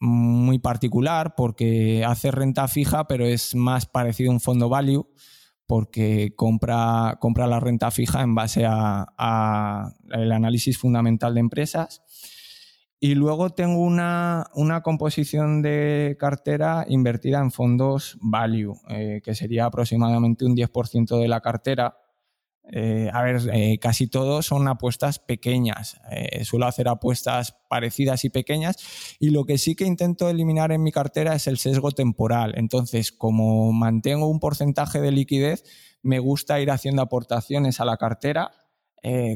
S2: muy particular porque hace renta fija, pero es más parecido a un fondo value porque compra, compra la renta fija en base al análisis fundamental de empresas. Y luego tengo una, composición de cartera invertida en fondos value, eh, que sería aproximadamente un 10% de la cartera, eh, a ver, eh, casi todos son apuestas pequeñas. Suelo hacer apuestas parecidas y pequeñas. Y lo que sí que intento eliminar en mi cartera es el sesgo temporal. Entonces, como mantengo un porcentaje de liquidez, me gusta ir haciendo aportaciones a la cartera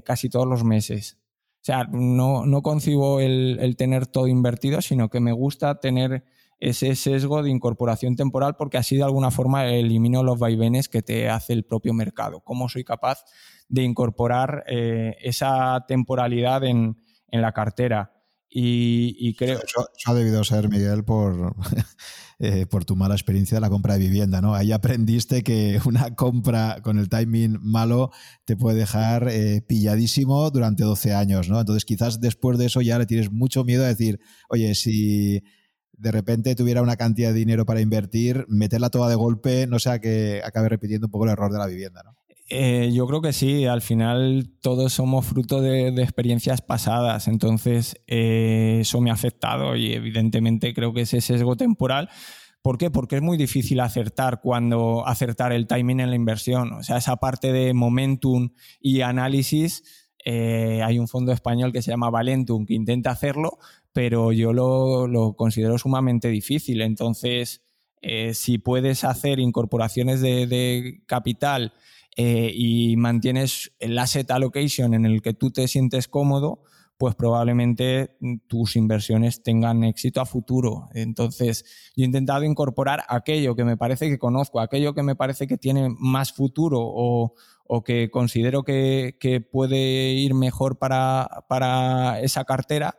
S2: casi todos los meses. O sea, no, no concibo el tener todo invertido, sino que me gusta tener ese sesgo de incorporación temporal porque así de alguna forma elimino los vaivenes que te hace el propio mercado. ¿Cómo soy capaz de incorporar eh, esa temporalidad en, la cartera? Y, creo...
S1: Eso, ha debido ser, Miguel, por, eh, por tu mala experiencia de la compra de vivienda, ¿no? Ahí aprendiste que una compra con el timing malo te puede dejar eh, pilladísimo durante 12 años, ¿no? Entonces quizás después de eso ya le tienes mucho miedo a decir, oye, si de repente tuviera una cantidad de dinero para invertir, meterla toda de golpe, no sea que acabe repitiendo un poco el error de la vivienda, ¿no?
S2: Eh, yo creo que sí, al final todos somos fruto de, experiencias pasadas, entonces eh, eso me ha afectado y evidentemente creo que ese sesgo temporal. ¿Por qué? Porque es muy difícil acertar cuando acertar el timing en la inversión. O sea, esa parte de momentum y análisis, eh, hay un fondo español que se llama Valentum que intenta hacerlo, pero yo lo, considero sumamente difícil. Entonces, si puedes hacer incorporaciones de, capital eh, y mantienes el asset allocation en el que tú te sientes cómodo, pues probablemente tus inversiones tengan éxito a futuro. Entonces, yo he intentado incorporar aquello que me parece que conozco, aquello que me parece que tiene más futuro o, que considero que, puede ir mejor para esa cartera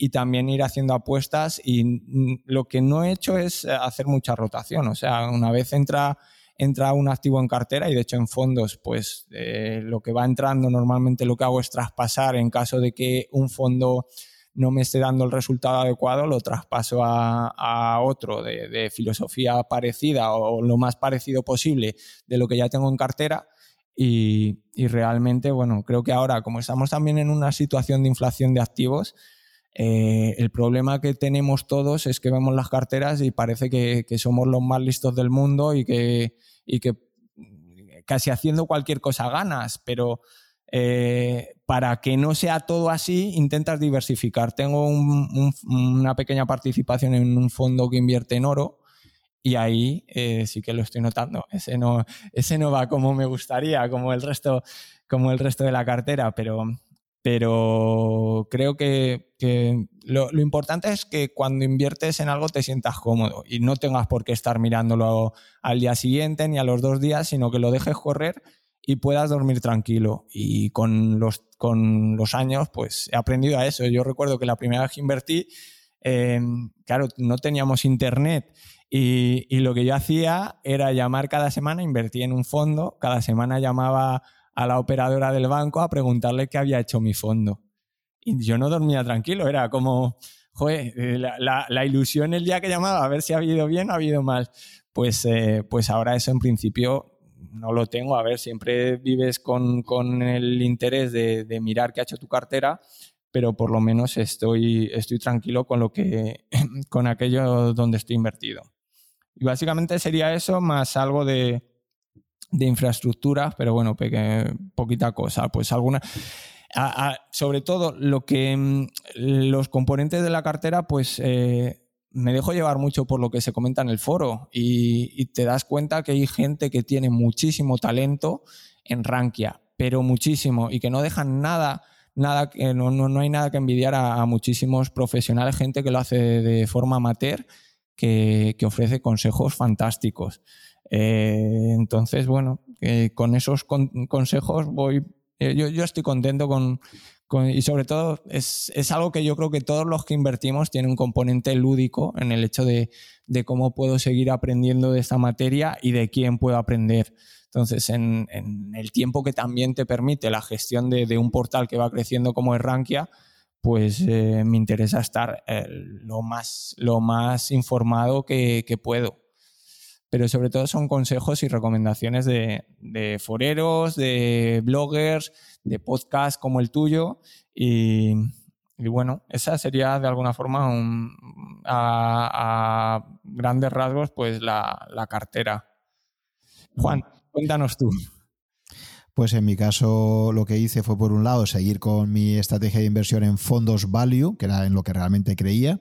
S2: y también ir haciendo apuestas y lo que no he hecho es hacer mucha rotación, o sea, una vez entra entra un activo en cartera y de hecho en fondos pues eh, lo que va entrando normalmente lo que hago es traspasar en caso de que un fondo no me esté dando el resultado adecuado, lo traspaso a, otro de, filosofía parecida o lo más parecido posible de lo que ya tengo en cartera. Y, y realmente, bueno, creo que ahora, como estamos también en una situación de inflación de activos, eh, el problema que tenemos todos es que vemos las carteras y parece que, somos los más listos del mundo y que, que casi haciendo cualquier cosa ganas, pero eh, para que no sea todo así, intentas diversificar. Tengo una pequeña participación en un fondo que invierte en oro y ahí eh, sí que lo estoy notando. Ese no, ese no va como me gustaría, como el resto, como el resto de la cartera, pero pero creo que, lo, importante es que cuando inviertes en algo te sientas cómodo y no tengas por qué estar mirándolo al día siguiente ni a los dos días, sino que lo dejes correr y puedas dormir tranquilo. Y con los, con los años, pues he aprendido a eso. Yo recuerdo que la primera vez que invertí, em, claro, no teníamos internet y, y lo que yo hacía era llamar cada semana, invertí en un fondo, cada semana llamaba a la operadora del banco a preguntarle qué había hecho mi fondo. Y yo no dormía tranquilo, era como, joder, eh, la, ilusión el día que llamaba a ver si ha habido bien o ha habido mal. Pues, eh, pues ahora eso en principio no lo tengo. A ver, siempre vives con, el interés de, mirar qué ha hecho tu cartera, pero por lo menos estoy, estoy tranquilo con lo que, con aquello donde estoy invertido. Y básicamente sería eso, más algo de, de infraestructura, pero bueno, poquita cosa. Pues alguna. sobre todo lo que mm, los componentes de la cartera, pues eh, me dejo llevar mucho por lo que se comenta en el foro y, te das cuenta que hay gente que tiene muchísimo talento en Rankia, pero muchísimo y que no dejan nada. Nada, no, no, hay nada que envidiar a, muchísimos profesionales, gente que lo hace de, forma amateur, que, que ofrece consejos fantásticos. Eh, entonces, bueno, con esos consejos voy, eh, yo, estoy contento con, y sobre todo es, algo que yo creo que todos los que invertimos tienen un componente lúdico en el hecho de, cómo puedo seguir aprendiendo de esta materia y de quién puedo aprender. Entonces, en, el tiempo que también te permite la gestión de, un portal que va creciendo como es Rankia, pues eh, me interesa estar eh, lo, más, lo más informado que, puedo. Pero sobre todo son consejos y recomendaciones de, foreros, de bloggers, de podcasts como el tuyo. Y, bueno, esa sería de alguna forma a, grandes rasgos pues la cartera. Juan, cuéntanos tú.
S1: Pues en mi caso lo que hice fue por un lado seguir con mi estrategia de inversión en fondos value, que era en lo que realmente creía.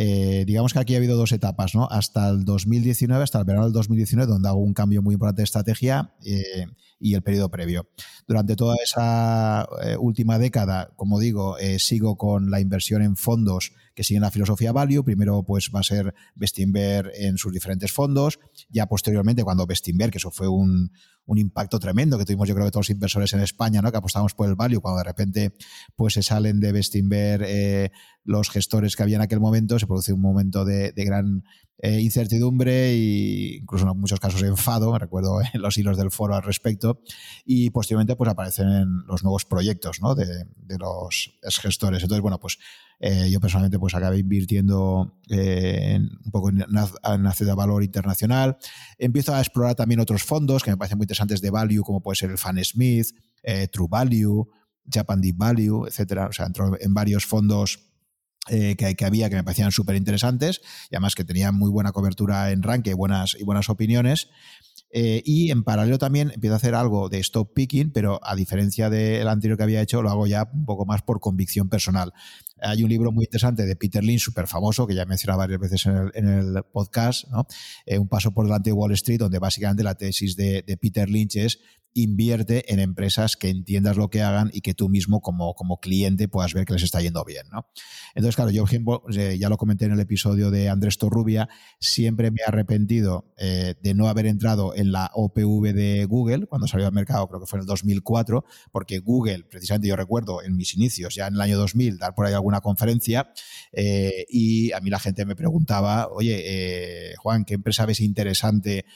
S1: Eh, digamos que aquí ha habido dos etapas, ¿no? Hasta el 2019, hasta el verano del 2019, donde hago un cambio muy importante de estrategia eh, y el periodo previo. Durante toda esa eh, última década, como digo, sigo con la inversión en fondos que siguen la filosofía value. Primero, pues va a ser Bestinver en sus diferentes fondos. Ya posteriormente, cuando Bestinver, que eso fue un, un impacto tremendo que tuvimos yo creo que todos los inversores en España, ¿no? que apostamos por el value, cuando de repente pues se salen de Bestinver eh, los gestores que había en aquel momento, se produce un momento de, gran eh, incertidumbre e incluso en muchos casos enfado, me recuerdo en los hilos del foro al respecto, y posteriormente pues aparecen los nuevos proyectos ¿no? de, de los gestores. Entonces, bueno, pues eh, yo personalmente pues acabé invirtiendo eh, un poco en, ciudad de valor internacional. Empiezo a explorar también otros fondos que me parecen muy interesantes de value, como puede ser el Fan Smith, eh, True Value, Japan Deep Value, etcétera. O sea, entro en varios fondos que, que, había que me parecían súper interesantes y además que tenían muy buena cobertura en ranking buenas, y buenas opiniones. Eh, y en paralelo también empiezo a hacer algo de stop picking, pero a diferencia del anterior que había hecho, lo hago ya un poco más por convicción personal. Hay un libro muy interesante de Peter Lynch, súper famoso, que ya he mencionado varias veces en el, podcast, ¿no? Eh, un paso por delante de Wall Street, donde básicamente la tesis de, Peter Lynch es invierte en empresas que entiendas lo que hagan y que tú mismo como, como cliente puedas ver que les está yendo bien. ¿no? Entonces, claro, yo, por ejemplo, eh, ya lo comenté en el episodio de Andrés Torrubia, siempre me he arrepentido eh, de no haber entrado en la OPV de Google cuando salió al mercado, creo que fue en el 2004, porque Google, precisamente yo recuerdo en mis inicios, ya en el año 2000, dar por ahí alguna conferencia eh, y a mí la gente me preguntaba, oye, Juan, ¿qué empresa ves interesante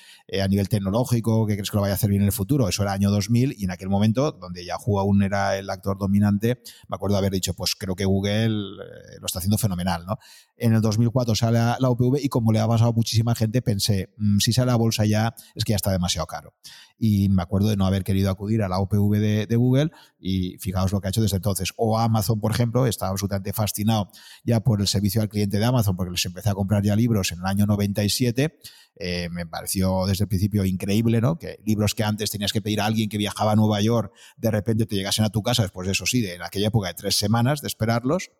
S1: a nivel tecnológico? ¿Qué crees que lo vaya a hacer bien en el futuro? Eso era año 2000 y en aquel momento, donde Yahoo aún era el actor dominante, me acuerdo haber dicho, pues creo que Google eh, lo está haciendo fenomenal, ¿no? En el 2004 sale la OPV y como le ha pasado a muchísima gente, pensé, mm, si sale a bolsa ya, es que ya está demasiado caro. Y me acuerdo de no haber querido acudir a la OPV de, de Google y fijaos lo que ha hecho desde entonces. O Amazon, por ejemplo, estaba absolutamente fascinado ya por el servicio al cliente de Amazon, porque les empecé a comprar ya libros en el año 97 eh, me pareció desde el principio increíble, ¿no? Que libros que antes tenías que pedir a alguien que viajaba a Nueva York, de repente te llegasen a tu casa después de eso sí, de en aquella época de tres semanas de esperarlos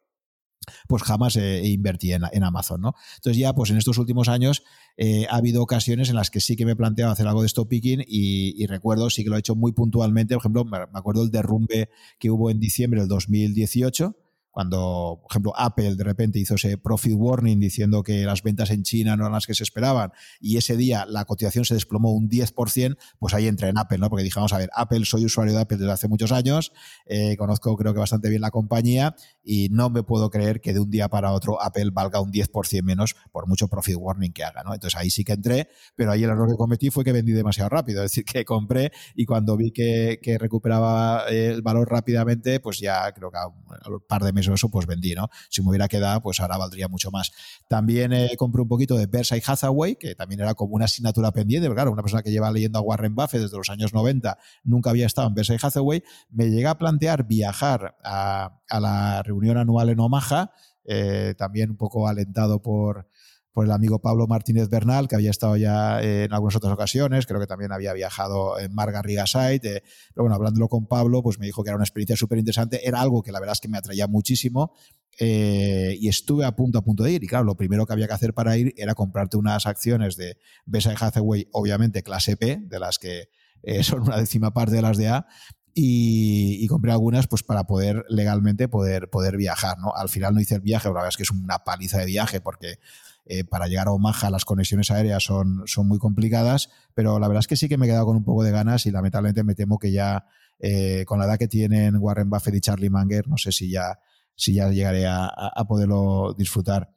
S1: pues jamás he invertí en, Amazon, ¿no? Entonces ya, pues en estos últimos años eh, ha habido ocasiones en las que sí que me he planteado hacer algo de stop picking y, y, recuerdo, sí que lo he hecho muy puntualmente, por ejemplo, me acuerdo el derrumbe que hubo en diciembre del 2018, cuando, por ejemplo, Apple de repente hizo ese profit warning diciendo que las ventas en China no eran las que se esperaban y ese día la cotización se desplomó un 10%, pues ahí entré en Apple, ¿no? Porque dije, vamos a ver, Apple, soy usuario de Apple desde hace muchos años, eh, conozco creo que bastante bien la compañía y no me puedo creer que de un día para otro Apple valga un 10% menos por mucho profit warning que haga, ¿no? Entonces ahí sí que entré, pero ahí el error que cometí fue que vendí demasiado rápido, es decir, que compré y cuando vi que, que recuperaba el valor rápidamente, pues ya creo que a un par de meses eso, pues vendí, ¿no? Si me hubiera quedado, pues ahora valdría mucho más. También eh, compré un poquito de Berkshire Hathaway, que también era como una asignatura pendiente, pero claro, una persona que lleva leyendo a Warren Buffett desde los años 90, nunca había estado en Berkshire Hathaway, me llega a plantear viajar a, la reunión anual en Omaha, eh, también un poco alentado por, por el amigo Pablo Martínez Bernal, que había estado ya en algunas otras ocasiones, creo que también había viajado en Marga Site, eh, pero bueno, hablándolo con Pablo, pues me dijo que era una experiencia súper interesante, era algo que la verdad es que me atraía muchísimo eh, y estuve a punto a punto de ir, y claro, lo primero que había que hacer para ir era comprarte unas acciones de Berkshire Hathaway, obviamente clase P, de las que eh, son una décima parte de las de A, y, compré algunas pues para poder legalmente poder, poder viajar, ¿no? Al final no hice el viaje, la verdad es que es una paliza de viaje porque eh, para llegar a Omaha las conexiones aéreas son, son muy complicadas, pero la verdad es que sí que me he quedado con un poco de ganas y lamentablemente me temo que ya eh, con la edad que tienen Warren Buffett y Charlie Munger, no sé si ya, si ya llegaré a, poderlo disfrutar.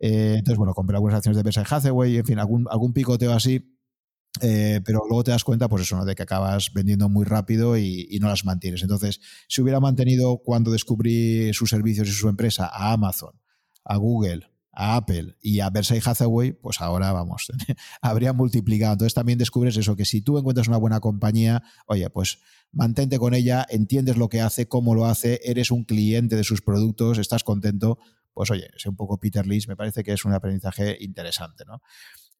S1: Eh, entonces, bueno, compré algunas acciones de Berkshire Hathaway, en fin, algún, algún picoteo así pero luego te das cuenta, pues eso, ¿no? de que acabas vendiendo muy rápido y, no las mantienes. Entonces, si hubiera mantenido cuando descubrí sus servicios y su empresa a Amazon, a Google, a Apple y a Versailles Hathaway, pues ahora vamos, habría multiplicado. Entonces también descubres eso, que si tú encuentras una buena compañía, oye, pues mantente con ella, entiendes lo que hace, cómo lo hace, eres un cliente de sus productos, estás contento, pues oye, sé un poco Peter Lynch, me parece que es un aprendizaje interesante, ¿no?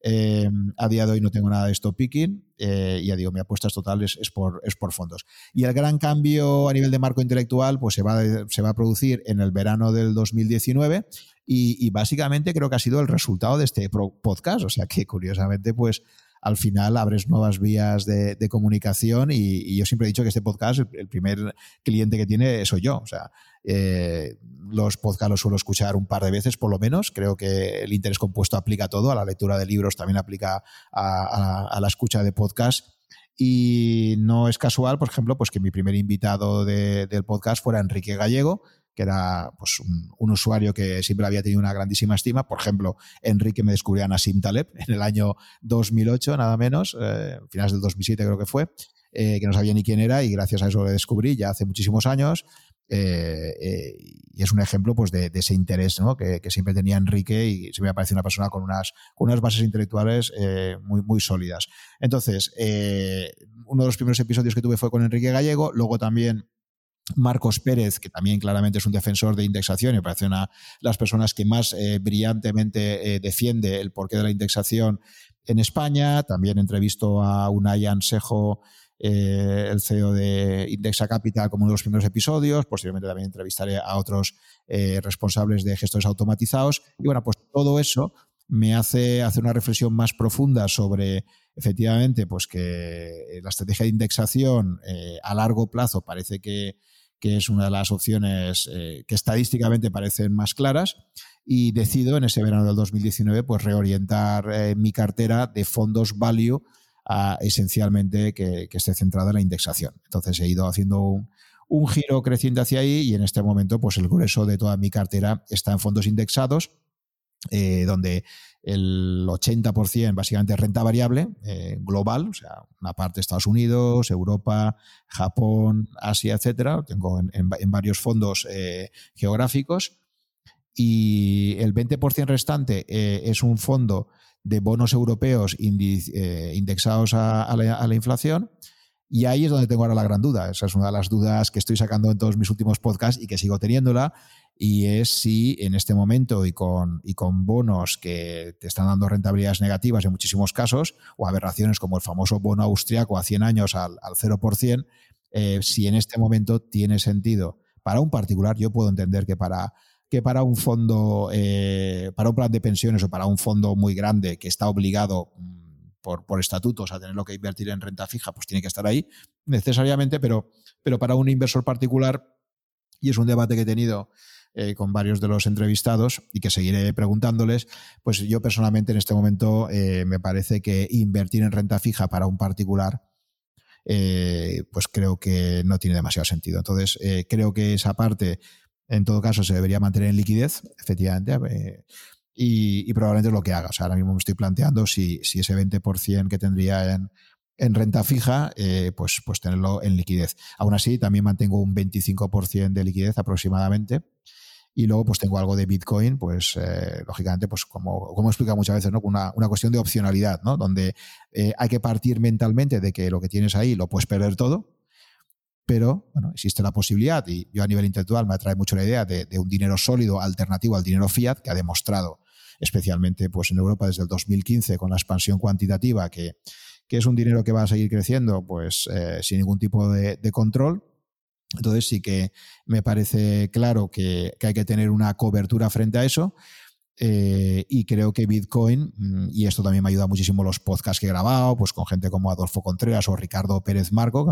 S1: Eh, a día de hoy no tengo nada de stop picking eh, ya digo, mi apuesta es total es, por, es por fondos. Y el gran cambio a nivel de marco intelectual pues se va, se va a producir en el verano del 2019 y, básicamente creo que ha sido el resultado de este podcast. O sea que curiosamente pues al final abres nuevas vías de, comunicación y, yo siempre he dicho que este podcast, el, primer cliente que tiene soy yo. O sea, eh, los podcasts los suelo escuchar un par de veces por lo menos. Creo que el interés compuesto aplica a todo, a la lectura de libros también aplica a, la, escucha de podcast. Y no es casual, por ejemplo, pues que mi primer invitado del podcast fuera Enrique Gallego, que era pues, un, usuario que siempre había tenido una grandísima estima. Por ejemplo, Enrique me descubrió a Nassim Taleb en el año 2008, nada menos, eh, finales del 2007 creo que fue, eh, que no sabía ni quién era y gracias a eso lo descubrí ya hace muchísimos años. Eh, y es un ejemplo pues, de, ese interés que, siempre tenía Enrique y siempre me parece una persona con unas, con unas bases intelectuales muy, muy sólidas. Entonces, uno de los primeros episodios que tuve fue con Enrique Gallego, luego también Marcos Pérez, que también claramente es un defensor de indexación y me parece una de las personas que más eh, brillantemente eh, defiende el porqué de la indexación en España. También entrevisto a Unai Ansejo, eh, el CEO de Indexa Capital, como uno de los primeros episodios. Posteriormente también entrevistaré a otros responsables de gestores automatizados. Y bueno, pues todo eso me hace hacer una reflexión más profunda sobre efectivamente pues que la estrategia de indexación a largo plazo parece que que es una de las opciones eh, que estadísticamente parecen más claras, y decido en ese verano del 2019 pues reorientar eh, mi cartera de fondos value a, esencialmente que, esté centrada en la indexación. Entonces he ido haciendo un, giro creciente hacia ahí y en este momento pues el grueso de toda mi cartera está en fondos indexados, eh, donde el 80% básicamente es renta variable eh, global, o sea, una parte Estados Unidos, Europa, Japón, Asia, etcétera. Tengo en, varios fondos eh, geográficos. Y el 20% restante eh, es un fondo de bonos europeos indexados a, la, inflación. Y ahí es donde tengo ahora la gran duda. Esa es una de las dudas que estoy sacando en todos mis últimos podcasts y que sigo teniéndola y es si en este momento y con, y con bonos que te están dando rentabilidades negativas en muchísimos casos, o aberraciones como el famoso bono austriaco a 100 años al, al 0%, eh, si en este momento tiene sentido para un particular, yo puedo entender que para que para un fondo, eh, para un plan de pensiones o para un fondo muy grande que está obligado mm, por, por, estatutos a tenerlo que invertir en renta fija, pues tiene que estar ahí necesariamente, pero, pero para un inversor particular, y es un debate que he tenido eh, con varios de los entrevistados y que seguiré preguntándoles, pues yo personalmente en este momento eh, me parece que invertir en renta fija para un particular, eh, pues creo que no tiene demasiado sentido. Entonces, creo que esa parte, en todo caso, se debería mantener en liquidez, efectivamente. Y, probablemente es lo que haga. O sea, ahora mismo me estoy planteando si, si ese 20% que tendría en, en renta fija, pues, pues tenerlo en liquidez. Aún así, también mantengo un 25% de liquidez aproximadamente y luego pues tengo algo de Bitcoin, pues eh, lógicamente, pues como, como he explicado muchas veces, ¿no? Una, una cuestión de opcionalidad, ¿no? Donde eh, hay que partir mentalmente de que lo que tienes ahí lo puedes perder todo, pero bueno, existe la posibilidad, y yo a nivel intelectual me atrae mucho la idea de, un dinero sólido alternativo al dinero fiat, que ha demostrado, especialmente pues en Europa desde el 2015, con la expansión cuantitativa, que, que es un dinero que va a seguir creciendo pues eh, sin ningún tipo de, de control entonces sí que me parece claro que, hay que tener una cobertura frente a eso. Eh, y creo que Bitcoin, mm, y esto también me ayuda muchísimo los podcasts que he grabado, pues con gente como Adolfo Contreras o Ricardo Pérez Marco,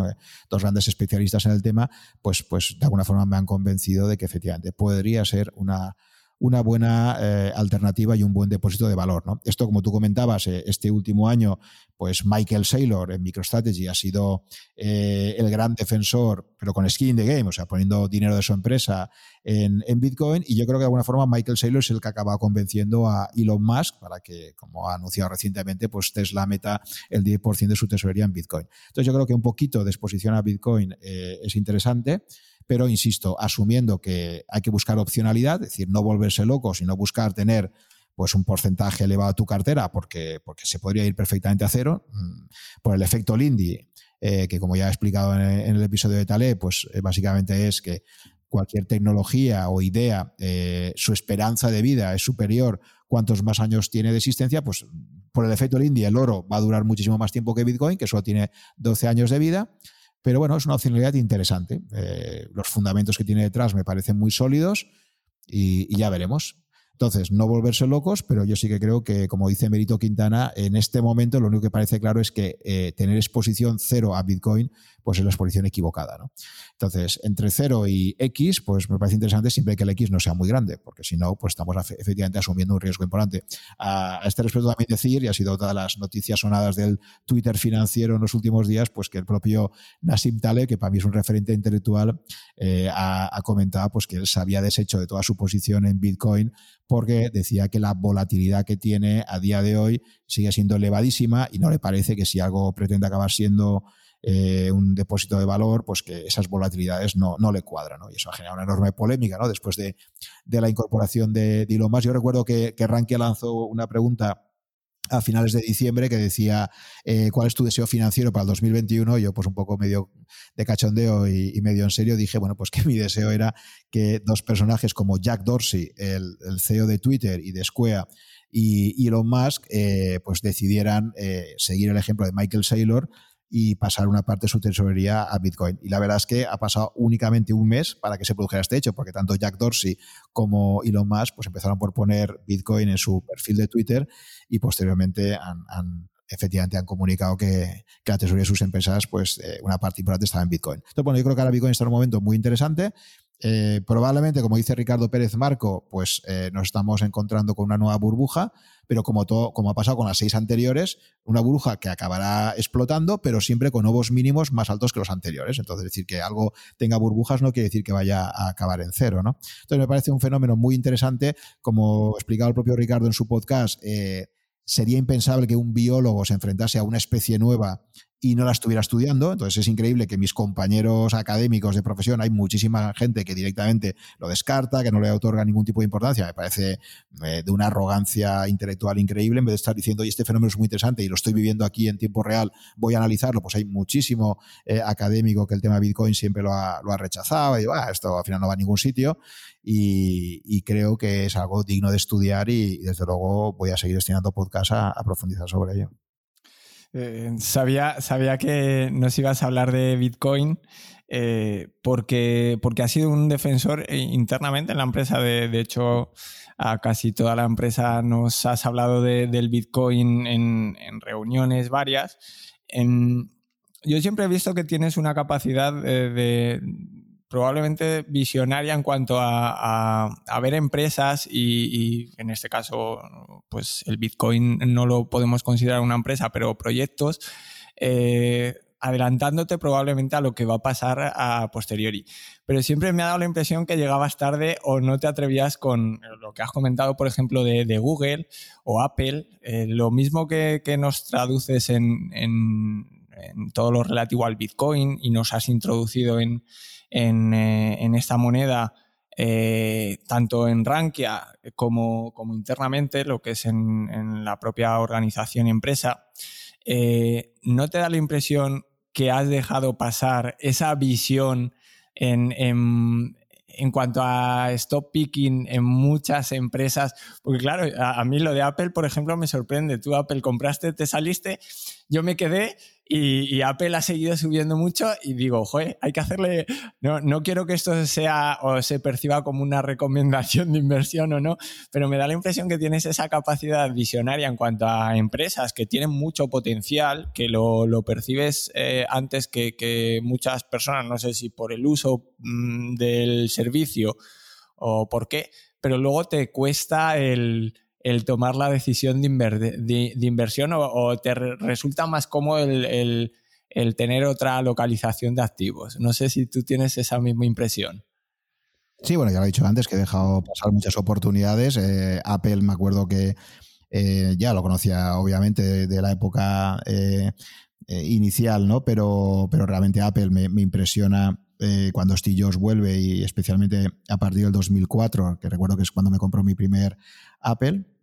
S1: dos grandes especialistas en el tema, pues, pues de alguna forma me han convencido de que efectivamente podría ser una, una buena eh, alternativa y un buen depósito de valor. ¿no? Esto, como tú comentabas, eh, este último año, pues Michael Saylor en MicroStrategy ha sido eh, el gran defensor, pero con skin in the game, o sea, poniendo dinero de su empresa en, Bitcoin. Y yo creo que de alguna forma Michael Saylor es el que acaba convenciendo a Elon Musk para que, como ha anunciado recientemente, pues Tesla meta el 10% de su tesorería en Bitcoin. Entonces yo creo que un poquito de exposición a Bitcoin es interesante pero insisto, asumiendo que hay que buscar opcionalidad, es decir, no volverse loco, sino buscar tener pues un porcentaje elevado de tu cartera, porque, porque se podría ir perfectamente a cero, mm, por el efecto Lindy, eh, que como ya he explicado en, el episodio de Talé, pues eh, básicamente es que cualquier tecnología o idea, eh, su esperanza de vida es superior cuantos más años tiene de existencia, pues por el efecto Lindy el oro va a durar muchísimo más tiempo que Bitcoin, que solo tiene 12 años de vida. Pero bueno, es una opcionalidad interesante. Eh, los fundamentos que tiene detrás me parecen muy sólidos y ya veremos. Entonces, no volverse locos, pero yo sí que creo que, como dice Merito Quintana, en este momento lo único que parece claro es que eh, tener exposición cero a Bitcoin, pues es la exposición equivocada. ¿no? Entonces, entre cero y X, pues me parece interesante siempre que el X no sea muy grande, porque si no, pues estamos efectivamente asumiendo un riesgo importante. A, este respecto también decir, y ha sido todas las noticias sonadas del Twitter financiero en los últimos días, pues que el propio Nassim Taleb, que para mí es un referente intelectual, eh, ha, ha, comentado pues que él se había deshecho de toda su posición en Bitcoin porque decía que la volatilidad que tiene a día de hoy sigue siendo elevadísima y no le parece que si algo pretende acabar siendo eh, un depósito de valor, pues que esas volatilidades no, no le cuadran. Y eso ha generado una enorme polémica ¿no? después de, la incorporación de, de Elon. Yo recuerdo que, que Rankia lanzó una pregunta a finales de diciembre que decía eh, cuál es tu deseo financiero para el 2021. Yo pues un poco medio de cachondeo y, medio en serio dije, bueno, pues que mi deseo era que dos personajes como Jack Dorsey, el, CEO de Twitter y de Square, y Elon Musk, eh, pues decidieran eh, seguir el ejemplo de Michael Saylor y pasar una parte de su tesorería a Bitcoin. Y la verdad es que ha pasado únicamente un mes para que se produjera este hecho, porque tanto Jack Dorsey como Elon Musk pues empezaron por poner Bitcoin en su perfil de Twitter y posteriormente han, efectivamente han comunicado que, que, la tesorería de sus empresas, pues eh, una parte importante estaba en Bitcoin. Entonces, bueno, yo creo que ahora Bitcoin está en un momento muy interesante. Eh, probablemente, como dice Ricardo Pérez Marco, pues eh, nos estamos encontrando con una nueva burbuja, pero como, todo, como ha pasado con las seis anteriores, una burbuja que acabará explotando, pero siempre con nuevos mínimos más altos que los anteriores. Entonces, decir que algo tenga burbujas no quiere decir que vaya a acabar en cero. ¿no? Entonces, me parece un fenómeno muy interesante, como explicaba el propio Ricardo en su podcast. Eh, sería impensable que un biólogo se enfrentase a una especie nueva y no la estuviera estudiando. Entonces es increíble que mis compañeros académicos de profesión, hay muchísima gente que directamente lo descarta, que no le otorga ningún tipo de importancia. Me parece eh, de una arrogancia intelectual increíble en vez de estar diciendo, y este fenómeno es muy interesante y lo estoy viviendo aquí en tiempo real, voy a analizarlo. Pues hay muchísimo eh, académico que el tema Bitcoin siempre lo ha, lo ha rechazado y ah, esto al final no va a ningún sitio. Y, creo que es algo digno de estudiar y, desde luego voy a seguir destinando podcast a profundizar sobre ello.
S2: Eh, sabía, sabía que nos ibas a hablar de Bitcoin eh, porque, porque has sido un defensor eh, internamente en la empresa. De, de, hecho, a casi toda la empresa nos has hablado del Bitcoin en, reuniones varias. yo siempre he visto que tienes una capacidad de probablemente visionaria en cuanto a, ver empresas y, en este caso, pues el Bitcoin no lo podemos considerar una empresa, pero proyectos, eh, adelantándote probablemente a lo que va a pasar a posteriori. Pero siempre me ha dado la impresión que llegabas tarde o no te atrevías con lo que has comentado, por ejemplo, de, Google o Apple, eh, lo mismo que, nos traduces en, en todo lo relativo al Bitcoin y nos has introducido en eh, en, esta moneda, eh, tanto en Rankia como, como, internamente, lo que es en, la propia organización y empresa, eh, ¿no te da la impresión que has dejado pasar esa visión en, en cuanto a stop picking en muchas empresas, porque claro, a, mí lo de Apple, por ejemplo, me sorprende. Tú Apple compraste, te saliste, yo me quedé y, Apple ha seguido subiendo mucho y digo, joder, hay que hacerle, no, no quiero que esto sea o se perciba como una recomendación de inversión o no, pero me da la impresión que tienes esa capacidad visionaria en cuanto a empresas que tienen mucho potencial, que lo, lo percibes eh, antes que, muchas personas, no sé si por el uso mm, del servicio o por qué, pero luego te cuesta el, tomar la decisión de, inversión o, te resulta más cómodo el, tener otra localización de activos. No sé si tú tienes esa misma impresión.
S1: Sí, bueno, ya lo he dicho antes, que he dejado pasar muchas oportunidades. Eh, Apple, me acuerdo que eh, ya lo conocía, obviamente, de, la época eh, inicial, ¿no? Pero, pero realmente Apple me, me impresiona cuando Steve Jobs vuelve y especialmente a partir del 2004, que recuerdo que es cuando me compró mi primer Apple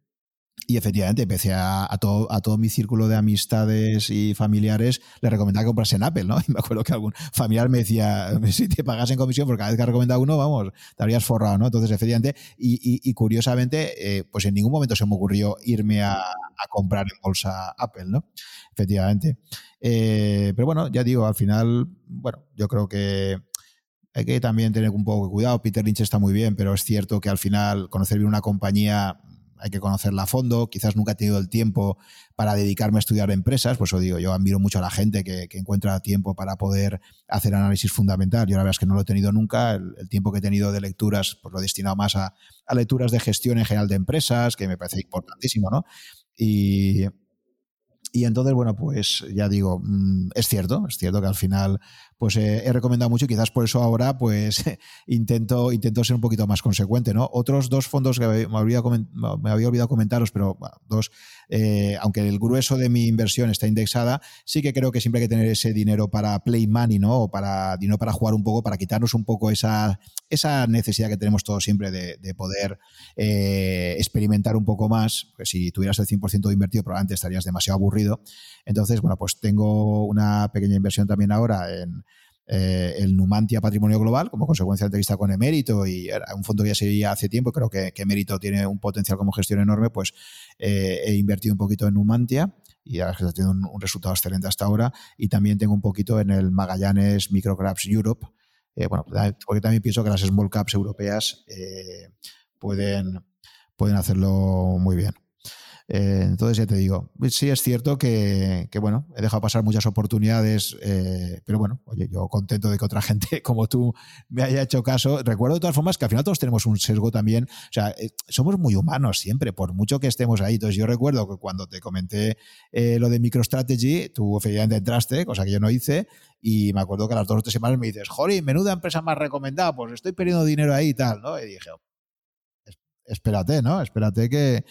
S1: y efectivamente empecé a, todo, a todo mi círculo de amistades y familiares le recomendaba que comprase en Apple, ¿no? Y me acuerdo que algún familiar me decía, si te pagas en comisión, porque cada vez que has recomendado uno, vamos, te habrías forrado, ¿no? Entonces, efectivamente, y, curiosamente, eh, pues en ningún momento se me ocurrió irme a, comprar en bolsa Apple, ¿no? Efectivamente. Eh, pero bueno, ya digo, al final, bueno, yo creo que hay que también tener un poco de cuidado. Peter Lynch está muy bien, pero es cierto que al final conocer bien una compañía hay que conocerla a fondo, quizás nunca he tenido el tiempo para dedicarme a estudiar empresas, pues os digo, yo admiro mucho a la gente que, encuentra tiempo para poder hacer análisis fundamental, yo la verdad es que no lo he tenido nunca, el, tiempo que he tenido de lecturas pues lo he destinado más a, a, lecturas de gestión en general de empresas, que me parece importantísimo, ¿no? Y, y entonces, bueno, pues ya digo, mm, es cierto, es cierto que al final pues eh, he recomendado mucho y quizás por eso ahora pues intento, intento ser un poquito más consecuente, ¿no? Otros dos fondos que me había, me había olvidado comentaros, pero dos, eh, aunque el grueso de mi inversión está indexada, sí que creo que siempre hay que tener ese dinero para play money, ¿no? O para dinero para jugar un poco, para quitarnos un poco esa, esa necesidad que tenemos todos siempre de, poder eh, experimentar un poco más. Pues si tuvieras el 100% invertido, probablemente estarías demasiado aburrido. Entonces, bueno, pues tengo una pequeña inversión también ahora en eh, el Numantia Patrimonio Global, como consecuencia de entrevista con Emérito, y un fondo que ya seguía hace tiempo, creo que, que Emérito tiene un potencial como gestión enorme, pues eh, he invertido un poquito en Numantia y ahora está teniendo un, resultado excelente hasta ahora, y también tengo un poquito en el Magallanes Microcaps Europe, eh, bueno, porque también pienso que las small caps europeas pueden, pueden hacerlo muy bien. Eh, entonces, ya te digo, sí es cierto que, bueno, he dejado pasar muchas oportunidades, eh, pero bueno, oye, yo contento de que otra gente como tú me haya hecho caso. Recuerdo de todas formas que al final todos tenemos un sesgo también, o sea, eh, somos muy humanos siempre, por mucho que estemos ahí. Entonces, yo recuerdo que cuando te comenté lo de MicroStrategy, tú efectivamente entraste, cosa que yo no hice, y me acuerdo que a las dos o tres semanas me dices, Jori, menuda empresa más recomendada, pues estoy perdiendo dinero ahí y tal, ¿no? Y dije, espérate, ¿no? Espérate que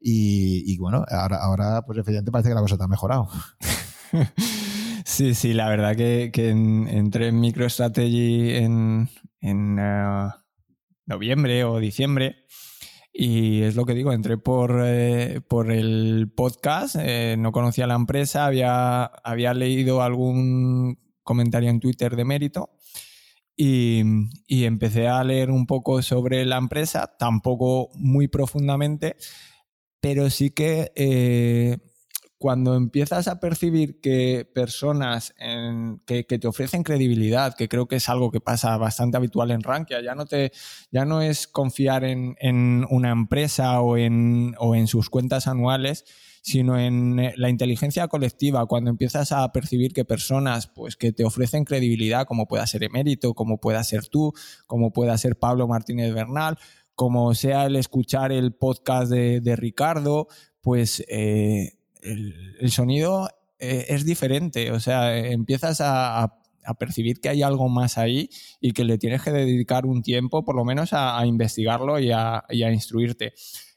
S1: y, bueno, ahora, ahora, pues efectivamente parece que la cosa ha mejorado.
S2: Sí, sí, la verdad que, entré en MicroStrategy en, en eh, noviembre o diciembre. Y es lo que digo, entré por, eh, por el podcast, eh, no conocía la empresa, había, había leído algún comentario en Twitter de mérito y, y, empecé a leer un poco sobre la empresa, tampoco muy profundamente, pero sí que eh, cuando empiezas a percibir que personas que, te ofrecen credibilidad, que creo que es algo que pasa bastante habitual en Rankia, ya no, te, ya no es confiar en, una empresa o en, o en sus cuentas anuales, sino en eh, la inteligencia colectiva, cuando empiezas a percibir que personas pues, que te ofrecen credibilidad, como pueda ser Emérito, como pueda ser tú, como pueda ser Pablo Martínez Bernal, como sea el escuchar el podcast de, Ricardo, pues eh, el, sonido eh, es diferente. O sea, empiezas a, percibir que hay algo más ahí y que le tienes que dedicar un tiempo, por lo menos, a, investigarlo y a, instruirte.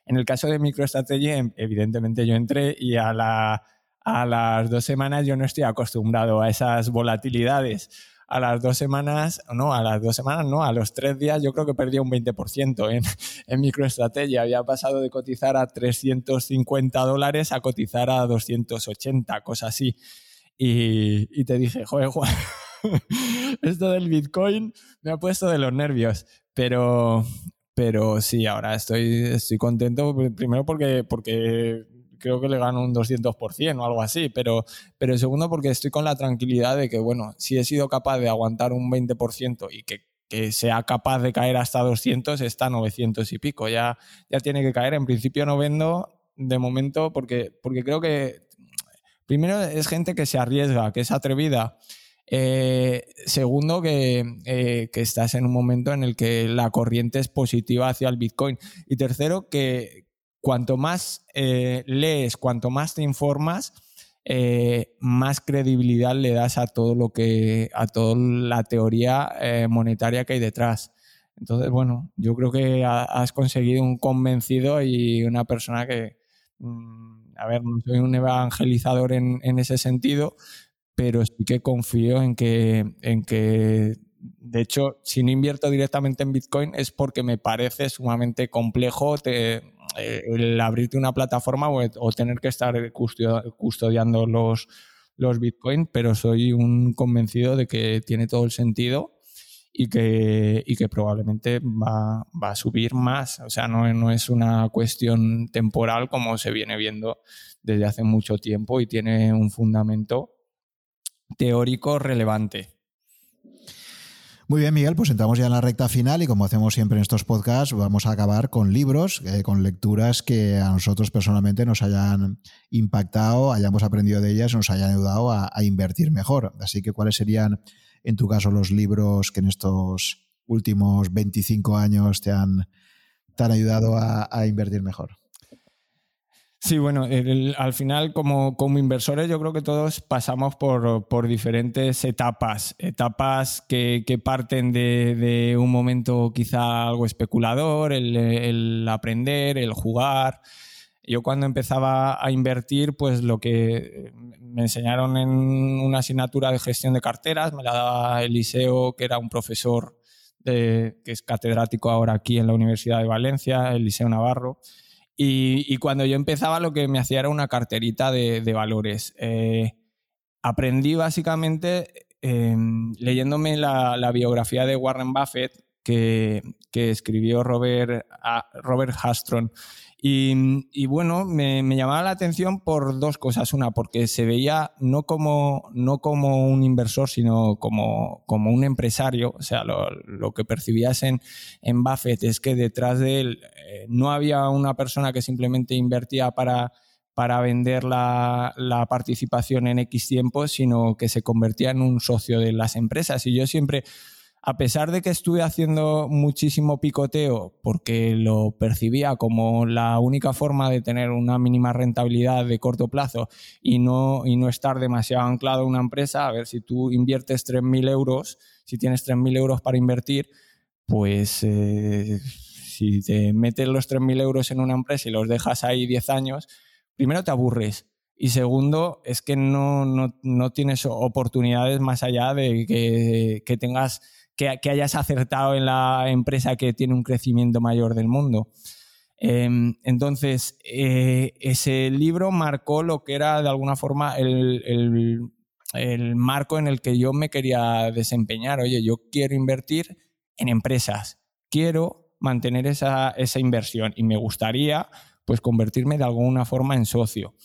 S2: En el caso de MicroStrategy, em, evidentemente yo entré y a, a las dos semanas yo no estoy acostumbrado a esas volatilidades a las dos semanas, no, a las dos semanas, no, a los tres días yo creo que perdía un 20% en, en microestrategia. Había pasado de cotizar a 350 dólares a cotizar a 280, cosas así. Y, te dije, joder, Juan, esto del Bitcoin me ha puesto de los nervios. Pero, pero sí, ahora estoy, estoy contento, primero porque, porque creo que le gano un 200% o algo así, pero, pero segundo porque estoy con la tranquilidad de que, bueno, si he sido capaz de aguantar un 20% y que, sea capaz de caer hasta 200, está a 900 y pico, ya, ya tiene que caer. En principio no vendo de momento porque, porque creo que primero es gente que se arriesga, que es atrevida. Eh, segundo, que, que, estás en un momento en el que la corriente es positiva hacia el Bitcoin. Y tercero, que cuanto más lees, cuanto más te informas, eh, más credibilidad le das a todo lo que, a toda la teoría eh, monetaria que hay detrás. Entonces, bueno, yo creo que has conseguido un convencido y una persona que, mm, a ver, no soy un evangelizador en, ese sentido, pero sí que confío en que, en que, de hecho, si no invierto directamente en Bitcoin es porque me parece sumamente complejo. Te, eh, el abrirte una plataforma o, tener que estar custodiando los, Bitcoin, pero soy un convencido de que tiene todo el sentido y que, probablemente va, a subir más. O sea, no es una cuestión temporal como se viene viendo desde hace mucho tiempo y tiene un fundamento teórico relevante.
S1: Muy bien, Miguel, pues entramos ya en la recta final y como hacemos siempre en estos podcasts, vamos a acabar con libros, eh, con lecturas que a nosotros personalmente nos hayan impactado, hayamos aprendido de ellas, nos hayan ayudado a, invertir mejor. Así que, ¿cuáles serían, en tu caso, los libros que en estos últimos 25 años te han, ayudado a invertir mejor?
S2: Sí, bueno, al final como, como, inversores yo creo que todos pasamos por, por diferentes etapas, etapas que, que parten de, de, un momento quizá algo especulador, el, el, aprender, el jugar. Yo cuando empezaba a invertir, pues lo que me enseñaron en una asignatura de gestión de carteras, me la daba Eliseo, que era un profesor de, que es catedrático ahora aquí en la Universidad de Valencia, Eliseo Navarro y, cuando yo empezaba lo que me hacía era una carterita de, valores. Eh, aprendí básicamente em, leyéndome la, biografía de Warren Buffett que, escribió Robert, Robert Hastron. Y, bueno, me, llamaba la atención por dos cosas. Una, porque se veía no como, no como un inversor, sino como, como un empresario. O sea, lo, que percibías en, en, Buffett es que detrás de él eh, no había una persona que simplemente invertía para, para vender la, la participación en X tiempo, sino que se convertía en un socio de las empresas. Y yo siempre a pesar de que estuve haciendo muchísimo picoteo porque lo percibía como la única forma de tener una mínima rentabilidad de corto plazo y no, y no estar demasiado anclado a una empresa, a ver si tú inviertes 3.000 euros, si tienes 3.000 euros para invertir, pues eh, si te metes los 3.000 euros en una empresa y los dejas ahí 10 años, primero te aburres. Y segundo, es que no, no, tienes oportunidades más allá de que, que tengas que, hayas acertado en la empresa que tiene un crecimiento mayor del mundo. Em, entonces, eh, ese libro marcó lo que era de alguna forma el, marco en el que yo me quería desempeñar. Oye, yo quiero invertir en empresas, quiero mantener esa, inversión y me gustaría pues convertirme de alguna forma en socio.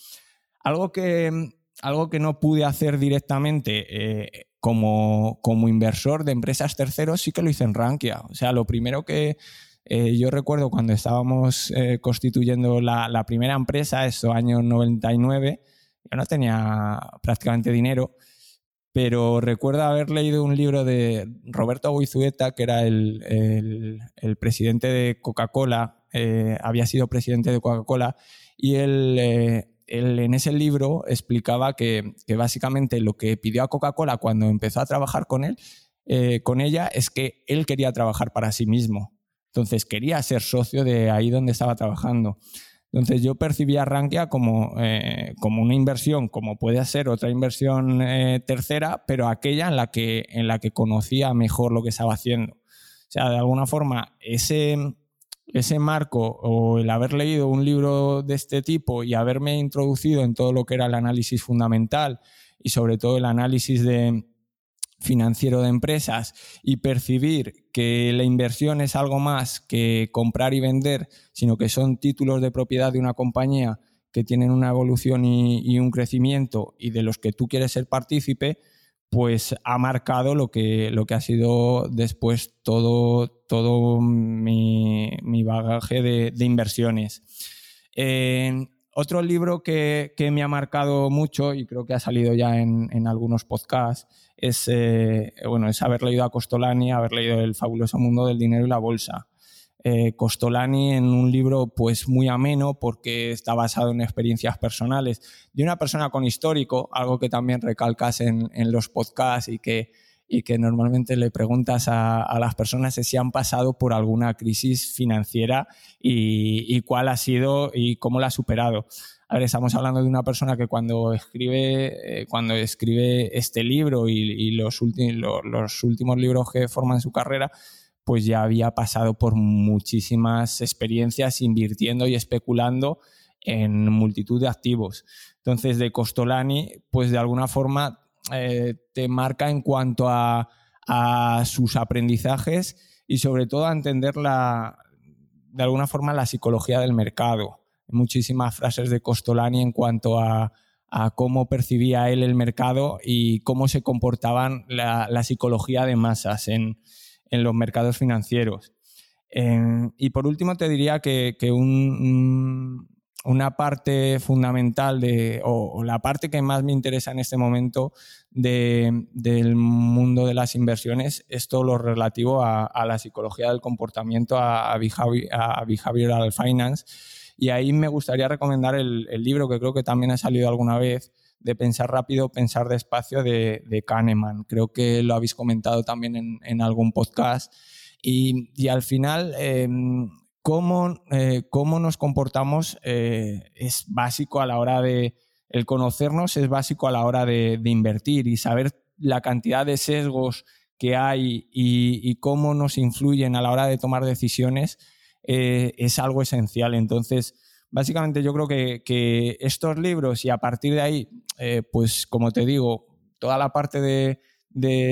S2: Algo que, algo que no pude hacer directamente eh, como, como inversor de empresas terceros sí que lo hice en Rankia. O sea, lo primero que eh, yo recuerdo cuando estábamos eh, constituyendo la, la, primera empresa, eso año 99, yo no tenía prácticamente dinero, pero recuerdo haber leído un libro de Roberto Guizueta, que era el, el, el presidente de Coca-Cola, eh, había sido presidente de Coca-Cola, y él él en ese libro explicaba que, básicamente lo que pidió a Coca-Cola cuando empezó a trabajar con él, eh, con ella, es que él quería trabajar para sí mismo. Entonces quería ser socio de ahí donde estaba trabajando. Entonces yo percibía a Rankia como, eh, como una inversión, como puede ser otra inversión eh, tercera, pero aquella en la, que, en la que conocía mejor lo que estaba haciendo. O sea, de alguna forma, ese, ese marco o el haber leído un libro de este tipo y haberme introducido en todo lo que era el análisis fundamental y sobre todo el análisis de financiero de empresas y percibir que la inversión es algo más que comprar y vender, sino que son títulos de propiedad de una compañía que tienen una evolución y, y un crecimiento y de los que tú quieres ser partícipe, pues ha marcado lo que, lo que ha sido después todo, todo mi, bagaje de, inversiones. otro libro que, me ha marcado mucho y creo que ha salido ya en, algunos podcasts es, eh, bueno, es haber leído a Costolani, haber leído El fabuloso mundo del dinero y la bolsa. Eh, Costolani en un libro pues muy ameno porque está basado en experiencias personales de una persona con histórico, algo que también recalcas en, los podcasts y que y que normalmente le preguntas a, las personas si han pasado por alguna crisis financiera y, cuál ha sido y cómo la ha superado. A ver, estamos hablando de una persona que cuando escribe, eh, cuando escribe este libro y, los últimos libros que forman su carrera, pues ya había pasado por muchísimas experiencias invirtiendo y especulando en multitud de activos. Entonces, de Costolani, pues de alguna forma eh, te marca en cuanto a, sus aprendizajes y sobre todo a entender la, de alguna forma la psicología del mercado. Muchísimas frases de Costolani en cuanto a, cómo percibía él el mercado y cómo se comportaban la, psicología de masas en, los mercados financieros. y por último te diría que, un, una parte fundamental de, o, la parte que más me interesa en este momento del mundo de las inversiones es todo lo relativo a, la psicología del comportamiento, a, behavioral finance. Y ahí me gustaría recomendar el, libro que creo que también ha salido alguna vez, de Pensar rápido, pensar despacio de, de Kahneman. Creo que lo habéis comentado también en, algún podcast. Y, al final, em, eh, cómo, nos comportamos eh, es básico a la hora de, el conocernos es básico a la hora de, invertir y saber la cantidad de sesgos que hay y, cómo nos influyen a la hora de tomar decisiones eh, es algo esencial. Entonces, básicamente yo creo que, estos libros y a partir de ahí, pues como te digo, toda la parte de,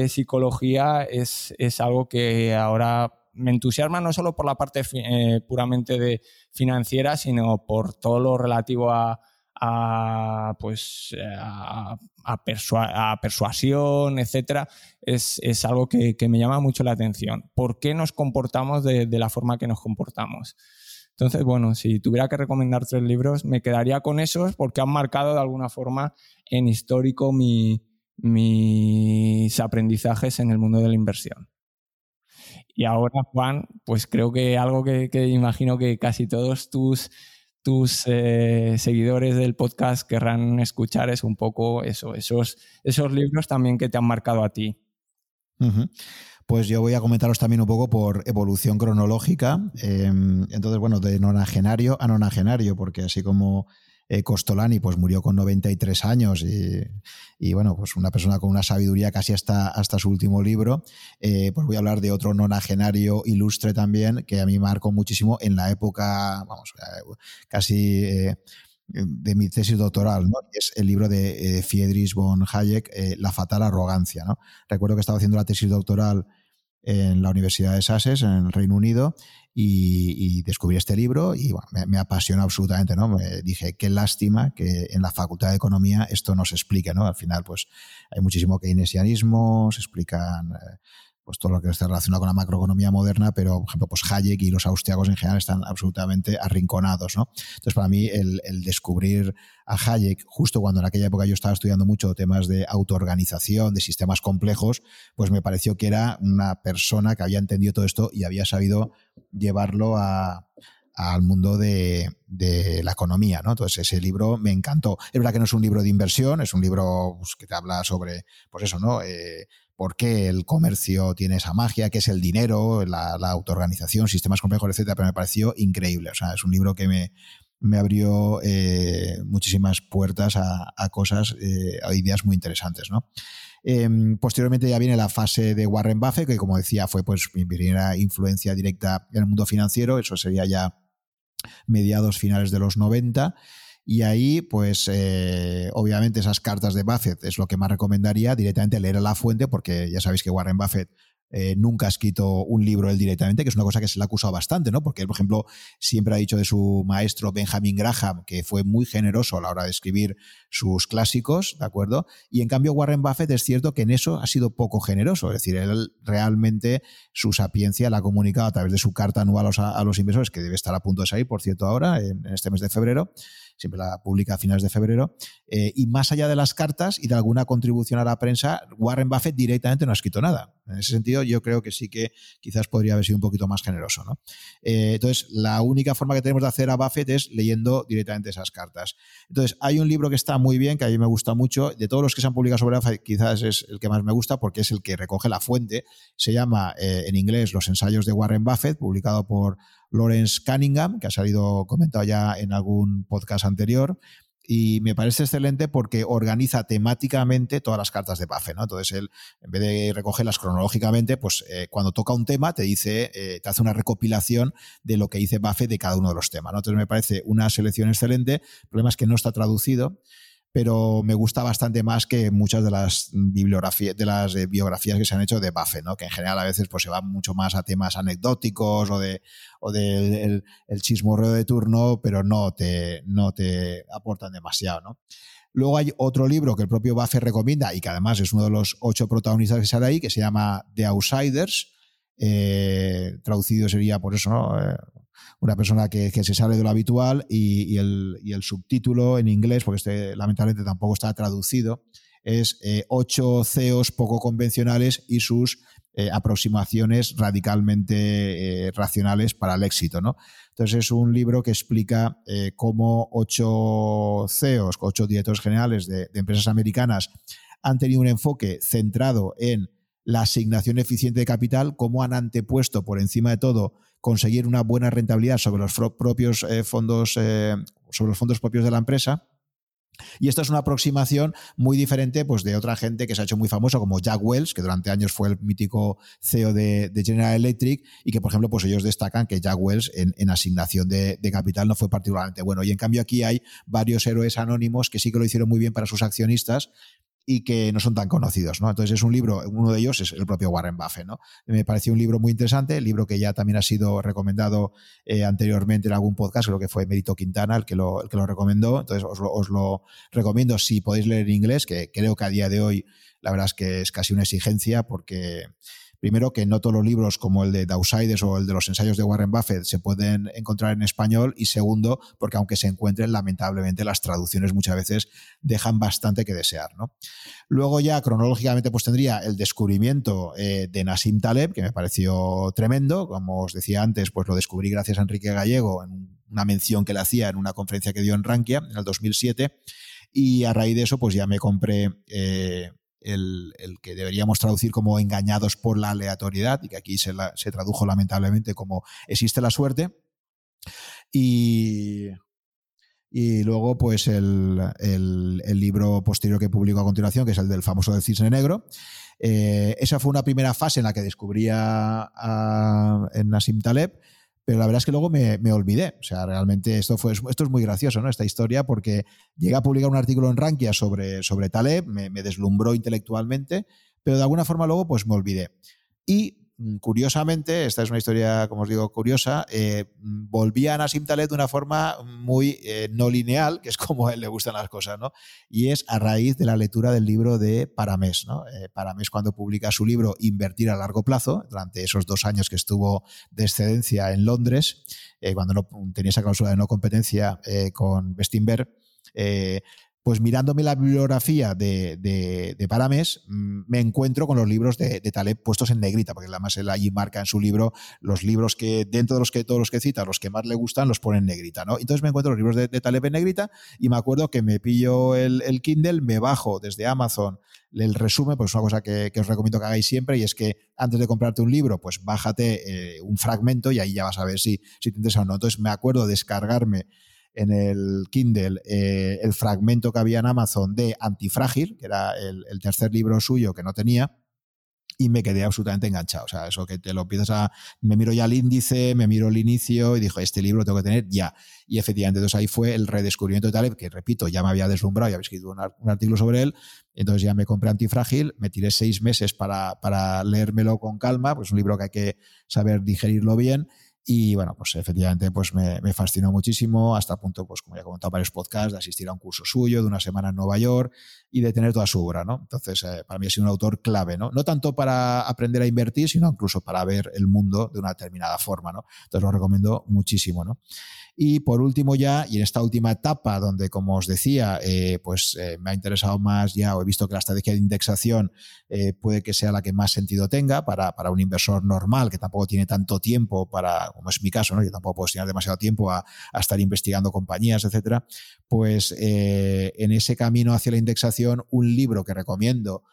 S2: psicología es, es, algo que ahora me entusiasma no solo por la parte eh, puramente de financiera, sino por todo lo relativo a, pues a, persuasión, etcétera, es, algo que, me llama mucho la atención. ¿Por qué nos comportamos de, la forma que nos comportamos? Entonces, bueno, si tuviera que recomendar tres libros, me quedaría con esos porque han marcado de alguna forma en histórico mis aprendizajes en el mundo de la inversión. Y ahora, Juan, pues creo que algo que, imagino que casi todos tus, tus eh, seguidores del podcast querrán escuchar es un poco eso, esos, esos libros también que te han marcado a ti.
S1: Pues yo voy a comentaros también un poco por evolución cronológica. Em, entonces, bueno, de nonagenario a nonagenario, porque así como eh, Costolani pues murió con 93 años y, bueno, pues una persona con una sabiduría casi hasta, hasta su último libro. Eh, pues voy a hablar de otro nonagenario ilustre también que a mí marcó muchísimo en la época, vamos, eh, casi de mi tesis doctoral, ¿no? es el libro de Friedrich von Hayek, La fatal arrogancia. ¿no? Recuerdo que estaba haciendo la tesis doctoral en la Universidad de Sussex, en el Reino Unido, y, descubrí este libro y me, apasionó absolutamente, ¿no? Me dije, qué lástima que en la Facultad de Economía esto no se explique, ¿no? Al final, pues hay muchísimo keynesianismo, se explican eh, pues todo lo que está relacionado con la macroeconomía moderna, pero por ejemplo, pues Hayek y los austriacos en general están absolutamente arrinconados, ¿no? Entonces, para mí, el, descubrir a Hayek, justo cuando en aquella época yo estaba estudiando mucho temas de autoorganización, de sistemas complejos, pues me pareció que era una persona que había entendido todo esto y había sabido llevarlo al mundo de, la economía, ¿no? Entonces ese libro me encantó. Es verdad que no es un libro de inversión, es un libro pues, que te habla sobre, pues eso, ¿no? Eh, por qué el comercio tiene esa magia, qué es el dinero, la, autoorganización, sistemas complejos, etcétera, pero me pareció increíble. O sea, es un libro que me, abrió eh, muchísimas puertas a, cosas, eh, a ideas muy interesantes. Em, posteriormente ya viene la fase de Warren Buffett, que como decía fue pues mi primera influencia directa en el mundo financiero, eso sería ya mediados finales de los 90. Y ahí, pues, eh, obviamente esas cartas de Buffett es lo que más recomendaría directamente leer a la fuente, porque ya sabéis que Warren Buffett eh, nunca ha escrito un libro él directamente, que es una cosa que se le ha acusado bastante, ¿no? Porque él, por ejemplo, siempre ha dicho de su maestro Benjamin Graham que fue muy generoso a la hora de escribir sus clásicos, ¿de acuerdo? Y en cambio Warren Buffett es cierto que en eso ha sido poco generoso, es decir, él realmente su sapiencia la ha comunicado a través de su carta anual a los, inversores, que debe estar a punto de salir, por cierto, ahora, en este mes de febrero, siempre la publica a finales de febrero. Eh, y más allá de las cartas y de alguna contribución a la prensa, Warren Buffett directamente no ha escrito nada. En ese sentido, yo creo que sí que quizás podría haber sido un poquito más generoso. ¿no? Eh, entonces, la única forma que tenemos de hacer a Buffett es leyendo directamente esas cartas. Entonces, hay un libro que está muy bien, que a mí me gusta mucho. De todos los que se han publicado sobre Buffett, quizás es el que más me gusta porque es el que recoge la fuente. Se llama eh, en inglés Los ensayos de Warren Buffett, publicado por Lawrence Cunningham, que ha salido comentado ya en algún podcast anterior. Y me parece excelente porque organiza temáticamente todas las cartas de Buffett. ¿no? Entonces, él, en vez de recogerlas cronológicamente, pues eh, cuando toca un tema, te dice, eh, te hace una recopilación de lo que dice Buffett de cada uno de los temas. Entonces, me parece una selección excelente. El problema es que no está traducido pero me gusta bastante más que muchas de las bibliografías, de las eh, biografías que se han hecho de Buffett, ¿no? que en general a veces pues, se van mucho más a temas anecdóticos o de o del el chismorreo de turno, pero no te, no te aportan demasiado. ¿no? Luego hay otro libro que el propio Buffett recomienda y que además es uno de los ocho protagonistas que sale ahí, que se llama The Outsiders. Eh, traducido sería por eso, ¿no? Eh, una persona que, se sale de lo habitual y, el, subtítulo en inglés, porque este lamentablemente tampoco está traducido, es eh, ocho CEOs poco convencionales y sus eh, aproximaciones radicalmente eh, racionales para el éxito. ¿no? Entonces es un libro que explica cómo ocho CEOs, ocho directores generales de empresas americanas han tenido un enfoque centrado en la asignación eficiente de capital, cómo han antepuesto por encima de todo conseguir una buena rentabilidad sobre los propios eh, fondos, eh, sobre los fondos propios de la empresa. Y esta es una aproximación muy diferente pues, de otra gente que se ha hecho muy famosa, como Jack Wells, que durante años fue el mítico CEO de, General Electric, y que, por ejemplo, pues ellos destacan que Jack Wells en, asignación de, de, capital no fue particularmente bueno. Y en cambio aquí hay varios héroes anónimos que sí que lo hicieron muy bien para sus accionistas y que no son tan conocidos, ¿no? Entonces es un libro, uno de ellos es el propio Warren Buffett, ¿no? Me pareció un libro muy interesante, el libro que ya también ha sido recomendado eh, anteriormente en algún podcast, creo que fue Mérito Quintana el que lo, el que lo recomendó, entonces os lo, os lo recomiendo si podéis leer en inglés, que creo que a día de hoy la verdad es que es casi una exigencia porque Primero, que no todos los libros como el de Outsiders o el de los ensayos de Warren Buffett se pueden encontrar en español. Y segundo, porque aunque se encuentren, lamentablemente las traducciones muchas veces dejan bastante que desear. Luego ya cronológicamente pues tendría el descubrimiento eh, de Nassim Taleb, que me pareció tremendo. Como os decía antes, pues lo descubrí gracias a Enrique Gallego en una mención que le hacía en una conferencia que dio en Rankia en el 2007. Y a raíz de eso, pues ya me compré eh, el, que deberíamos traducir como engañados por la aleatoriedad y que aquí se, tradujo lamentablemente como existe la suerte. Y, y luego, pues el, libro posterior que publico a continuación, que es el del famoso del cisne negro. Eh, esa fue una primera fase en la que descubría a, en Nassim Taleb pero la verdad es que luego me, olvidé. O sea, realmente esto, fue, esto es muy gracioso, ¿no? Esta historia, porque llegué a publicar un artículo en Rankia sobre, sobre Taleb, me, me deslumbró intelectualmente, pero de alguna forma luego pues me olvidé. Y curiosamente, esta es una historia, como os digo, curiosa, eh, volvía a Nassim Taleb de una forma muy eh, no lineal, que es como a él le gustan las cosas, ¿no? Y es a raíz de la lectura del libro de Paramés, ¿no? Eh, Paramés cuando publica su libro Invertir a largo plazo, durante esos dos años que estuvo de excedencia en Londres, cuando no, tenía esa cláusula de no competencia con Bestinberg, pues mirándome la bibliografía de, de, Paramés, mm, me encuentro con los libros de, Taleb puestos en negrita, porque además él allí marca en su libro los libros que, dentro de los que todos los que cita, los que más le gustan, los pone en negrita, ¿no? Entonces me encuentro los libros de, Taleb en negrita y me acuerdo que me pillo el, Kindle, me bajo desde Amazon el resumen, pues es una cosa que, os recomiendo que hagáis siempre, y es que antes de comprarte un libro, pues bájate eh, un fragmento y ahí ya vas a ver si, si te interesa o no. Entonces me acuerdo descargarme en el Kindle eh, el fragmento que había en Amazon de Antifrágil, que era el, tercer libro suyo que no tenía. y me quedé absolutamente enganchado. O sea, eso que te lo empiezas a. Me miro ya el índice, me miro el inicio y dijo, este libro tengo que tener ya. Y efectivamente, entonces ahí fue el redescubrimiento de Taleb, que repito, ya me había deslumbrado, ya había escrito un, artículo sobre él. Entonces ya me compré Antifrágil, me tiré seis meses para, para leérmelo con calma, pues un libro que hay que saber digerirlo bien. Y bueno, pues efectivamente pues me, fascinó muchísimo hasta el punto, pues como ya he comentado varios podcasts, de asistir a un curso suyo de una semana en Nueva York y de tener toda su obra, ¿no? Entonces, eh, para mí ha sido un autor clave, ¿no? No tanto para aprender a invertir, sino incluso para ver el mundo de una determinada forma, ¿no? Entonces lo recomiendo muchísimo, ¿no? Y por último ya, y en esta última etapa donde, como os decía, eh, pues eh, me ha interesado más ya, o he visto que la estrategia de indexación puede que sea la que más sentido tenga para, para, un inversor normal que tampoco tiene tanto tiempo para, como es mi caso, ¿no? yo tampoco puedo destinar demasiado tiempo a, estar investigando compañías, etcétera, pues en ese camino hacia la indexación, un libro que recomiendo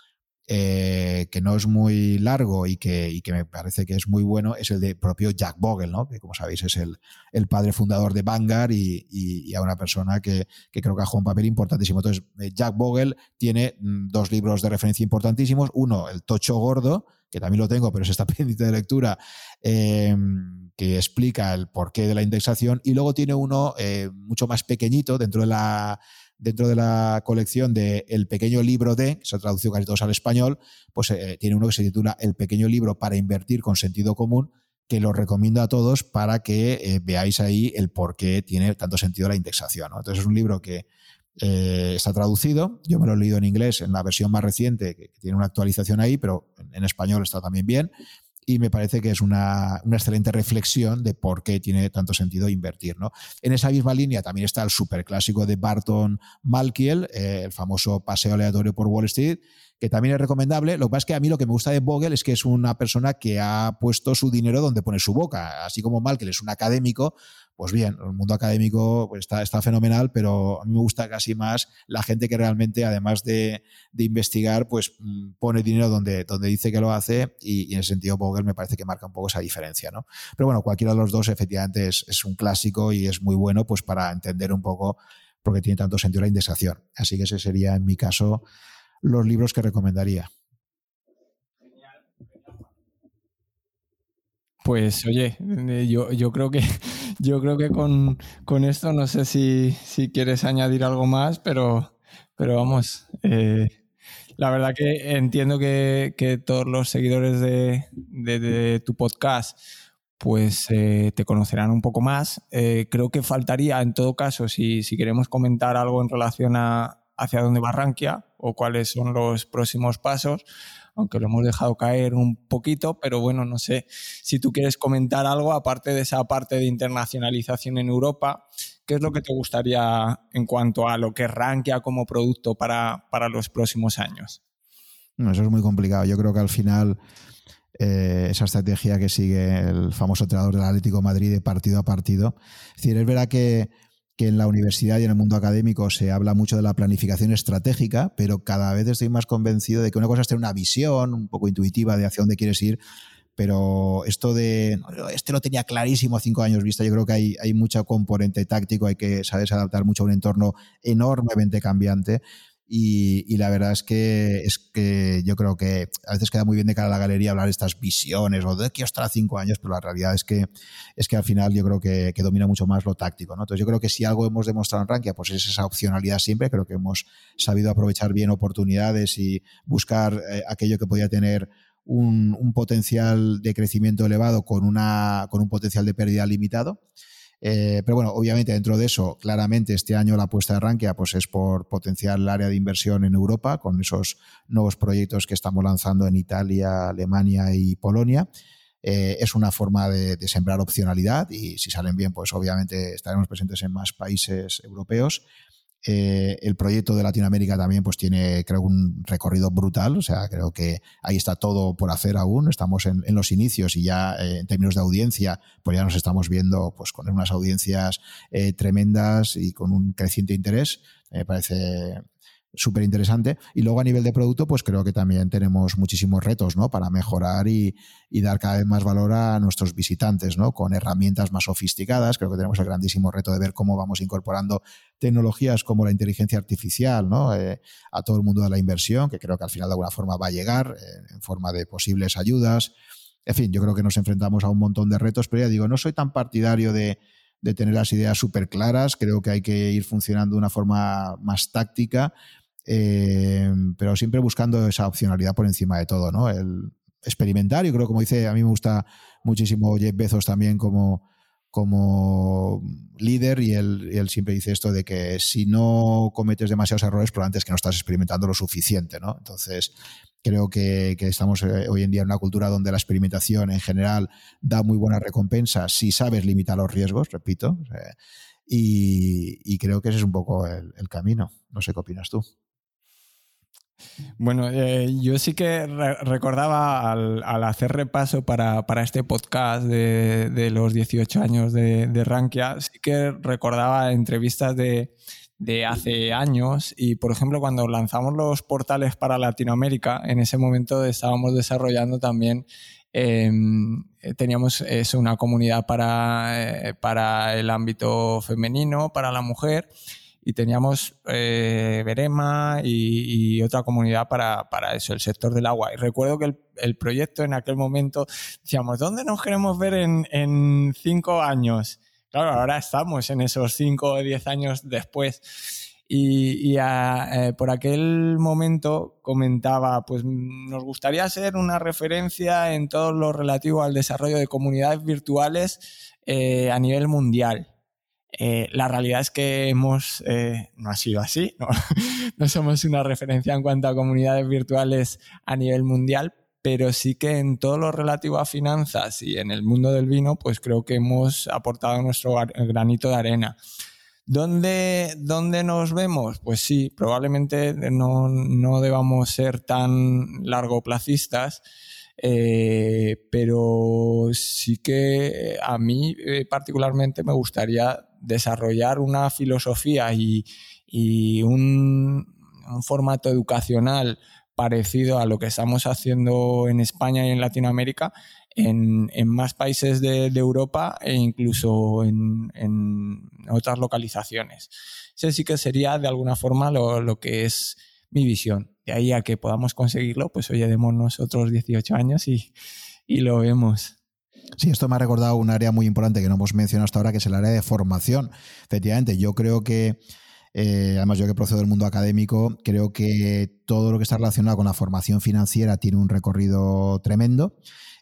S1: eh, que no es muy largo y que, me parece que es muy bueno, es el de propio Jack Bogle, ¿no? que como sabéis es el, padre fundador de Vanguard y, y, a una persona que, que, creo que ha jugado un papel importantísimo. Entonces, eh, Jack Bogle tiene mm, dos libros de referencia importantísimos. Uno, El Tocho Gordo, que también lo tengo, pero es está pendiente de lectura, eh, que explica el porqué de la indexación. Y luego tiene uno mucho más pequeñito dentro de la dentro de la colección de El pequeño libro de, que se ha traducido casi todos al español, pues eh, tiene uno que se titula El pequeño libro para invertir con sentido común, que lo recomiendo a todos para que eh, veáis ahí el por qué tiene tanto sentido la indexación. Entonces es un libro que eh, está traducido, yo me lo he leído en inglés en la versión más reciente, que, tiene una actualización ahí, pero en español está también bien y me parece que es una, excelente reflexión de por qué tiene tanto sentido invertir. ¿no? En esa misma línea también está el superclásico de Barton Malkiel, eh, el famoso paseo aleatorio por Wall Street, que también es recomendable. Lo que pasa es que a mí lo que me gusta de Vogel es que es una persona que ha puesto su dinero donde pone su boca. Así como Malkiel es un académico, pues bien, el mundo académico pues está, está, fenomenal, pero a mí me gusta casi más la gente que realmente, además de, investigar, pues mm, pone dinero donde, donde dice que lo hace y, en ese sentido Vogel me parece que marca un poco esa diferencia, ¿no? Pero bueno, cualquiera de los dos efectivamente es, un clásico y es muy bueno pues para entender un poco por qué tiene tanto sentido la indexación. Así que ese sería en mi caso los libros que recomendaría.
S2: Pues oye, eh, yo, yo creo que yo creo que con, esto no sé si, quieres añadir algo más, pero, pero vamos. Eh, la verdad que entiendo que, todos los seguidores de, tu podcast pues eh, te conocerán un poco más. creo que faltaría, en todo caso, si, si queremos comentar algo en relación a hacia dónde va Rankia o cuáles son los próximos pasos, aunque lo hemos dejado caer un poquito, pero bueno, no sé si tú quieres comentar algo aparte de esa parte de internacionalización en Europa, ¿qué es lo que te gustaría en cuanto a lo que Rankia como producto para, los próximos años?
S1: No, eso es muy complicado. Yo creo que al final eh, esa estrategia que sigue el famoso entrenador del Atlético Madrid de partido a partido. Es decir, es verdad que que en la universidad y en el mundo académico se habla mucho de la planificación estratégica, pero cada vez estoy más convencido de que una cosa es tener una visión un poco intuitiva de hacia dónde quieres ir, pero esto de, este lo tenía clarísimo cinco años vista, yo creo que hay, hay componente táctico, hay que saberse adaptar mucho a un entorno enormemente cambiante y, la verdad es que, es que yo creo que a veces queda muy bien de cara a la galería hablar de estas visiones o de que os cinco años, pero la realidad es que, es que al final yo creo que, domina mucho más lo táctico. Entonces yo creo que si algo hemos demostrado en Rankia, pues es esa opcionalidad siempre. Creo que hemos sabido aprovechar bien oportunidades y buscar eh, aquello que podía tener un, un, potencial de crecimiento elevado con, una, con un potencial de pérdida limitado. Eh, pero bueno, obviamente dentro de eso, claramente este año la apuesta de Rankia pues es por potenciar el área de inversión en Europa con esos nuevos proyectos que estamos lanzando en Italia, Alemania y Polonia. Eh, es una forma de, de, sembrar opcionalidad y si salen bien, pues obviamente estaremos presentes en más países europeos. Eh, el proyecto de Latinoamérica también pues tiene, creo, un recorrido brutal. O sea, creo que ahí está todo por hacer aún. Estamos en, los inicios y ya eh, en términos de audiencia, pues ya nos estamos viendo pues con unas audiencias eh, tremendas y con un creciente interés. Me parece súper interesante. Y luego a nivel de producto, pues creo que también tenemos muchísimos retos, ¿no? Para mejorar y, dar cada vez más valor a nuestros visitantes, ¿no? Con herramientas más sofisticadas. Creo que tenemos el grandísimo reto de ver cómo vamos incorporando tecnologías como la inteligencia artificial, ¿no? Eh, a todo el mundo de la inversión, que creo que al final de alguna forma va a llegar eh, en forma de posibles ayudas. En fin, yo creo que nos enfrentamos a un montón de retos, pero ya digo, no soy tan partidario de de tener las ideas súper claras. Creo que hay que ir funcionando de una forma más táctica, eh, pero siempre buscando esa opcionalidad por encima de todo, ¿no? El experimentar, yo creo, como dice, a mí me gusta muchísimo Jeff Bezos también como, como líder y él, siempre dice esto de que si no cometes demasiados errores, probablemente es que no estás experimentando lo suficiente, ¿no? Entonces, creo que, estamos eh, hoy en día en una cultura donde la experimentación en general da muy buena recompensa si sabes limitar los riesgos, repito, y, creo que ese es un poco el camino. No sé qué opinas tú.
S2: Bueno, eh, yo sí que recordaba al, hacer repaso para, este podcast de, los 18 años de, de, Rankia, sí que recordaba entrevistas de, hace años. Y, por ejemplo, cuando lanzamos los portales para Latinoamérica, en ese momento estábamos desarrollando también em, teníamos eso, una comunidad para, eh, para el ámbito femenino, para la mujer, y teníamos eh, Verema y, otra comunidad para, eso, el sector del agua. Y recuerdo que el, proyecto en aquel momento decíamos, ¿dónde nos queremos ver en, cinco años? Claro, ahora estamos en esos cinco o diez años después. Y, eh, por aquel momento comentaba, pues nos gustaría ser una referencia en todo lo relativo al desarrollo de comunidades virtuales eh, a nivel mundial. Eh, la realidad es que hemos, eh, no ha sido así, ¿no? somos una referencia en cuanto a comunidades virtuales a nivel mundial, pero sí que en todo lo relativo a finanzas y en el mundo del vino, pues creo que hemos aportado nuestro granito de arena. ¿Dónde, ¿Dónde, nos vemos? Pues sí, probablemente no, no debamos ser tan largoplacistas, eh, pero sí que a mí particularmente me gustaría desarrollar una filosofía y, un, formato educacional parecido a lo que estamos haciendo en España y en Latinoamérica en, más países de, Europa e incluso en, otras localizaciones. Ese sí que sería de alguna forma lo, que es mi visión. De ahí a que podamos conseguirlo, pues oye, demos nosotros 18 años y, y lo vemos.
S1: Sí, esto me ha recordado un área muy importante que no hemos mencionado hasta ahora, que es el área de formación. Efectivamente, yo creo que, eh, además yo que procedo del mundo académico, creo que todo lo que está relacionado con la formación financiera tiene un recorrido tremendo.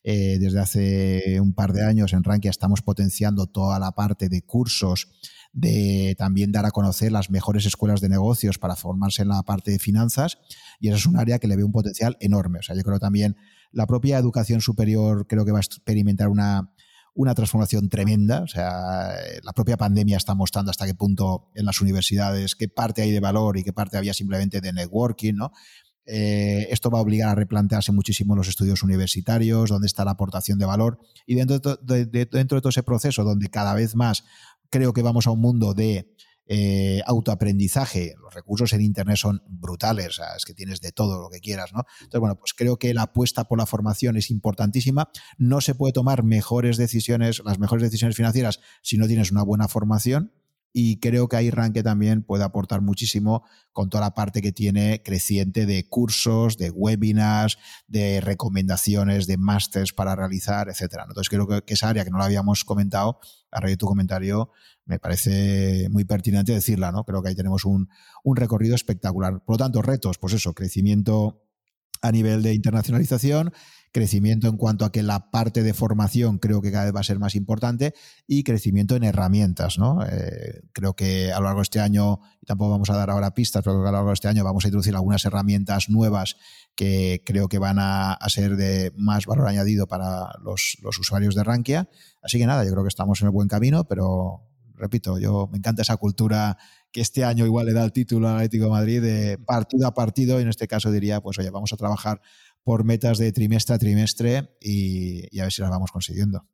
S1: Eh, desde hace un par de años en Rankia estamos potenciando toda la parte de cursos, de también dar a conocer las mejores escuelas de negocios para formarse en la parte de finanzas y eso es un área que le ve un potencial enorme. O sea, yo creo también la propia educación superior creo que va a experimentar una, una transformación tremenda. O sea, la propia pandemia está mostrando hasta qué punto en las universidades, qué parte hay de valor y qué parte había simplemente de networking, ¿no? Eh, esto va a obligar a replantearse muchísimo los estudios universitarios, dónde está la aportación de valor. Y dentro de, dentro de todo ese proceso, donde cada vez más creo que vamos a un mundo de eh, autoaprendizaje. Los recursos en Internet son brutales, es que tienes de todo lo que quieras, ¿no? Entonces, bueno, pues creo que la apuesta por la formación es importantísima. No se puede tomar mejores decisiones, las mejores decisiones financieras si no tienes una buena formación y creo que ahí Ranke también puede aportar muchísimo con toda la parte que tiene creciente de cursos, de webinars, de recomendaciones, de másters para realizar, etcétera. Entonces creo que, esa área que no la habíamos comentado, a raíz de tu comentario, me parece muy pertinente decirla, ¿no? Creo que ahí tenemos un, un recorrido espectacular. Por lo tanto, retos, pues eso, crecimiento a nivel de internacionalización, crecimiento en cuanto a que la parte de formación creo que cada vez va a ser más importante y crecimiento en herramientas. ¿no? Eh, creo que a lo largo de este año, y tampoco vamos a dar ahora pistas, pero creo que a lo largo de este año vamos a introducir algunas herramientas nuevas que creo que van a, ser de más valor añadido para los, usuarios de Rankia. Así que nada, yo creo que estamos en el buen camino, pero repito, yo me encanta esa cultura que este año igual le da el título al Atlético de Madrid de partido a partido y en este caso diría, pues oye, vamos a trabajar por metas de trimestre a trimestre y, a ver si las vamos consiguiendo.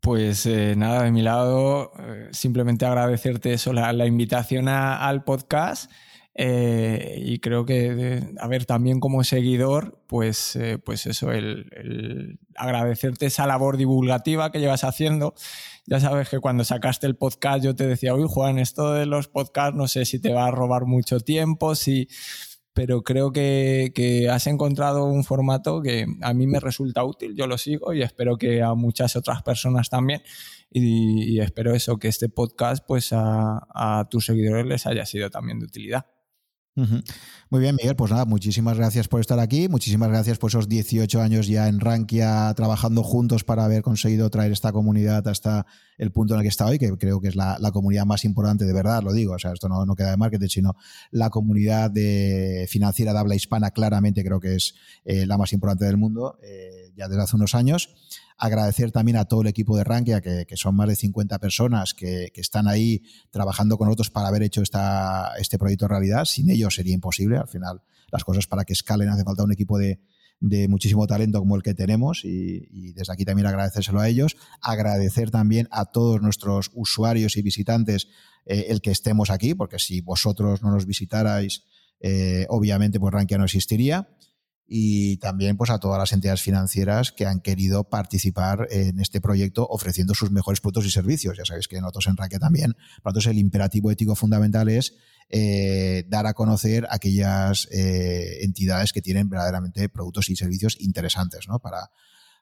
S2: Pues eh, nada, de mi lado, eh, simplemente agradecerte eso, la, invitación al podcast. Eh, y creo que, a ver, también como seguidor, pues, pues eso, el, agradecerte esa labor divulgativa que llevas haciendo. Ya sabes que cuando sacaste el podcast yo te decía, uy Juan, esto de los podcasts no sé si te va a robar mucho tiempo, si pero creo que, que, has encontrado un formato que a mí me resulta útil, yo lo sigo y espero que a muchas otras personas también. Y, y espero eso, que este podcast pues a, a tus seguidores les haya sido también de utilidad.
S1: Muy bien, Miguel, pues nada, muchísimas gracias por estar aquí, muchísimas gracias por esos 18 años ya en Rankia trabajando juntos para haber conseguido traer esta comunidad hasta el punto en el que está hoy, que creo que es la, comunidad más importante, de verdad, lo digo, o sea, esto no, no, queda de marketing, sino la comunidad de financiera de habla hispana claramente creo que es eh, la más importante del mundo, eh, ya desde hace unos años. Agradecer también a todo el equipo de Rankia, que, son más de 50 personas que, están ahí trabajando con nosotros para haber hecho esta, este proyecto realidad. Sin ellos sería imposible. Al final, las cosas para que escalen hace falta un equipo de, muchísimo talento como el que tenemos y, desde aquí también agradecérselo a ellos. Agradecer también a todos nuestros usuarios y visitantes eh, el que estemos aquí, porque si vosotros no nos visitarais, eh, obviamente pues Rankia no existiría y también pues a todas las entidades financieras que han querido participar en este proyecto ofreciendo sus mejores productos y servicios. Ya sabéis que nosotros en Raque también, para nosotros el imperativo ético fundamental es eh, dar a conocer aquellas eh, entidades que tienen verdaderamente productos y servicios interesantes ¿no? para,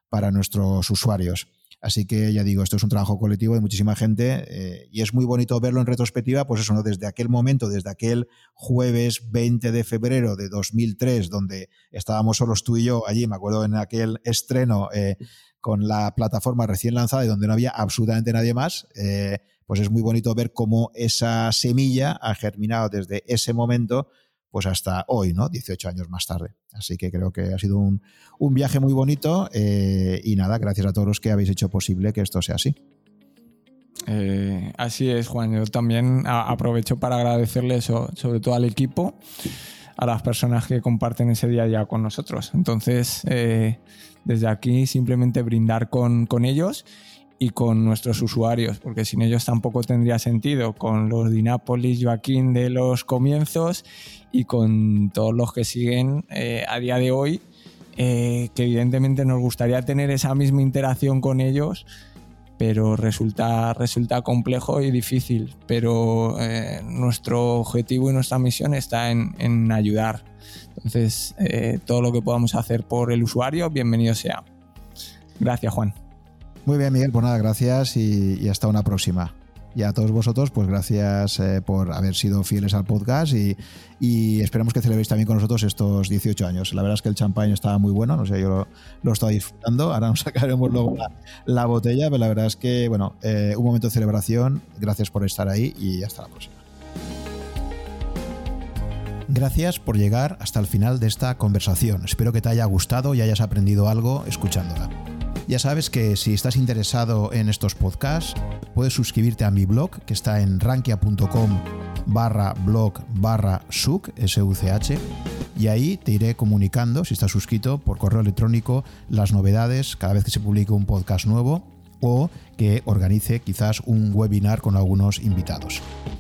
S1: para nuestros usuarios. Así que ya digo, esto es un trabajo colectivo de muchísima gente eh, y es muy bonito verlo en retrospectiva, pues eso, ¿no? Desde aquel momento, desde aquel jueves 20 de febrero de 2003, donde estábamos solos tú y yo allí, me acuerdo en aquel estreno eh, con la plataforma recién lanzada y donde no había absolutamente nadie más, eh, pues es muy bonito ver cómo esa semilla ha germinado desde ese momento pues hasta hoy, ¿no? 18 años más tarde. Así que creo que ha sido un, viaje muy bonito eh, y nada, gracias a todos los que habéis hecho posible que esto sea así.
S2: Eh, así es, Juan. Yo también aprovecho para agradecerle eso, sobre todo al equipo, a las personas que comparten ese día a día con nosotros. Entonces, eh, desde aquí simplemente brindar con, con ellos y con nuestros usuarios, porque sin ellos tampoco tendría sentido, con los Dinápolis Joaquín de los comienzos y con todos los que siguen eh, a día de hoy, eh, que evidentemente nos gustaría tener esa misma interacción con ellos, pero resulta, resulta complejo y difícil. Pero eh, nuestro objetivo y nuestra misión está en, en ayudar. Entonces, todo lo que podamos hacer por el usuario, bienvenido sea. Gracias, Juan.
S1: Muy bien, Miguel, pues nada, gracias y, hasta una próxima. Y a todos vosotros, pues gracias eh, por haber sido fieles al podcast y, esperamos que celebréis también con nosotros estos 18 años. La verdad es que el champán estaba muy bueno, no sé, yo lo, lo estaba disfrutando. Ahora nos sacaremos luego la, botella, pero la verdad es que, bueno, eh, un momento de celebración. Gracias por estar ahí y hasta la próxima. Gracias por llegar hasta el final de esta conversación. Espero que te haya gustado y hayas aprendido algo escuchándola. Ya sabes que si estás interesado en estos podcasts, puedes suscribirte a mi blog que está en rankia.com barra blog barra such, y ahí te iré comunicando, si estás suscrito, por correo electrónico las novedades cada vez que se publique un podcast nuevo o que organice quizás un webinar con algunos invitados.